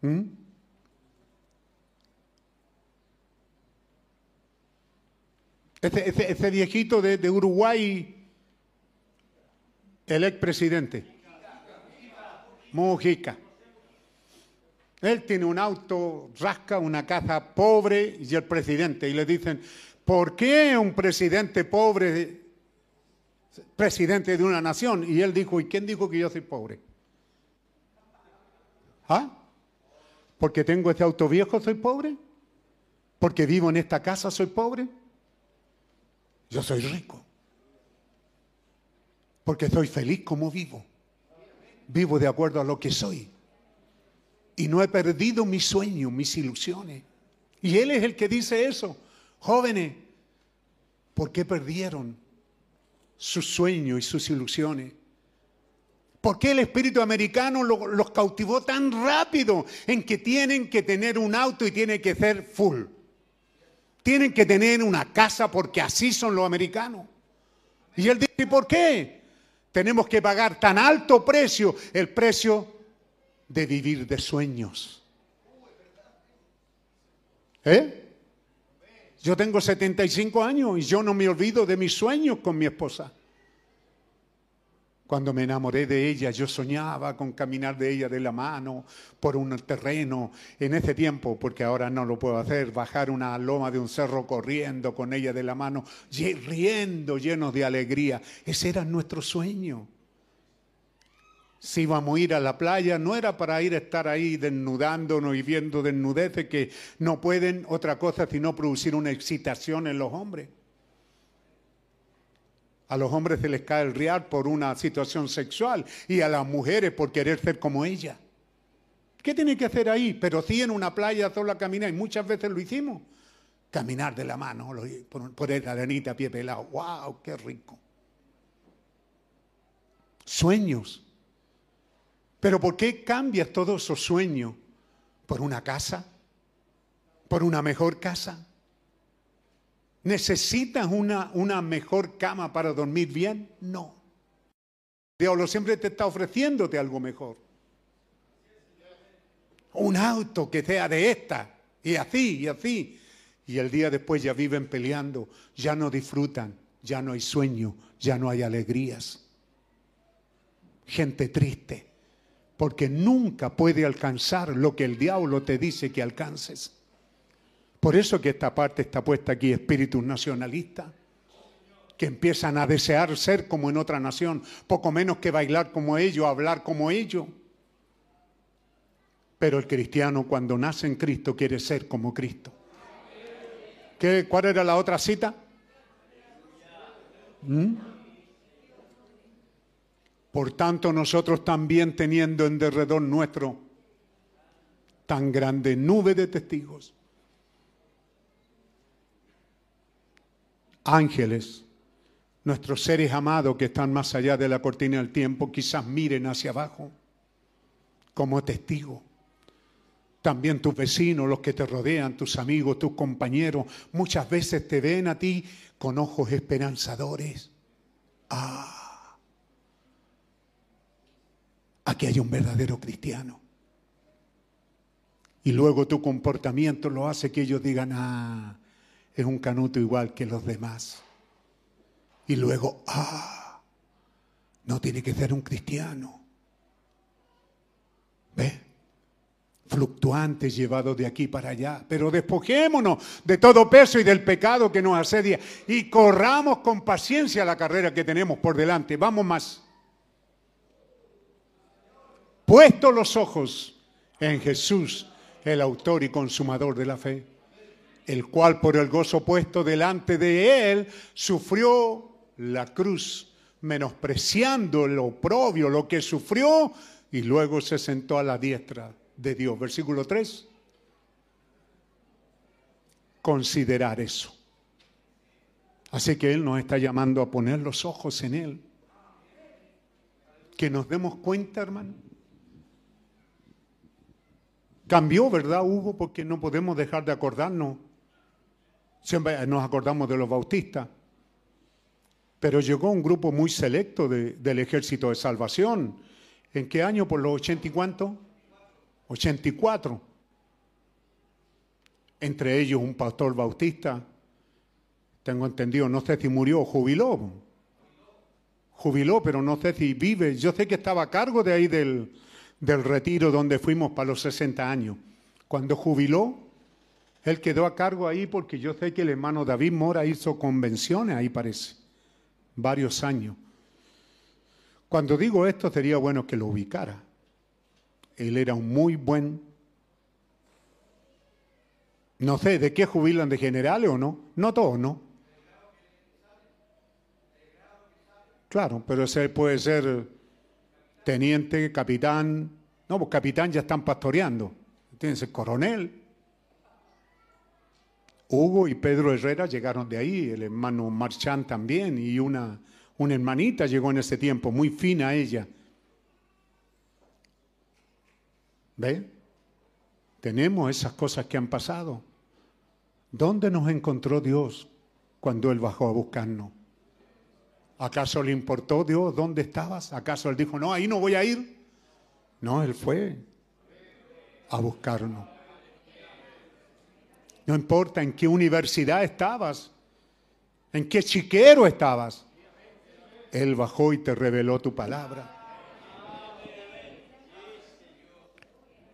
¿Mm? Ese, ese- ese viejito de, de Uruguay, el expresidente, Mujica. Él tiene un auto, rasca una casa pobre y el presidente. Y le dicen, ¿por qué un presidente pobre, presidente de una nación? Y él dijo, ¿y quién dijo que yo soy pobre? ¿Ah? ¿Porque tengo este auto viejo soy pobre? ¿Porque vivo en esta casa soy pobre? Yo soy rico. Porque soy feliz como vivo. Vivo de acuerdo a lo que soy. Y no he perdido mis sueños, mis ilusiones. Y Él es el que dice eso. Jóvenes, ¿por qué perdieron sus sueños y sus ilusiones? ¿Por qué el espíritu americano lo- los cautivó tan rápido en que tienen que tener un auto y tiene que ser full? Tienen que tener una casa porque así son los americanos. Y él dice, ¿y por qué? Tenemos que pagar tan alto precio, el precio de vivir de sueños. ¿Eh? Yo tengo 75 años y yo no me olvido de mis sueños con mi esposa. Cuando me enamoré de ella, yo soñaba con caminar de ella de la mano por un terreno en ese tiempo, porque ahora no lo puedo hacer, bajar una loma de un cerro corriendo con ella de la mano, riendo, llenos de alegría. Ese era nuestro sueño. Si íbamos a ir a la playa, no era para ir a estar ahí desnudándonos y viendo desnudeces que no pueden otra cosa sino producir una excitación en los hombres. A los hombres se les cae el real por una situación sexual y a las mujeres por querer ser como ella. ¿Qué tiene que hacer ahí? Pero sí en una playa sola caminar, y muchas veces lo hicimos. Caminar de la mano, por, por esa arenita pie pelado. ¡Wow! ¡Qué rico! Sueños. Pero ¿por qué cambias todos esos sueños? ¿Por una casa? ¿Por una mejor casa? ¿Necesitas una, una mejor cama para dormir bien? No. Diablo siempre te está ofreciéndote algo mejor. Un auto que sea de esta, y así, y así. Y el día después ya viven peleando, ya no disfrutan, ya no hay sueño, ya no hay alegrías. gente triste, porque nunca puede alcanzar lo que el diablo te dice que alcances. Por eso que esta parte está puesta aquí, espíritus nacionalistas, que empiezan a desear ser como en otra nación, poco menos que bailar como ellos, hablar como ellos. Pero el cristiano cuando nace en Cristo quiere ser como Cristo. ¿Qué, ¿Cuál era la otra cita? ¿Mm? Por tanto, nosotros también teniendo en derredor nuestro tan grande nube de testigos, ángeles, nuestros seres amados que están más allá de la cortina del tiempo, quizás miren hacia abajo como testigos. También tus vecinos, los que te rodean, tus amigos, tus compañeros, muchas veces te ven a ti con ojos esperanzadores. Ah, aquí hay un verdadero cristiano. Y luego tu comportamiento lo hace que ellos digan, ah, es un canuto igual que los demás. Y luego, ah, no tiene que ser un cristiano. ¿Ve? Fluctuante, llevado de aquí para allá. Pero despojémonos de todo peso y del pecado que nos asedia y corramos con paciencia la carrera que tenemos por delante. Vamos más. Puesto los ojos en Jesús, el autor y consumador de la fe, el cual por el gozo puesto delante de él sufrió la cruz, menospreciando lo oprobio, lo que sufrió, y luego se sentó a la diestra de Dios. Versículo 3. Considerar eso. Así que Él nos está llamando a poner los ojos en Él. Que nos demos cuenta, hermano. Cambió, ¿verdad, Hugo? Porque no podemos dejar de acordarnos. Siempre nos acordamos de los bautistas. Pero llegó un grupo muy selecto de- del ejército de salvación. ¿En qué año? ¿Por los ochenta y cuánto? 84. Entre ellos un pastor bautista, tengo entendido, no sé si murió, jubiló. Jubiló, pero no sé si vive. Yo sé que estaba a cargo de ahí del, del retiro donde fuimos para los 60 años. Cuando jubiló, él quedó a cargo ahí porque yo sé que el hermano David Mora hizo convenciones ahí parece, varios años. Cuando digo esto sería bueno que lo ubicara. Él era un muy buen, no sé, ¿de qué jubilan? ¿De generales o no? No todos, ¿no? Claro, pero ese puede ser teniente, capitán. No, pues capitán ya están pastoreando. El coronel. Hugo y Pedro Herrera llegaron de ahí, el hermano Marchán también, y una, una hermanita llegó en ese tiempo, muy fina ella. ¿Ve? Tenemos esas cosas que han pasado. ¿Dónde nos encontró Dios cuando Él bajó a buscarnos? ¿Acaso le importó Dios dónde estabas? ¿Acaso Él dijo, no, ahí no voy a ir? No, Él fue a buscarnos. No importa en qué universidad estabas, en qué chiquero estabas. Él bajó y te reveló tu palabra.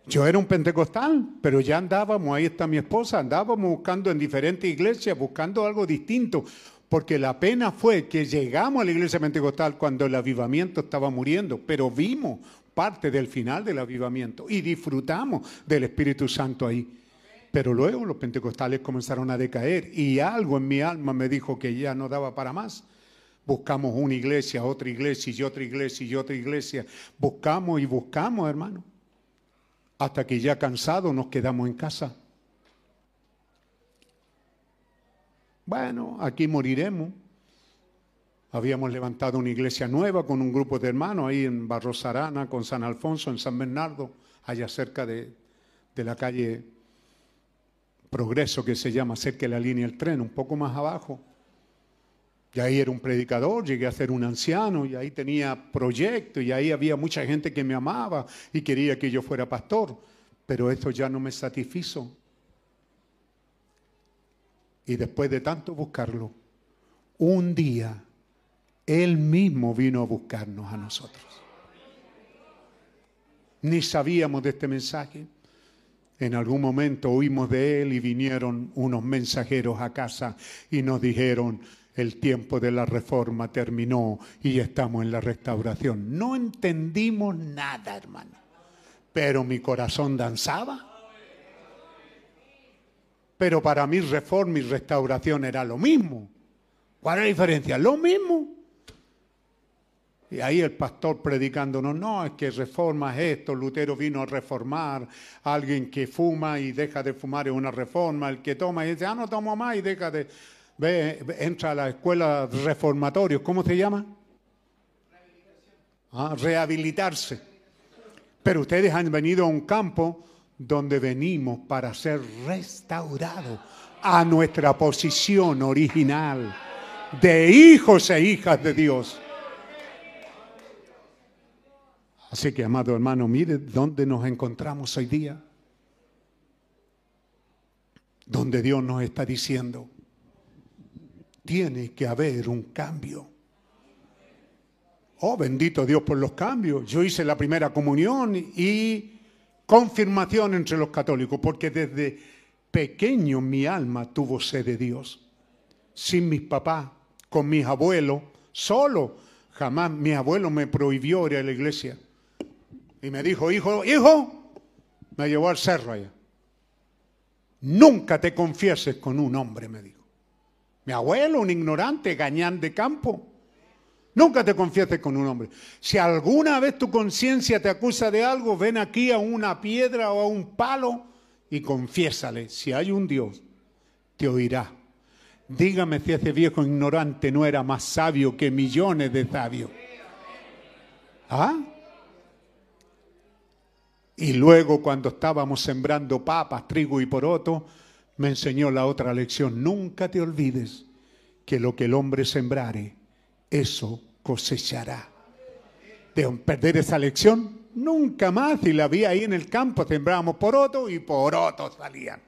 Yo era un pentecostal, pero ya andábamos, ahí está mi esposa, andábamos buscando en diferentes iglesias, buscando algo distinto, porque la pena fue que llegamos a la iglesia pentecostal cuando el avivamiento estaba muriendo, pero vimos parte del final del avivamiento y disfrutamos del Espíritu Santo ahí. Pero luego los pentecostales comenzaron a decaer y algo en mi alma me dijo que ya no daba para más. Buscamos una iglesia, otra iglesia y otra iglesia y otra iglesia. Buscamos y buscamos, hermano. Hasta que ya cansados nos quedamos en casa. Bueno, aquí moriremos. Habíamos levantado una iglesia nueva con un grupo de hermanos ahí en Barros Arana, con San Alfonso, en San Bernardo, allá cerca de, la calle Progreso, que se llama cerca de la línea del tren, un poco más abajo. Y ahí era un predicador, llegué a ser un anciano y ahí tenía proyectos y ahí había mucha gente que me amaba y quería que yo fuera pastor. Pero esto ya no me satisfizo. Y después de tanto buscarlo, un día Él mismo vino a buscarnos a nosotros. ni sabíamos de este mensaje. En algún momento oímos de él y vinieron unos mensajeros a casa y nos dijeron, el tiempo de la reforma terminó y estamos en la restauración. No entendimos nada, hermano, pero mi corazón danzaba. Pero para mí reforma y restauración era lo mismo. ¿Cuál es la diferencia? Lo mismo. Y ahí el pastor predicándonos, no, es que reforma es esto, Lutero vino a reformar, alguien que fuma y deja de fumar es una reforma, el que toma y dice, ah, no tomo más y deja de... Ve, entra a la escuela reformatorio, ¿cómo se llama? Ah, rehabilitarse. Pero ustedes han venido a un campo donde venimos para ser restaurados a nuestra posición original de hijos e hijas de Dios. Así que, amado hermano, mire dónde nos encontramos hoy día. Donde Dios nos está diciendo, tiene que haber un cambio. Oh, bendito Dios por los cambios. Yo hice la primera comunión y confirmación entre los católicos, porque desde pequeño mi alma tuvo sed de Dios. Sin mis papás, con mis abuelos, solo. Jamás mi abuelo me prohibió ir a la iglesia. Y me dijo, hijo, hijo, me llevó al cerro allá. Nunca te confieses con un hombre, me dijo. Mi abuelo, un ignorante, gañán de campo. Nunca te confieses con un hombre. Si alguna vez tu conciencia te acusa de algo, ven aquí a una piedra o a un palo y confiésale. Si hay un Dios, te oirá. Dígame si ese viejo ignorante no era más sabio que millones de sabios. ¿Ah? Y luego cuando estábamos sembrando papas, trigo y poroto, me enseñó la otra lección. Nunca te olvides que lo que el hombre sembrare, eso cosechará. De perder esa lección, nunca más. Y la vi ahí en el campo, sembrábamos poroto y porotos salían.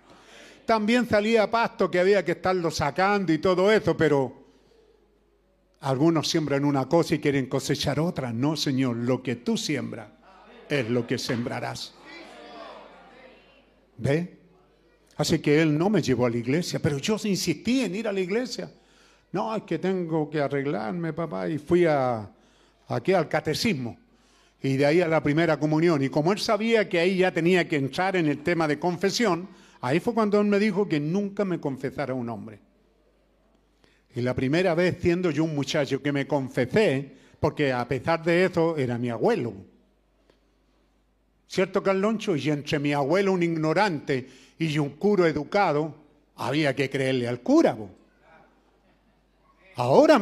También salía pasto que había que estarlo sacando y todo eso, pero algunos siembran una cosa y quieren cosechar otra. No, Señor, lo que tú siembras es lo que sembrarás. ¿Ve? Así que él no me llevó a la iglesia, pero yo insistí en ir a la iglesia. No, es que tengo que arreglarme, papá, y fui a, aquí al catecismo y de ahí a la primera comunión. Y como él sabía que ahí ya tenía que entrar en el tema de confesión, ahí fue cuando él me dijo que nunca me confesara un hombre. Y la primera vez siendo yo un muchacho que me confesé, porque a pesar de eso era mi abuelo. ¿Cierto, Carloncho? Y entre mi abuelo, un ignorante, y un curo educado, había que creerle al cura. Ahora,